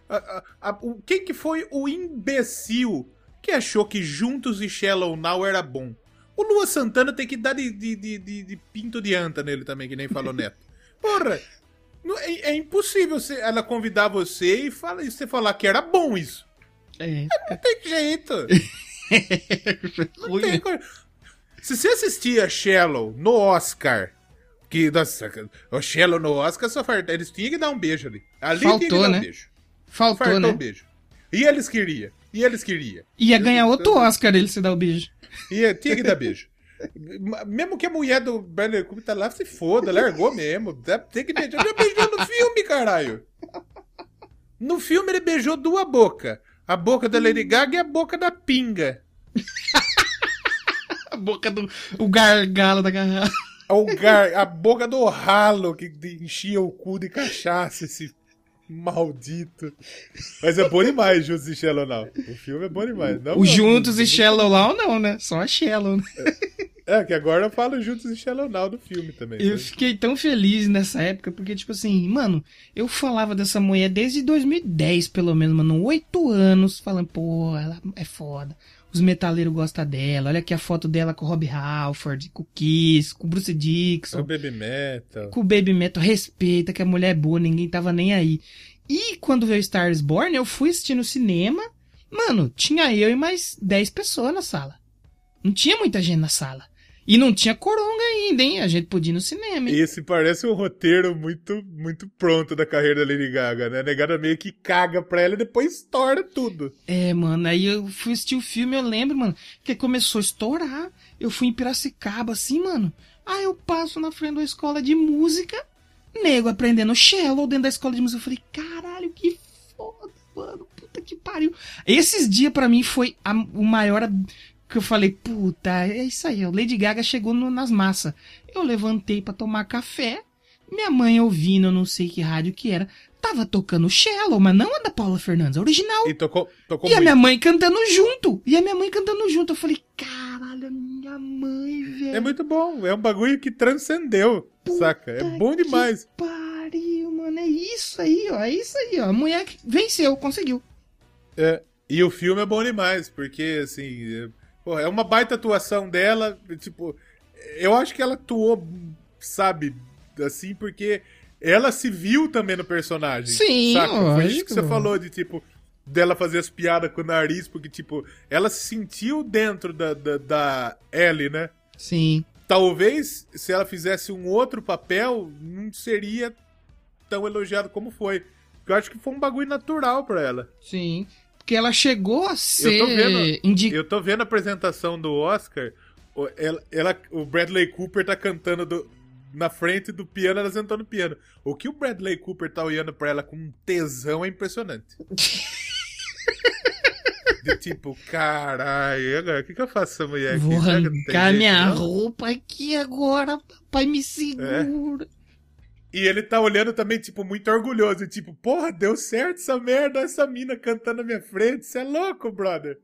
A- a- a- o, quem que foi o imbecil que achou que Juntos e Shallow Now era bom? O Lua Santana tem que dar de, de, de, de- pinto de anta nele também, que nem falou Neto. Porra, não- é, é impossível você- ela convidar você e, fala, e você falar que era bom isso. É. Não tem jeito. Não tem co- Se você assistia Shallow no Oscar, que, nossa, o Shallow no Oscar só farta, eles tinham que dar um beijo ali. Ali tinha que Faltou, dar um né? beijo. Faltou, Fartou né? um beijo. E eles queriam. E eles queriam. Ia ganhar outro Oscar ele se dar o beijo. E tinha que dar beijo. Mesmo que a mulher do Bradley Cooper tá lá, se foda, largou mesmo. Tem que beijar. Já beijou no filme, caralho. No filme ele beijou duas bocas. A boca da Lady Gaga e a boca da pinga. A boca do o gargalo da garrafa. O gar, a boca do ralo que enchia o cu de cachaça, esse maldito. Mas é bom demais, Juntos e Shallow Now. O filme é bom demais. Não, O não, Juntos não- e Shallow Now não, né? Só a Shallow, né? É, que agora eu falo Juntos e Shallow Now do filme também. Eu né? fiquei tão feliz nessa época, porque, tipo assim, mano, eu falava dessa mulher desde 2010, pelo menos, mano, oito anos, falando, pô, ela é foda. Os metaleiros gostam dela. Olha aqui a foto dela com o Rob Halford, com o Kiss, com o Bruce É o Dixon, Baby Metal. com o Baby Metal. Respeita que a mulher é boa, ninguém tava nem aí. E quando veio Stars Born, eu fui assistir no cinema. Mano, tinha eu e mais 10 pessoas na sala. Não tinha muita gente na sala. E não tinha coronga ainda, hein? A gente podia ir no cinema, hein? Esse parece um roteiro muito, muito pronto da carreira da Lady Gaga, né? A negada meio que caga pra ela e depois estoura tudo. É, mano, aí eu fui assistir o filme, eu lembro, mano, que começou a estourar. Eu fui em Piracicaba, assim, mano. Aí eu passo na frente da escola de música, nego aprendendo shallow dentro da escola de música. Eu falei, caralho, que foda, mano, puta que pariu. Esses dias pra mim foi a- o maior que eu falei, puta, é isso aí, ó, Lady Gaga chegou no- nas massas. Eu levantei pra tomar café, minha mãe ouvindo, eu não sei que rádio que era, tava tocando shallow, mas não a da Paula Fernandes, a original. E tocou, tocou E a muito. minha mãe cantando junto. E a minha mãe cantando junto. Eu falei, caralho, minha mãe, velho. É muito bom. É um bagulho que transcendeu, saca? É bom demais. Pariu, mano. É isso aí, ó. É isso aí, ó. A mulher que venceu, conseguiu. É, e o filme é bom demais, porque, assim, é, porra, é uma baita atuação dela, tipo, eu acho que ela atuou, sabe, assim, porque ela se viu também no personagem. Sim, saca? Foi isso lógico. que você falou de, tipo, dela fazer as piadas com o nariz, porque, tipo, ela se sentiu dentro da, da, da Ellie, né? Sim. Talvez, se ela fizesse um outro papel, não seria tão elogiado como foi. Eu acho que foi um bagulho natural pra ela. Sim. Porque ela chegou a ser. Eu tô vendo, eu tô vendo a apresentação do Oscar. o- Ela, ela- o Bradley Cooper tá cantando do- na frente do piano, ela sentando no piano. O que o Bradley Cooper tá olhando pra ela com um tesão é impressionante. De tipo, caralho, agora? O que, que eu faço essa mulher aqui? Vou arrancar jeito, minha não? roupa aqui agora. Papai me segura. E ele tá olhando também, tipo, muito orgulhoso. Tipo, porra, deu certo essa merda, essa mina cantando na minha frente. Você é louco, brother.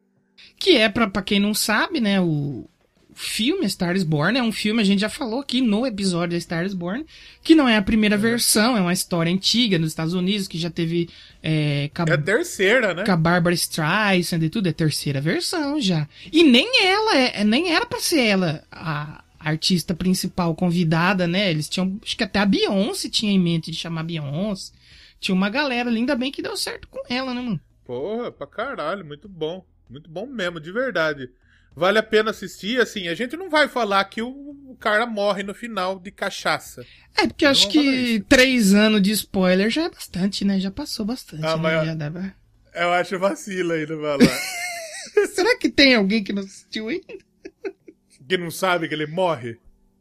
Que é, pra, pra quem não sabe, né, o filme Star is Born é um filme, a gente já falou aqui no episódio A Star is Born, que não é a primeira versão, é uma história antiga nos Estados Unidos, que já teve é, com, a, É a terceira, né? com a Barbara Streisand e tudo, é a terceira versão já. E nem ela, é, é- nem era pra ser ela a, artista principal convidada, né? Eles tinham, acho que até a Beyoncé tinha em mente de chamar Beyoncé. Tinha uma galera ali, ainda bem que deu certo com ela, né, mano? Porra, pra caralho, muito bom. Muito bom mesmo, de verdade. Vale a pena assistir, assim, a gente não vai falar que o, cara morre no final de cachaça. É, porque eu acho que três anos de spoiler já é bastante, né? Já passou bastante. Ah, né? mas- Já Eu acho vacila ainda falar. Será que tem alguém que não assistiu ainda? Que não sabe que ele morre?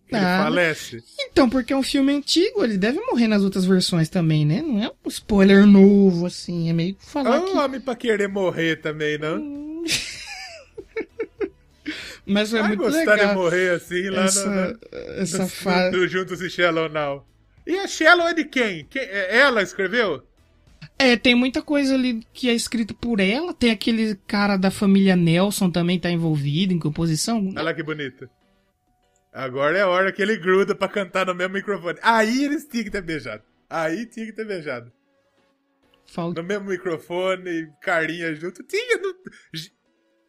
Que ele Ah. falece? Então, porque é um filme antigo, ele deve morrer nas outras versões também, né? Não é um spoiler novo, assim. É meio que falar Ô, que. homem pra querer morrer também, não? Mas foi Vai muito gostar legal. de morrer assim lá essa, no, no, essa no- fase. no Juntos e Shallow Now. E a Shallow é de quem? Quem- é- Ela escreveu? É, tem muita coisa ali que é escrito por ela. Tem aquele cara da família Nelson também tá envolvido em composição. Olha lá que bonito. Agora é a hora que ele gruda pra cantar no mesmo microfone. Aí eles tinham que ter beijado. Aí tinha que ter beijado. Falta... No mesmo microfone, carinha junto. Tinha. não-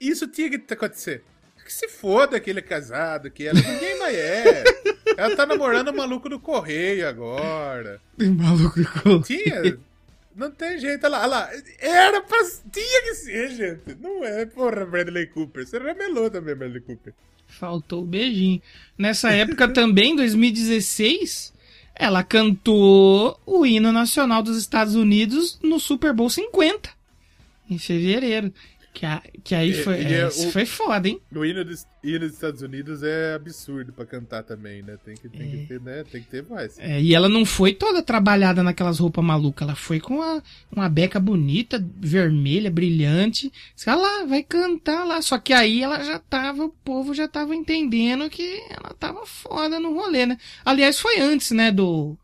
Isso tinha que acontecer. Que se foda que ele é casado, que ela. Ninguém mais é. Ela tá namorando o maluco do correio agora. Maluco ficou. Tinha. Não tem jeito. Olha lá, olha lá. Era pra. Tinha que ser, gente. Não é, porra, Bradley Cooper. Você remelou também, Bradley Cooper. Faltou o beijinho. Nessa época também, 2016, ela cantou o hino nacional dos Estados Unidos no Super Bowl 50, em fevereiro. Que, a- que aí foi, é, é isso o- foi foda, hein? O hino dos, hino dos Estados Unidos é absurdo pra cantar também, né? Tem que, tem É. que ter, né? Tem que ter voz. É, e ela não foi toda trabalhada naquelas roupas malucas, ela foi com uma, uma beca bonita, vermelha, brilhante. Sei lá, vai cantar lá. Só que aí ela já tava, o povo já tava entendendo que ela tava foda no rolê, né? Aliás, foi antes, né, do,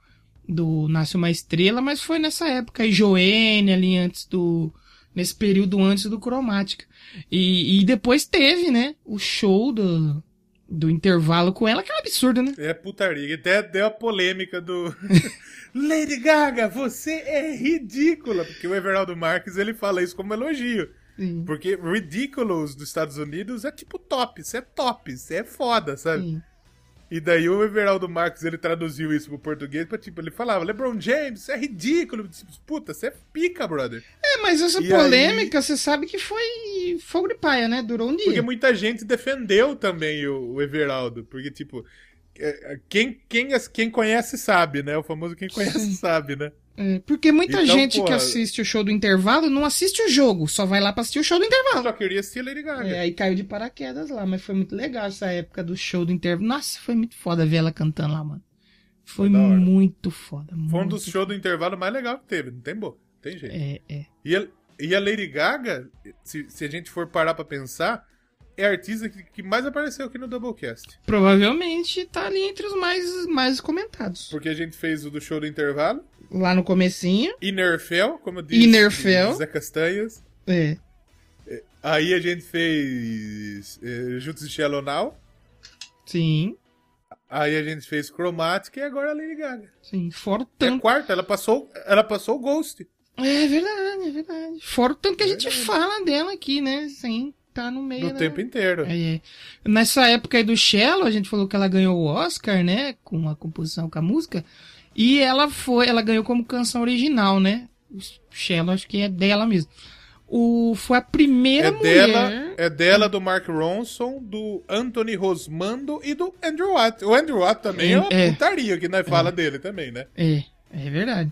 do Nasce Uma Estrela, mas foi nessa época. E Joene ali antes do. Nesse período antes do Cromática. E, e depois teve, né, o show do, do intervalo com ela, que é um absurdo, né? É putaria. Até deu a polêmica do. Lady Gaga, você é ridícula. Porque o Everaldo Marques ele fala isso como elogio. Sim. Porque Ridiculous dos Estados Unidos é tipo top. Isso é top. Isso é foda, sabe? Sim. E daí o Everaldo Marques ele traduziu isso pro português pra tipo, ele falava: LeBron James, isso é ridículo. Puta, você é pica, brother. É, mas essa E polêmica, você sabe que foi fogo de paia, né? Durou um dia. Porque muita gente defendeu também o, o Everaldo. Porque, tipo, quem, quem, quem conhece sabe, né? O famoso quem conhece sabe, né? É, porque muita Então, gente que porra- assiste o show do intervalo não assiste o jogo, só vai lá pra assistir o show do intervalo. Só queria assistir Lady Gaga. É, aí caiu de paraquedas lá, mas foi muito legal essa época do show do intervalo. Nossa, foi muito foda ver ela cantando lá, mano. Foi hora. muito foda. Foi um dos shows do intervalo mais legal que teve, não tem boa, tem jeito. É, é. E, a, e a Lady Gaga, se, se a gente for parar pra pensar, é a artista que, que mais apareceu aqui no Doublecast. Provavelmente tá ali entre os mais, mais comentados. Porque a gente fez o do show do intervalo, Lá no comecinho. Inerfell, como disse Inerfell. Zé Castanhas. É. Aí a gente fez eh, Juntos e Shallow Now. Sim, Aí a gente fez Chromatic e agora a Lady Gaga. sim. Fora o É tanto. quarta, ela passou, ela passou o Ghost. É verdade, é verdade. Fora o tanto que a gente fala dela aqui, né? Sem tá no meio da... tempo inteiro. É, é. Nessa época aí do Shallow, a gente falou que ela ganhou o Oscar, né? Com a composição, com a música. E ela foi, ela ganhou como canção original, né? O Shallow acho que é dela mesmo. O, foi a primeira É mulher... dela, é dela, do Mark Ronson, do Anthony Rosmando e do Andrew Watt. O Andrew Watt também é, uma É. putaria que nós fala dele também, né? É, é verdade.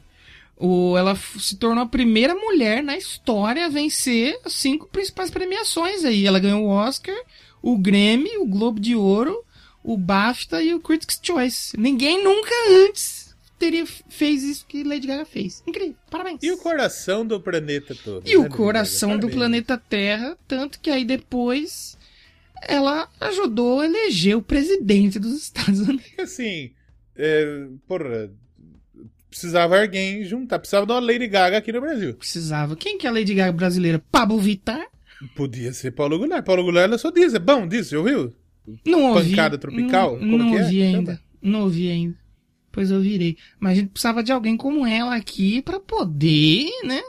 O, ela se tornou a primeira mulher na história a vencer as cinco principais premiações aí. Ela ganhou o Oscar, o Grammy, o Globo de Ouro, o BAFTA e o Critics' Choice. Ninguém nunca antes teria fez isso que Lady Gaga fez. Incrível, parabéns. E o coração do planeta todo. E o né, Lady coração Gaga? do planeta Terra, tanto que aí depois ela ajudou a eleger o presidente dos Estados Unidos. Assim, é, porra, precisava alguém juntar. Precisava de uma Lady Gaga aqui no Brasil. Precisava. Quem que é a Lady Gaga brasileira? Pablo Vittar? Podia ser Paulo Goulart. Paulo Goulart lançou Diesel. Bom, Diesel, ouviu? Não ouvi. Pancada tropical? Não, não é? ouvi ainda. Não ouvi ainda. Pois eu virei. Mas a gente precisava de alguém como ela aqui pra poder, né?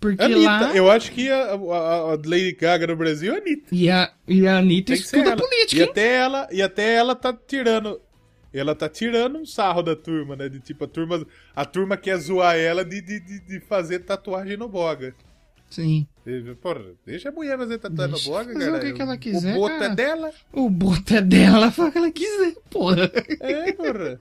Porque Anitta, lá. eu acho que a, a- a Lady Gaga no Brasil é a Anitta. E a, e a Anitta estuda política, E hein? até ela, e até ela tá tirando. Ela tá tirando um sarro da turma, né? De tipo, a turma, a turma quer zoar ela de, de, de, de fazer tatuagem no boga. Sim. Porra, deixa a mulher fazer tatuagem Deixa no boga, fazer o cara. que que ela quiser, O boto cara. é dela. O boto é dela, ela fala o que ela quiser, porra. É, porra.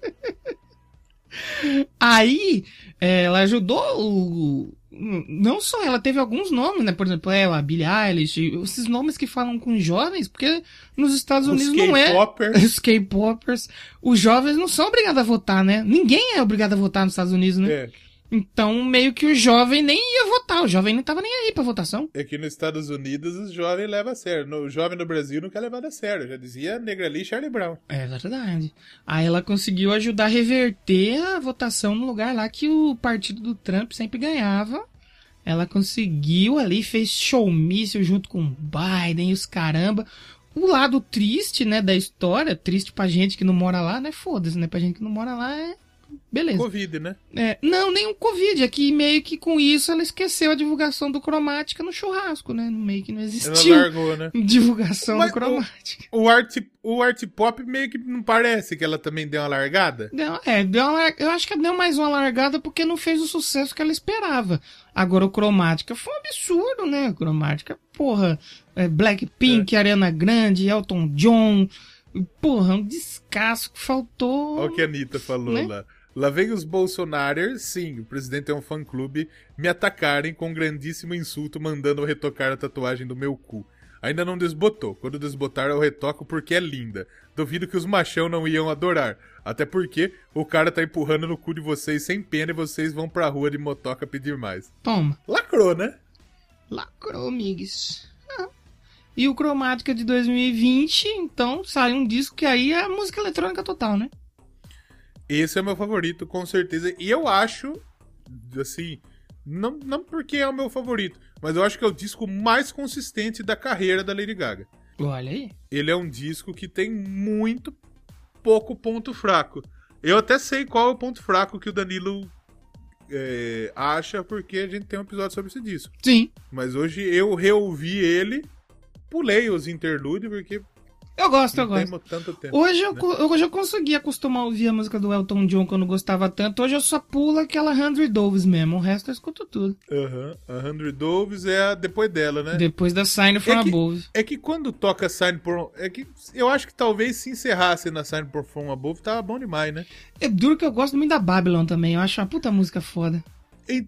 Aí, é, ela ajudou o. Não só ela, teve alguns nomes, né? Por exemplo, ela, a Billie Eilish, esses nomes que falam com jovens, porque nos Estados Os Unidos não é. Os K-popers. Os jovens não são obrigados a votar, né? Ninguém é obrigado a votar nos Estados Unidos, né? É. Então, meio que o jovem nem ia votar. O jovem não tava nem aí pra votação. É que nos Estados Unidos os jovens levam a sério. No, o jovem no Brasil não quer levar a sério. Já dizia Negra Lee e Charlie Brown. É verdade. Aí ela conseguiu ajudar a reverter a votação no lugar lá que o partido do Trump sempre ganhava. Ela conseguiu ali, fez showmício junto com o Biden e os caramba. O lado triste, né, da história, triste pra gente que não mora lá, né? Foda-se, né? Pra gente que não mora lá é. Beleza. Covid, né? É, não, nem o Covid. É que meio que com isso ela esqueceu a divulgação do cromática no churrasco, né? Meio que não Ela existiu largou, né? divulgação Mas do cromática. O art, o art pop meio que não parece que ela também deu uma largada. Deu, é, deu uma, eu acho que deu mais uma largada porque não fez o sucesso que ela esperava. Agora o Cromática foi um absurdo, né? Cromática, porra, é, Blackpink, Ariana Grande, Elton John, porra, um descasso que faltou. Olha o que a Anitta falou Né? lá. Lá vem os Bolsonaros, sim, o presidente é um fã-clube, me atacarem com um grandíssimo insulto mandando eu retocar a tatuagem do meu cu. Ainda não desbotou. Quando desbotar eu retoco porque é linda. Duvido que os machão não iam adorar. Até porque o cara tá empurrando no cu de vocês sem pena e vocês vão pra rua de motoca pedir mais. Toma, Lacrou, né? lacrou, amigos. Ah. E o Cromática de 2020, então, sai um disco que aí é música eletrônica total, né? Esse é o meu favorito, com certeza. E eu acho, assim, não, não porque é o meu favorito, mas eu acho que é o disco mais consistente da carreira da Lady Gaga. Olha aí. Ele é um disco que tem muito pouco ponto fraco. Eu até sei qual é o ponto fraco que o Danilo é, acha, porque a gente tem um episódio sobre esse disco. Sim. Mas hoje eu reouvi ele, pulei os interlúdios, porque Eu gosto, eu não gosto. tanto tempo. Hoje eu, né? hoje eu consegui acostumar a ouvir a música do Elton John que eu não gostava tanto. Hoje eu só pulo aquela Hundred Doves mesmo. O resto eu escuto tudo. Aham. A Hundred Doves é a depois dela, né? Depois da Sign from É que- Above. É que quando toca Sign por. É que eu acho que talvez se encerrasse na Sign por From Above, tava bom demais, né? É duro que eu gosto muito da Babylon também. Eu acho uma puta música foda. E-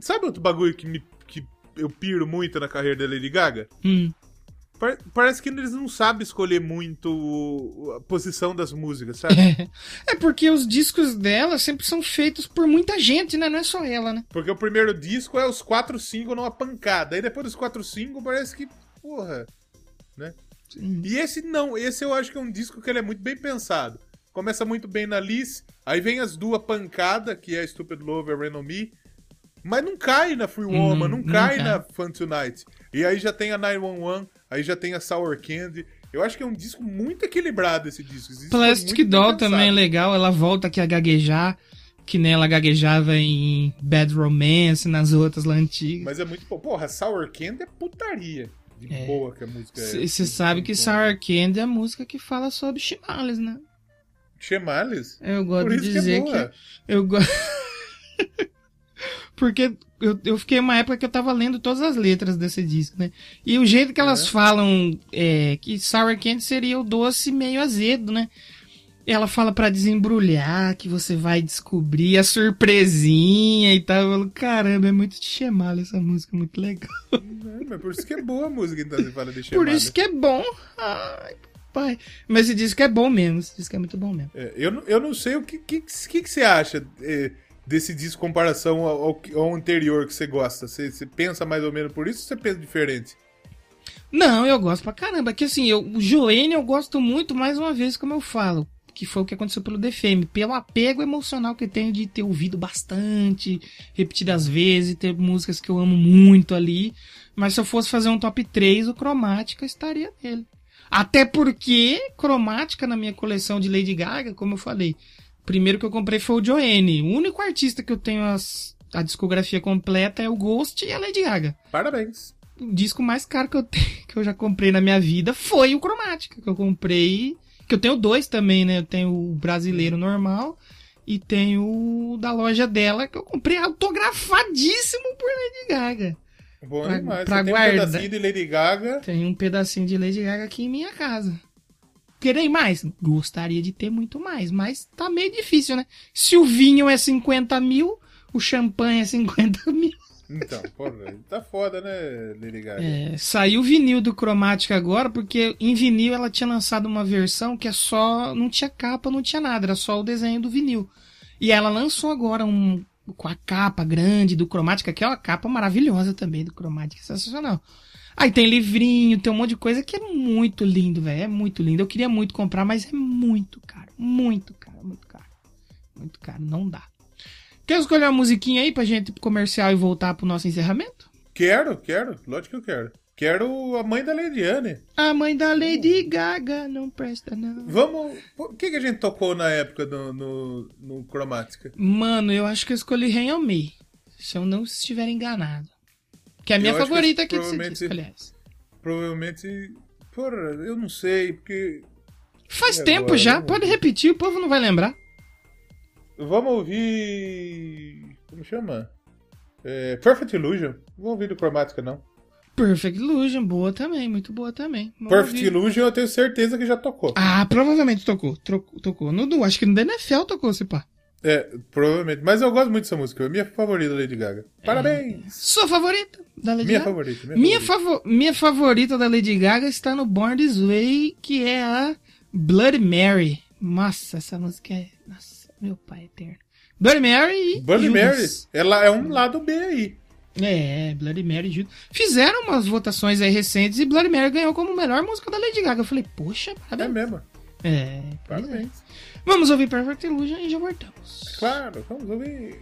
sabe outro bagulho que, me, que eu piro muito na carreira da Lady Gaga? Hum. Pa- Parece que eles não sabem escolher muito a posição das músicas, sabe? É porque os discos dela sempre são feitos por muita gente, né? Não é só ela, né? Porque o primeiro disco é os quatro singles numa pancada. Aí depois dos quatro singles parece que. Porra. Né? E esse não, esse eu acho que é um disco que ele é muito bem pensado. Começa muito bem na Liz, aí vem as duas pancadas, que é Stupid Love e Rain on Me. Mas não cai na Free Woman, não, não cai na Fun Tonight. E aí já tem a 911, aí já tem a Sour Candy. Eu acho que é um disco muito equilibrado esse disco. Esse disco Plastic muito bem Doll pensado. também é legal. Ela volta aqui a gaguejar. Que nem ela gaguejava em Bad Romance, nas outras lá antigas. Mas é muito. Porra, Sour Candy é putaria. De É. boa que a música é. Você sabe que Sour Candy é a música que fala sobre chimales, né? Chemales? Eu gosto de isso que é dizer que. Eu gosto. Porque eu, eu fiquei uma época que eu tava lendo todas as letras desse disco, né? E o jeito que elas falam é, que Sour Candy seria o doce meio azedo, né? Ela fala pra desembrulhar, que você vai descobrir a surpresinha e tal. Eu falo, caramba, é muito de chamar essa música, muito legal. É, mas por isso que é boa a música, então você fala de Por Chemales. isso que é bom. Ai, pai. Mas esse disco é bom mesmo, esse disco é muito bom mesmo. É, eu, não- eu não sei o que, que, que, que você acha é, desse disco comparação ao, ao, anterior que você gosta. Você, você pensa mais ou menos por isso ou você pensa diferente? Não, eu gosto pra caramba. Que assim, eu, o Joene eu gosto muito, mais uma vez, como eu falo. Que foi o que aconteceu pelo DFM. Pelo apego emocional que eu tenho de ter ouvido bastante, repetidas vezes, ter músicas que eu amo muito ali. Mas se eu fosse fazer um top 3, o Cromática estaria nele. Até porque Cromática na minha coleção de Lady Gaga, como eu falei, primeiro que eu comprei foi o Joene. O único artista que eu tenho as a discografia completa é o Ghost e a Lady Gaga. Parabéns. O disco mais caro que eu, tenho, que eu já comprei na minha vida foi o Cromática, que eu comprei. Que eu tenho dois também, né? Eu tenho o brasileiro normal e tenho o da loja dela, que eu comprei autografadíssimo por Lady Gaga. Bom Pra- demais. pra Você tem um pedacinho de Lady Gaga. Tem um pedacinho de Lady Gaga aqui em minha casa. Querei mais? Gostaria de ter muito mais, mas tá meio difícil, né? Se o vinho é 50 mil, o champanhe é 50 mil. Então, porra, tá foda, né, Lady Gaga? É, saiu o vinil do Cromática agora, porque em vinil ela tinha lançado uma versão que é só. Não tinha capa, não tinha nada, era só o desenho do vinil. E ela lançou agora um. Com a capa grande do Cromática, que é uma capa maravilhosa também do Cromática, sensacional. Aí tem livrinho, tem um monte de coisa que é muito lindo, velho. É muito lindo. Eu queria muito comprar, mas é muito caro. Muito caro, muito caro. Muito caro, não dá. Quer escolher uma musiquinha aí pra gente ir pro comercial e voltar pro nosso encerramento? Quero, quero. Lógico que eu quero. Quero a mãe da Lady Anne. A mãe da Lady Gaga não presta, não. Vamos. O que, que a gente tocou na época no, no, no Cromática? Mano, eu acho que eu escolhi Rain on Me. Se eu não estiver enganado. Que é a minha favorita aqui provavelmente- disco, aliás. Provavelmente. Porra, eu não sei, porque. Faz E tempo agora? já, Vamos pode repetir, o povo não vai lembrar. Vamos ouvir. Como chama? É, Perfect Illusion. Não vou ouvir do Cromática, não. Perfect Illusion, boa também, muito boa também. Vamos Perfect ouvir. Illusion eu tenho certeza que já tocou. Ah, provavelmente tocou, tocou, tocou. No, acho que no NFL tocou, se pá. É, provavelmente. Mas eu gosto muito dessa música. É a minha favorita da Lady Gaga. Parabéns! Sua favorita da Lady Minha Gaga? favorita. Minha, Minha, favorita. favo- minha favorita da Lady Gaga está no Born This Way, que é a Bloody Mary. Nossa, essa música é. Nossa, meu pai eterno. Bloody Mary e. Bloody Judas. Mary, ela é um lado B aí. É, Bloody Mary e Judas. Fizeram umas votações aí recentes e Bloody Mary ganhou como melhor música da Lady Gaga. Eu falei, poxa, É parabéns. mesmo. É, pois é. Vamos ouvir Perfect Illusion e já voltamos. Claro, vamos ouvir.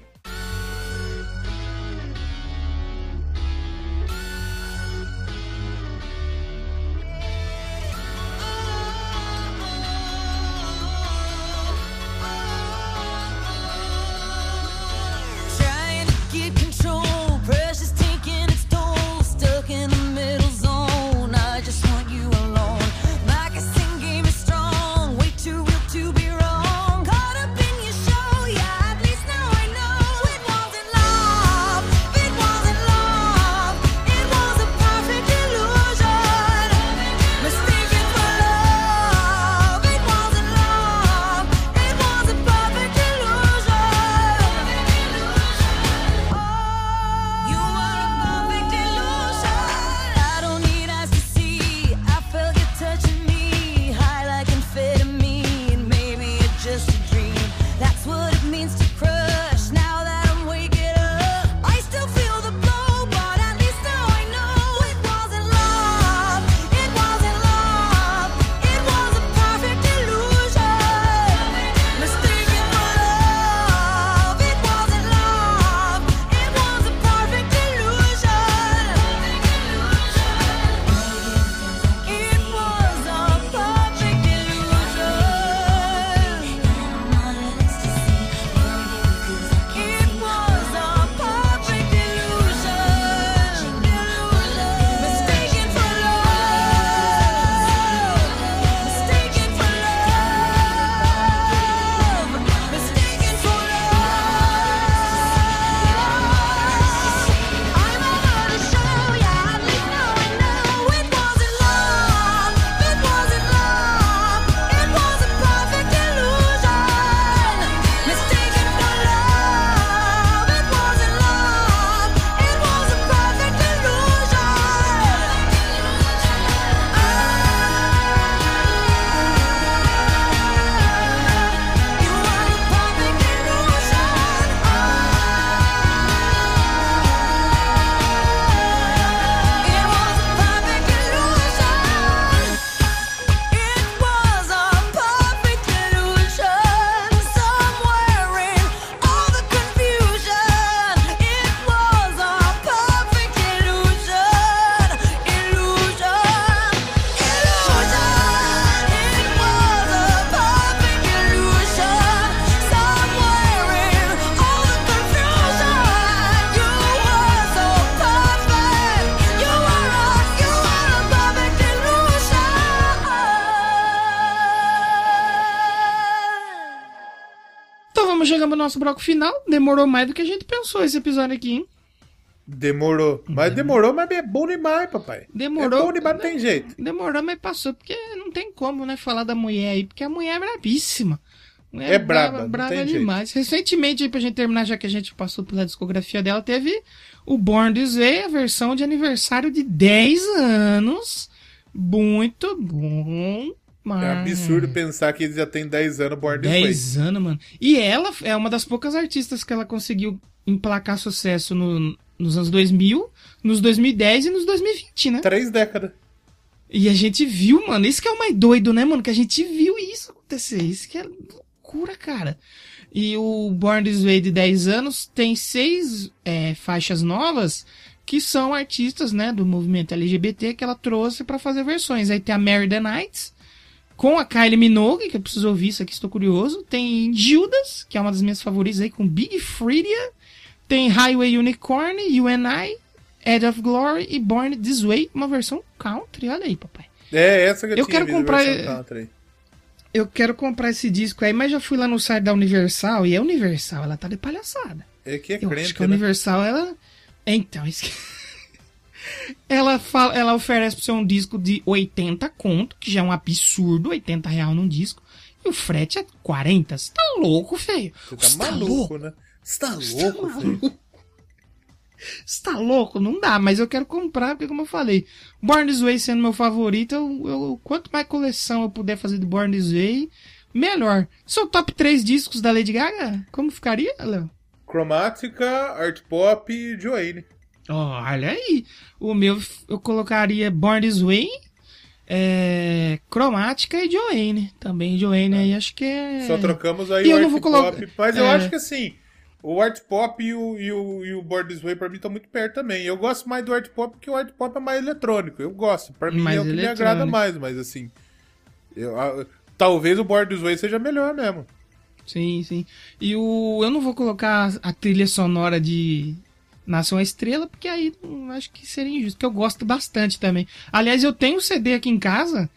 Nosso bloco final. Demorou mais do que a gente pensou esse episódio aqui, hein? Demorou. Mas demorou, mas é bom demais, papai. Demorou. É bom demais, não tem jeito. Demorou, mas passou, porque não tem como, né, falar da mulher aí, porque a mulher é brabíssima. Mulher É braba, braba tem jeito. demais. Recentemente, aí, pra gente terminar, já que a gente passou pela discografia dela, teve o Born This Way, a versão de aniversário de 10 anos. Muito bom. Mas... É absurdo pensar que ele já tem 10 anos Born This Way. 10 anos, mano. E ela é uma das poucas artistas que ela conseguiu emplacar sucesso no- nos anos 2000, nos 2010 e nos 2020, né? Três décadas. E a gente viu, mano, isso que é o mais doido, né, mano? Que a gente viu isso acontecer. Isso que é loucura, cara. E o Born This Way de 10 anos tem seis é, faixas novas que são artistas, né, do movimento LGBT que ela trouxe pra fazer versões. Aí tem a Mary the Nights, com a Kylie Minogue, que eu preciso ouvir isso aqui, estou curioso. Tem Gildas, que é uma das minhas favoritas aí, com Big Freedia. Tem Highway Unicorn, You and I, Edge of Glory e Born This Way, uma versão country. Olha aí, papai. É, essa que eu, Eu tinha quero comprar- country. Eu quero comprar esse disco aí, mas já fui lá no site da Universal e a Universal, ela tá de palhaçada. É que é Eu crente, acho que a né? Universal, ela. Então, isso que- ela, fala, ela oferece pra você um disco de 80 conto, que já é um absurdo, 80 real num disco. E o frete é 40. Você tá louco, feio? Você tá maluco, né? Você tá louco, filho? Você tá louco? Não dá, mas eu quero comprar, porque como eu falei, Born This Way sendo meu favorito, eu, eu- quanto mais coleção eu puder fazer de Born This Way, melhor. Seu top 3 discos da Lady Gaga, como ficaria, Léo? Cromática, Art Pop e Joanne. Olha aí. O meu eu colocaria Born This Way, é, Cromática e Joanne. Também Joanne aí acho que é. Só trocamos aí E o eu Art vou colocar- Pop. Mas eu é. acho que assim, o Art Pop e o, e o, e o Born This Way pra mim estão muito perto também. Eu gosto mais do Art Pop porque o Art Pop é mais eletrônico. Eu gosto. Pra mim Mais é o que me eletrônico. agrada mais, mas assim. eu- a- talvez o Born This Way seja melhor mesmo. Sim, sim. E o eu não vou colocar a trilha sonora de Nasce uma Estrela, porque aí acho que seria injusto, porque eu gosto bastante também. Aliás, eu tenho um CD aqui em casa.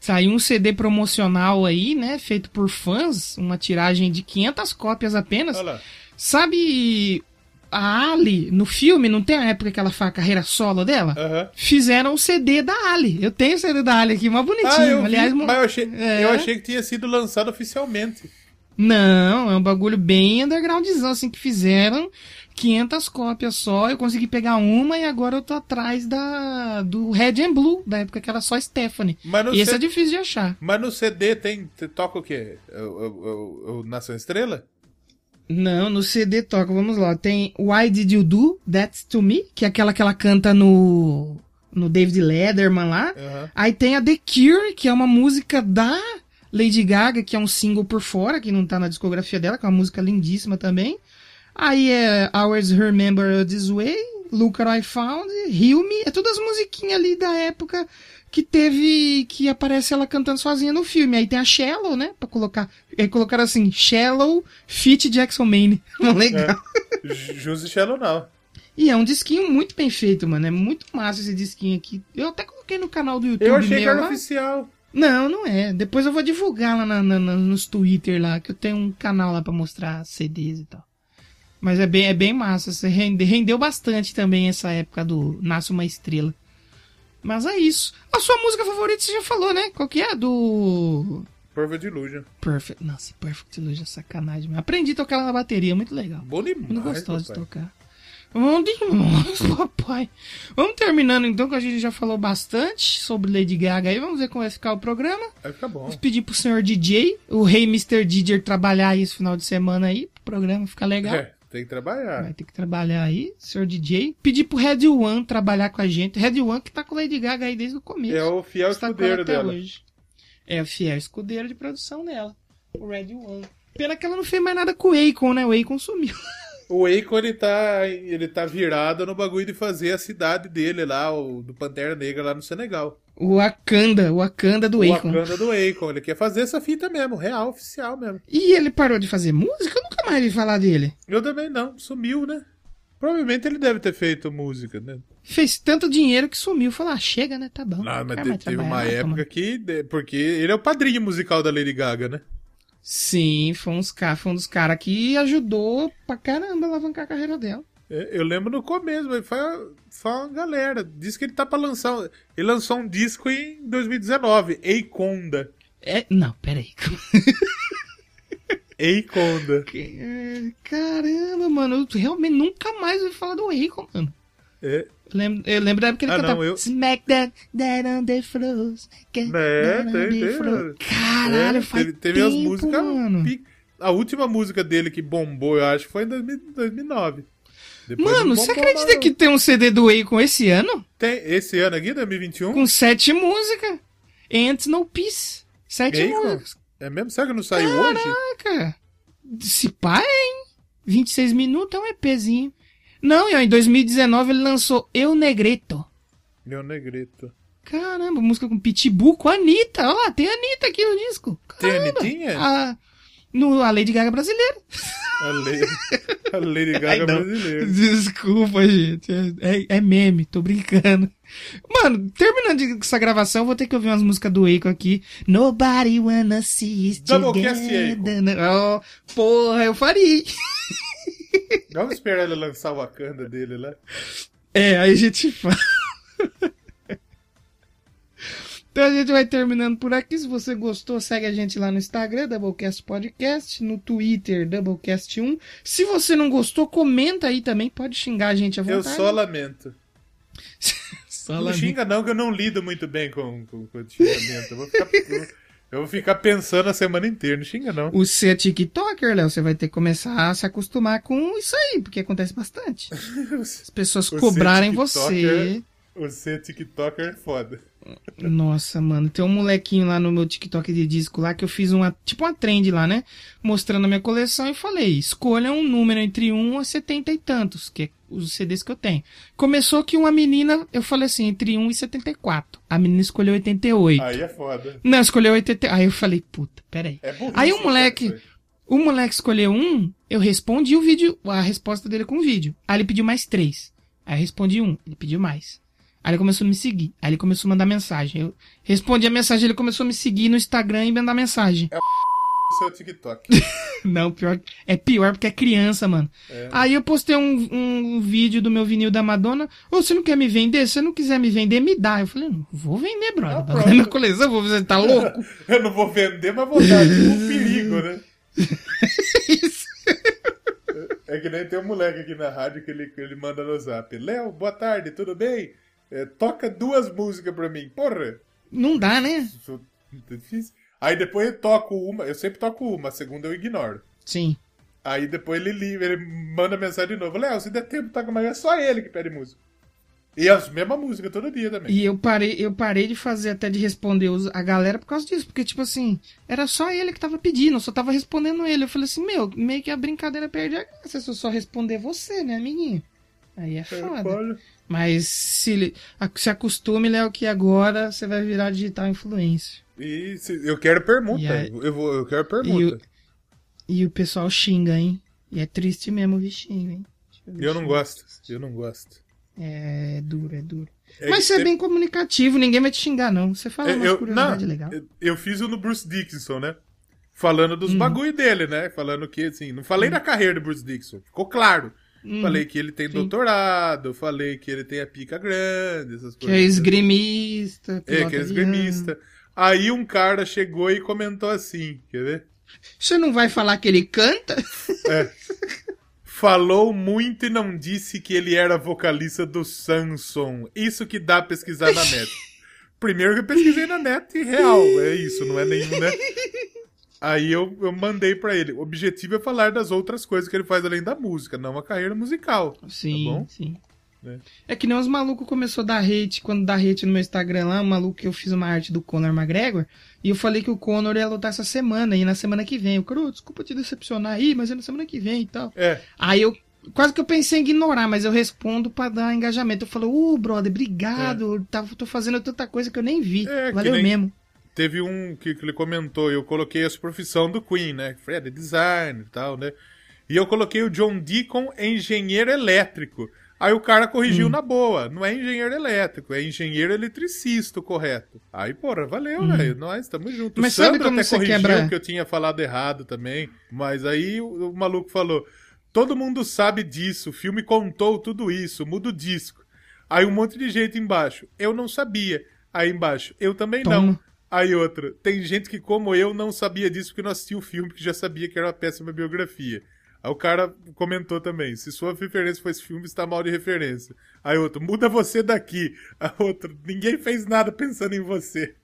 Saiu um CD promocional aí, né? Feito por fãs, uma tiragem de 500 cópias apenas. Olha lá. Sabe a Ali, no filme, não tem a época que ela faz a carreira solo dela? Aham. Fizeram o CD da Ali. Eu tenho o CD da Ali aqui, uma bonitinho. Ah, eu vi, Aliás, mo- mas eu achei, É. eu achei que tinha sido lançado oficialmente. Não, é um bagulho bem undergroundzão, assim, que fizeram 500 cópias só. Eu consegui pegar uma e agora eu tô atrás da do Red and Blue, da época que era só Stephanie. Mas E esse é difícil de achar. Mas no CD tem. te- Toca o quê? O, o, Nação Estrela? Não, no CD toca, vamos lá. Tem Why Did You Do That To Me, que é aquela que ela canta no, no David Letterman lá. Aham. Aí tem a The Cure, que é uma música da Lady Gaga, que é um single por fora, que não tá na discografia dela, que é uma música lindíssima também. Aí é Hours Remember This Way, Look What I Found, Heal Me, é todas as musiquinhas ali da época que teve, que aparece ela cantando sozinha no filme. Aí tem a Shallow, né, pra colocar, aí colocaram assim, Shallow Fit Jackson Maine. Legal. Jus e Shallow não. E é um disquinho muito bem feito, mano, é muito massa esse disquinho aqui. Eu até coloquei no canal do YouTube Eu achei que meu era lá. oficial. Não, não é. Depois eu vou divulgar lá na- na- nos Twitter lá, que eu tenho um canal lá pra mostrar CDs e tal. Mas é bem, é bem massa. Você rende- rendeu bastante também essa época do Nasce uma Estrela. Mas é isso. A sua música favorita você já falou, né? Qual que é? Do. Perfect Illusion. Perfect. Nossa, Perfect Illusion é sacanagem. Aprendi a tocar ela na bateria, muito legal. Bom demais. Muito gostoso de papai. tocar. Vamos demais, papai. Vamos terminando então, que a gente já falou bastante sobre Lady Gaga aí. Vamos ver como vai ficar o programa. Vai ficar bom. Vou pedir pro senhor DJ, o rei Mr. DJ, trabalhar aí esse final de semana aí, pro programa ficar legal. É, tem que trabalhar. Vai ter que trabalhar aí, senhor DJ. Pedir pro Red One trabalhar com a gente. Red One que tá com Lady Gaga aí desde o começo. É o fiel escudeiro dela. hoje. É o fiel escudeiro de produção dela. O Red One. Pena que ela não fez mais nada com o Akon, né? O Akon sumiu. O Akon, ele tá, ele tá virado no bagulho de fazer a cidade dele lá, o do Pantera Negra lá no Senegal. O Wakanda, o Wakanda do o Akon. Wakanda do Akon. Ele quer fazer essa fita mesmo, real, oficial mesmo. E ele parou de fazer música? Eu nunca mais vi falar dele. Eu também não, sumiu, né? Provavelmente ele deve ter feito música, né? Fez tanto dinheiro que sumiu. Falou, ah, chega, né? Tá bom. Não, mas Quero te- mais teve uma época que. Porque ele é o padrinho musical da Lady Gaga, né? Sim, foi, uns, foi um dos caras que ajudou pra caramba a alavancar a carreira dela. É, Eu lembro no começo, mas foi, foi uma galera. Diz que ele tá pra lançar. Ele lançou um disco em 2019, Eikonda. É, não, peraí. Eikonda. É, Caramba, mano, eu realmente nunca mais ouvi falar do Akon, mano. É, Eu lembro, eu lembro da época que ele Ah, cantava não, eu- Smack that, that on the floor. get É, on tem, tem, floor. Caralho, é, faz teve, teve tempo, as músicas. mano. A última música dele que bombou, eu acho, foi em 2000 2009. Depois Mano, você acredita que tem um CD do Akon esse ano? Tem esse ano aqui, 2021? Com sete músicas. Ants No Peace. Sete Akon? músicas. É mesmo? Será que não saiu hoje? Caraca. Se pá, hein? 26 minutos é um EPzinho. Não, e ó, em 2019 ele lançou Eu Negreto. Meu negrito. Caramba, música com Pitbull, com a Anitta. Olha lá, tem a Anitta aqui no disco. Tem Caramba. Anitinha? A, no, a Lady Gaga brasileira. A Lady, a Lady Gaga Ai, não. brasileira. Desculpa, gente. É, é- é meme, tô brincando. Mano, terminando essa gravação, vou ter que ouvir umas músicas do Akon aqui. Nobody wanna see us Doublecast together. Oh, porra, eu faria. Vamos esperar ele lançar o Wakanda dele lá. É, aí a gente fala. Então a gente vai terminando por aqui. Se você gostou, segue a gente lá no Instagram, Doublecast Podcast, no Twitter, Doublecast1. Se você não gostou, comenta aí também. Pode xingar a gente à Eu vontade. só lamento. Só Não lamento. xinga não, que eu não lido muito bem com, com, com xingamento. Eu vou, ficar, eu, eu vou ficar pensando a semana inteira. Não xinga não. O ser TikToker, Léo, você vai ter que começar a se acostumar com isso aí, porque acontece bastante. As pessoas O cobrarem você. O ser TikToker é foda. Nossa, mano, tem um molequinho lá no meu TikTok de disco lá que eu fiz uma, tipo uma trend lá, né? Mostrando a minha coleção e falei, escolha um número entre 1 a 70 e tantos, que é os CDs que eu tenho. Começou que uma menina, eu falei assim, entre 1 e 74. A menina escolheu 88. Aí é foda. Não, escolheu 80. Aí eu falei, puta, peraí. É Aí o moleque, o moleque escolheu um, eu respondi o vídeo, a resposta dele com o vídeo. Aí ele pediu mais três. Aí eu respondi um, ele pediu mais. Aí ele começou a me seguir. Aí ele começou a mandar mensagem. Eu respondi a mensagem, ele começou a me seguir no Instagram e mandar mensagem. O seu TikTok. Não, pior. É pior porque é criança, mano. Aí eu postei um, um vídeo do meu vinil da Madonna. Ô, você não quer me vender? Se você não quiser me vender, me dá. Eu falei, não, vou vender, brother. Ah, Tá pronto. na minha coleção, vou você tá louco? Eu não vou vender, mas vou dar tipo um perigo, né? Isso. É que nem tem um moleque aqui na rádio que ele, que ele manda no zap. Léo, boa tarde, tudo bem? É, toca duas músicas pra mim. Porra, Não dá, né? é difícil. Aí depois eu toco uma, eu sempre toco uma, a segunda eu ignoro. Sim. Aí depois ele, li- ele manda mensagem de novo. Léo, se der tempo, toca mais. É só ele que pede música. E as mesmas músicas todo dia também. E eu parei, eu parei de fazer até de responder a galera por causa disso. Porque, tipo assim, era só ele que tava pedindo, eu só tava respondendo ele. Eu falei assim, meu, meio que a brincadeira perde a graça se eu só responder você, né, amiguinho? Aí é É, foda. pode. Mas se, se acostume, Léo, que agora você vai virar digital influencer. E se- eu quero permuta. E Eu, vou, eu quero E permuta. o, e o pessoal xinga, hein? E é triste mesmo o bichinho, hein? Eu não gosto. Eu não gosto. É duro, é duro. É Mas você é bem comunicativo, ninguém vai te xingar, não. Você fala É, umas eu, curiosidades legal. eu, eu fiz o no Bruce Dickinson, né? Falando Hum. dos bagulho dele, né? Falando que, assim, não falei da carreira do Bruce Dickinson, ficou claro. Hum. Falei que ele tem Sim. doutorado, falei que ele tem a pica grande, essas Que coisas. é esgrimista. É, que é esgrimista. Aí um cara chegou e comentou assim, quer ver? Você não vai falar que ele canta? Falou muito e não disse que ele era vocalista do Samson. Isso que dá a pesquisar na net. Primeiro que eu pesquisei na net e real, é isso, não é nenhum, né? Aí eu, eu mandei pra ele. O objetivo é falar das outras coisas que ele faz além da música, não a carreira musical. Sim, Tá bom? sim. É. É que nem os malucos começou a dar hate, quando dá hate no meu Instagram lá, um maluco que eu fiz uma arte do Conor McGregor, e eu falei que o Conor ia lutar essa semana, e na semana que vem. Eu, cara, desculpa te decepcionar aí, mas é na semana que vem e tal. É, Aí eu quase que eu pensei em ignorar, mas eu respondo pra dar engajamento. Eu falo, uh, brother, obrigado, eu tava, tô fazendo tanta coisa que eu nem vi. É, Valeu nem- mesmo. Teve um que, que ele comentou, eu coloquei a profissão do Queen, né? Fred, design e tal, né? E eu coloquei o John Deacon, engenheiro elétrico. Aí o cara corrigiu Hum. na boa. Não é engenheiro elétrico, é engenheiro eletricista correto. Aí, porra, valeu, velho. Nós estamos juntos. Hum. Mas o sabe como até você corrigiu quebra- que eu tinha falado errado também. Mas aí o, o maluco falou: todo mundo sabe disso, o filme contou tudo isso, muda o disco. Aí um monte de gente embaixo. Eu não sabia. Aí embaixo, eu também não. Aí outra, tem gente que, como eu, não sabia disso porque não assistiu o filme, que já sabia que era uma péssima biografia. Aí o cara comentou também: se sua referência foi esse filme, está mal de referência. Aí outro, muda você daqui. A outra, ninguém fez nada pensando em você.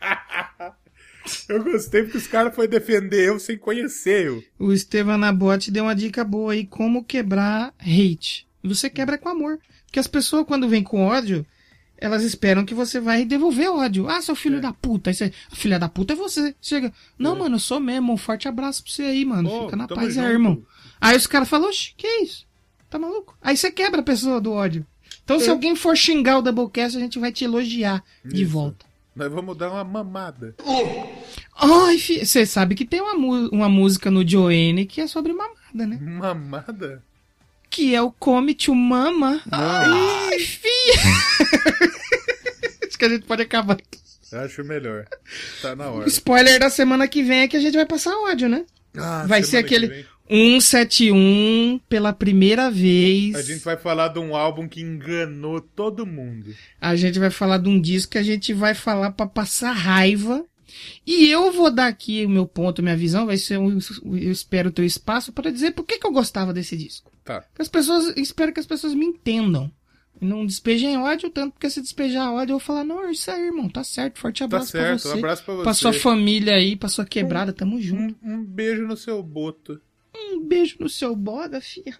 eu gostei porque os caras foram defender eu sem conhecer eu. O Estevam Nabote deu uma dica boa aí, como quebrar hate. Você quebra com amor. Porque as pessoas, quando vêm com ódio, elas esperam que você vai devolver ódio. Ah, seu É. filho da puta. Aí você, a filha da puta é você. Chega, não, mano, eu sou mesmo. Um forte abraço pra você aí, mano. Pô, Fica na paz, é, junto. irmão. Aí os caras falam, oxe, que isso? Tá maluco? Aí você quebra a pessoa do ódio. Então, se É. alguém for xingar o Doublecast, a gente vai te elogiar de Isso. volta. Nós vamos dar uma mamada. Ai, você sabe que tem uma, uma música no Joanne que é sobre mamada, né? Mamada? que é o Come to Mama. Ai, filha! Que a gente pode acabar. Acho melhor. Tá na hora. Spoiler da semana que vem é que a gente vai passar ódio, né? Ah, vai ser aquele vem. 171 pela primeira vez. A gente vai falar de um álbum que enganou todo mundo. A gente vai falar de um disco que a gente vai falar pra passar raiva. E eu vou dar aqui o meu ponto, minha visão, vai ser um, eu espero o teu espaço para dizer por que, que eu gostava desse disco. Tá. As pessoas, espero que as pessoas me entendam. Não despejem ódio, tanto porque se despejar ódio, eu vou falar, não, isso aí, irmão, tá certo, forte Tá abraço certo, pra um você. abraço pra você. Pra sua família aí, pra sua quebrada, tamo junto. Um, um beijo no seu boto. Um beijo no seu boda, filha.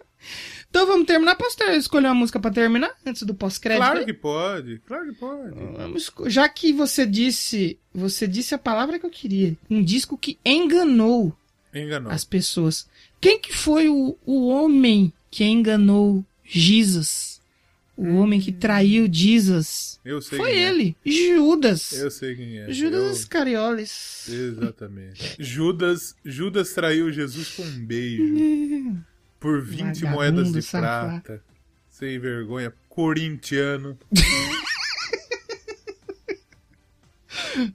Então vamos terminar. Posso ter, escolher uma música pra terminar? Antes do pós-crédito? Claro que pode, claro que pode. Vamos Já que você disse, você disse a palavra que eu queria. Um disco que enganou Enganou. as pessoas. Quem que foi o, o homem que enganou Jesus? O homem que traiu Jesus? Eu sei Foi é. ele, Judas. Eu sei quem é. Judas Eu- Iscarioles. Exatamente. Judas, Judas traiu Jesus com um beijo. Por 20 Vagabundo, moedas de safado. prata. Sem vergonha. Corintiano.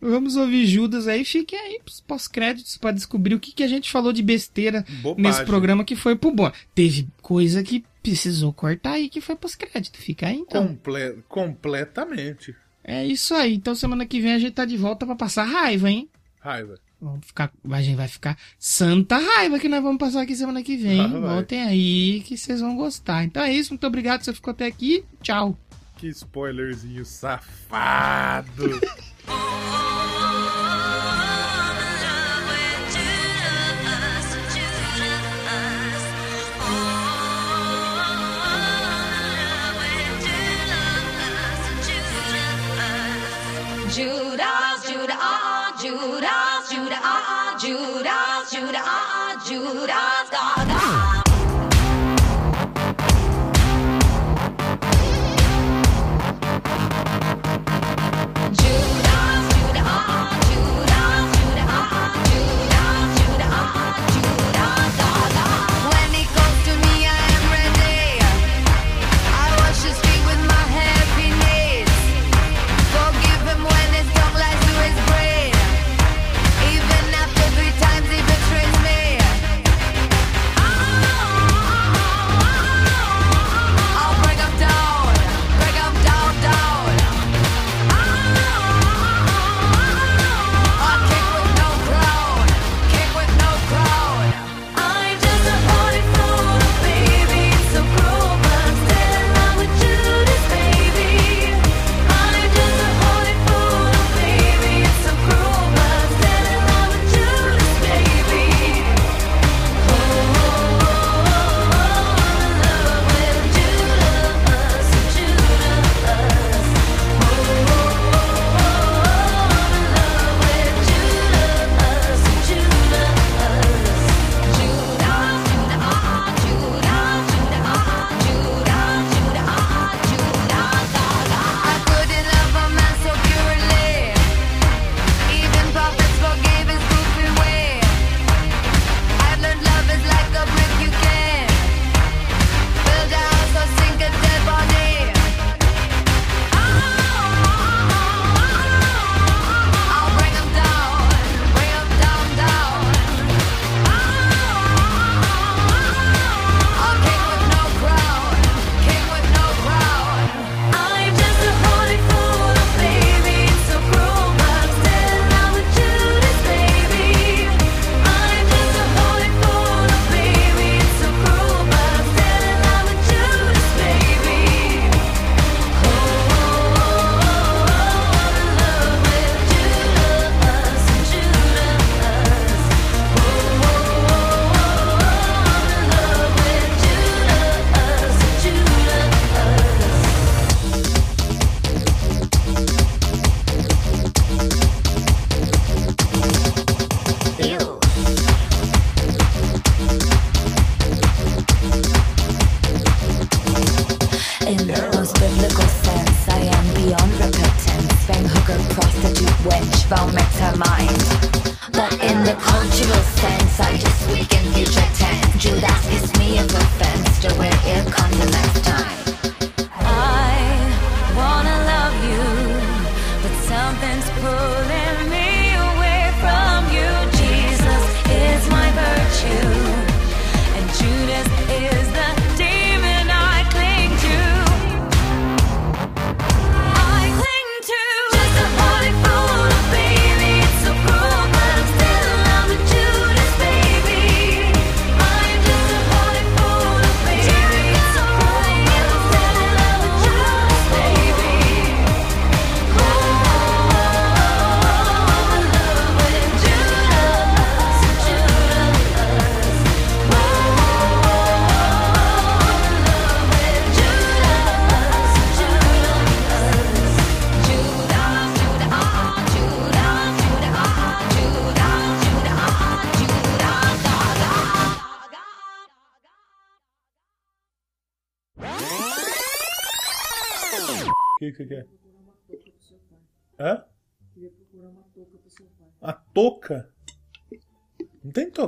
Vamos ouvir Judas aí. Fiquem aí pros pós-créditos pra descobrir o que, que a gente falou de besteira Bobagem. nesse programa que foi pro bom. Teve coisa que precisou cortar aí que foi pós-crédito. Fica aí então. Comple- completamente. É isso aí. Então semana que vem a gente tá de volta pra passar raiva, hein? Raiva. Vamos ficar, a gente vai ficar santa raiva que nós vamos passar aqui semana que vem. Ah. Voltem aí que vocês vão gostar. Então é isso, muito obrigado você ficou até aqui. Tchau. Que spoilerzinho safado. Judah, ah, ah, Judas, Judah, ah, ah, Judas, Judah, ah, ah, Judas, Gaga.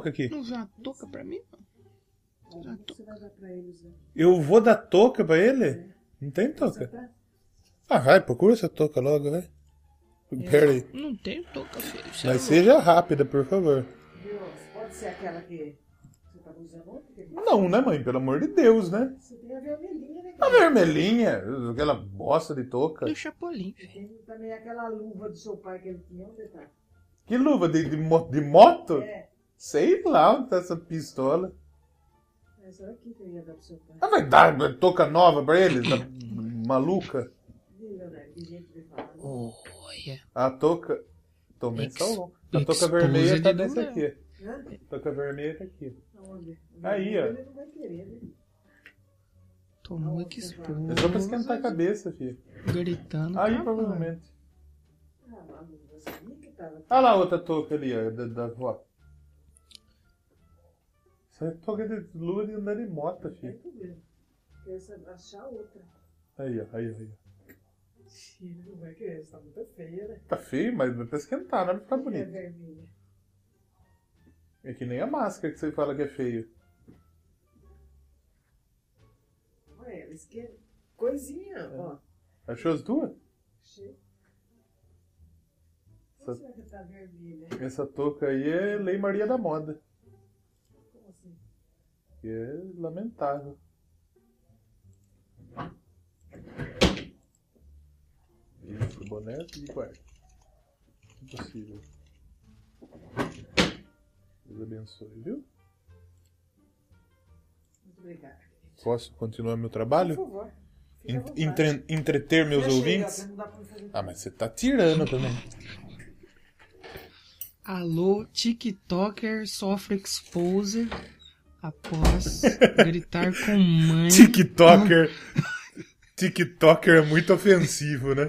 Touca aqui. Não usa uma touca pra mim? não? Touca. Eu vou dar touca pra ele? Não tem touca. Ah, vai, procura essa touca logo, vai. Pera aí. Não tem touca, filho. Você é Mas louco. seja rápida, por favor. Pode ser aquela que você tava usando que Não, né, mãe? Pelo amor de Deus, né? Você tem a vermelhinha, né? A vermelhinha, aquela bosta de touca. Do Chapolin, velho. Tem também aquela luva do seu pai que ele tinha. Onde tá? Que luva de, de, de moto? É. Sei lá onde tá essa pistola. Essa aqui que eu ia dar pro seu pai. Ah, vai dar touca nova pra ele? Tá maluca? Ih, Leonardo, que gente me fala. Olha. A touca. Tomei Ex- salão. A touca exposed vermelha tá nesse aqui. Hã? A touca vermelha tá aqui. Aonde? Aí, ó. Ele não vai querer, né? Tomou que expôs. É só pra esquentar a cabeça, filho. Gritando. Aí, tá, provavelmente. Ah, lá, você sabia que tava. Olha lá outra touca ali, ó, da, da. Isso é touca de lua de andar de moto, filho. problema. Quer essa- achar outra. Aí, ó, aí, aí. Ele não vai querer, tá muito feia, né? Tá feio, mas vai pra esquentar, não vai ficar É bonito. vermelha. É que nem a máscara que você fala que é feio. Olha ela, esquerda. Coisinha, ó. Achou as duas? Achei. Essa, que tá vermelha? essa touca aí é Lei Maria da Moda. Como assim? Que é lamentável. Isso, boné de quarto. Impossível. Deus abençoe, viu? Muito obrigada. Posso continuar meu Por trabalho? favor. En- vontade. entre- entreter meus chega, ouvintes? Ah, mas você tá tirando também. Alô, TikToker sofre exposer após gritar com mãe. TikToker. TikToker é muito ofensivo, né?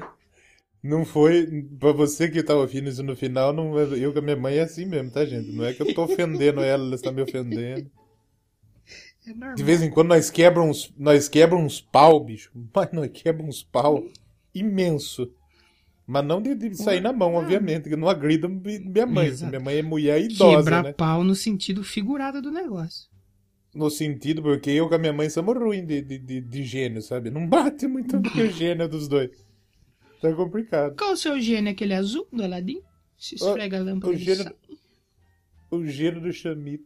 Não foi. Pra você que tá ouvindo isso no final, não, eu com a minha mãe é assim mesmo, tá, gente? Não é que eu tô ofendendo ela, ela está me ofendendo. É. De vez em quando nós quebra uns, nós quebra uns pau, bicho. Mas nós quebra uns pau imenso. Mas não de, de sair na mão, obviamente, que não agrido mi- minha mãe. Minha mãe é mulher idosa, Quebrar né? pau no sentido figurado do negócio. No sentido, porque eu com a minha mãe somos ruins de, de, de, de gênio, sabe? Não bate muito com o gênio dos dois. Tá complicado. Qual o seu gênio, aquele azul do Aladim? Se esfrega a lâmpada. O de gênio, sal. o gênio do chamito.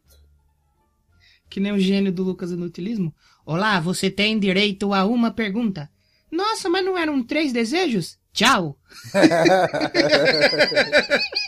Que nem o gênio do Lucas Inutilismo. Olá, você tem direito a uma pergunta. Nossa, mas não eram três desejos? Tchau!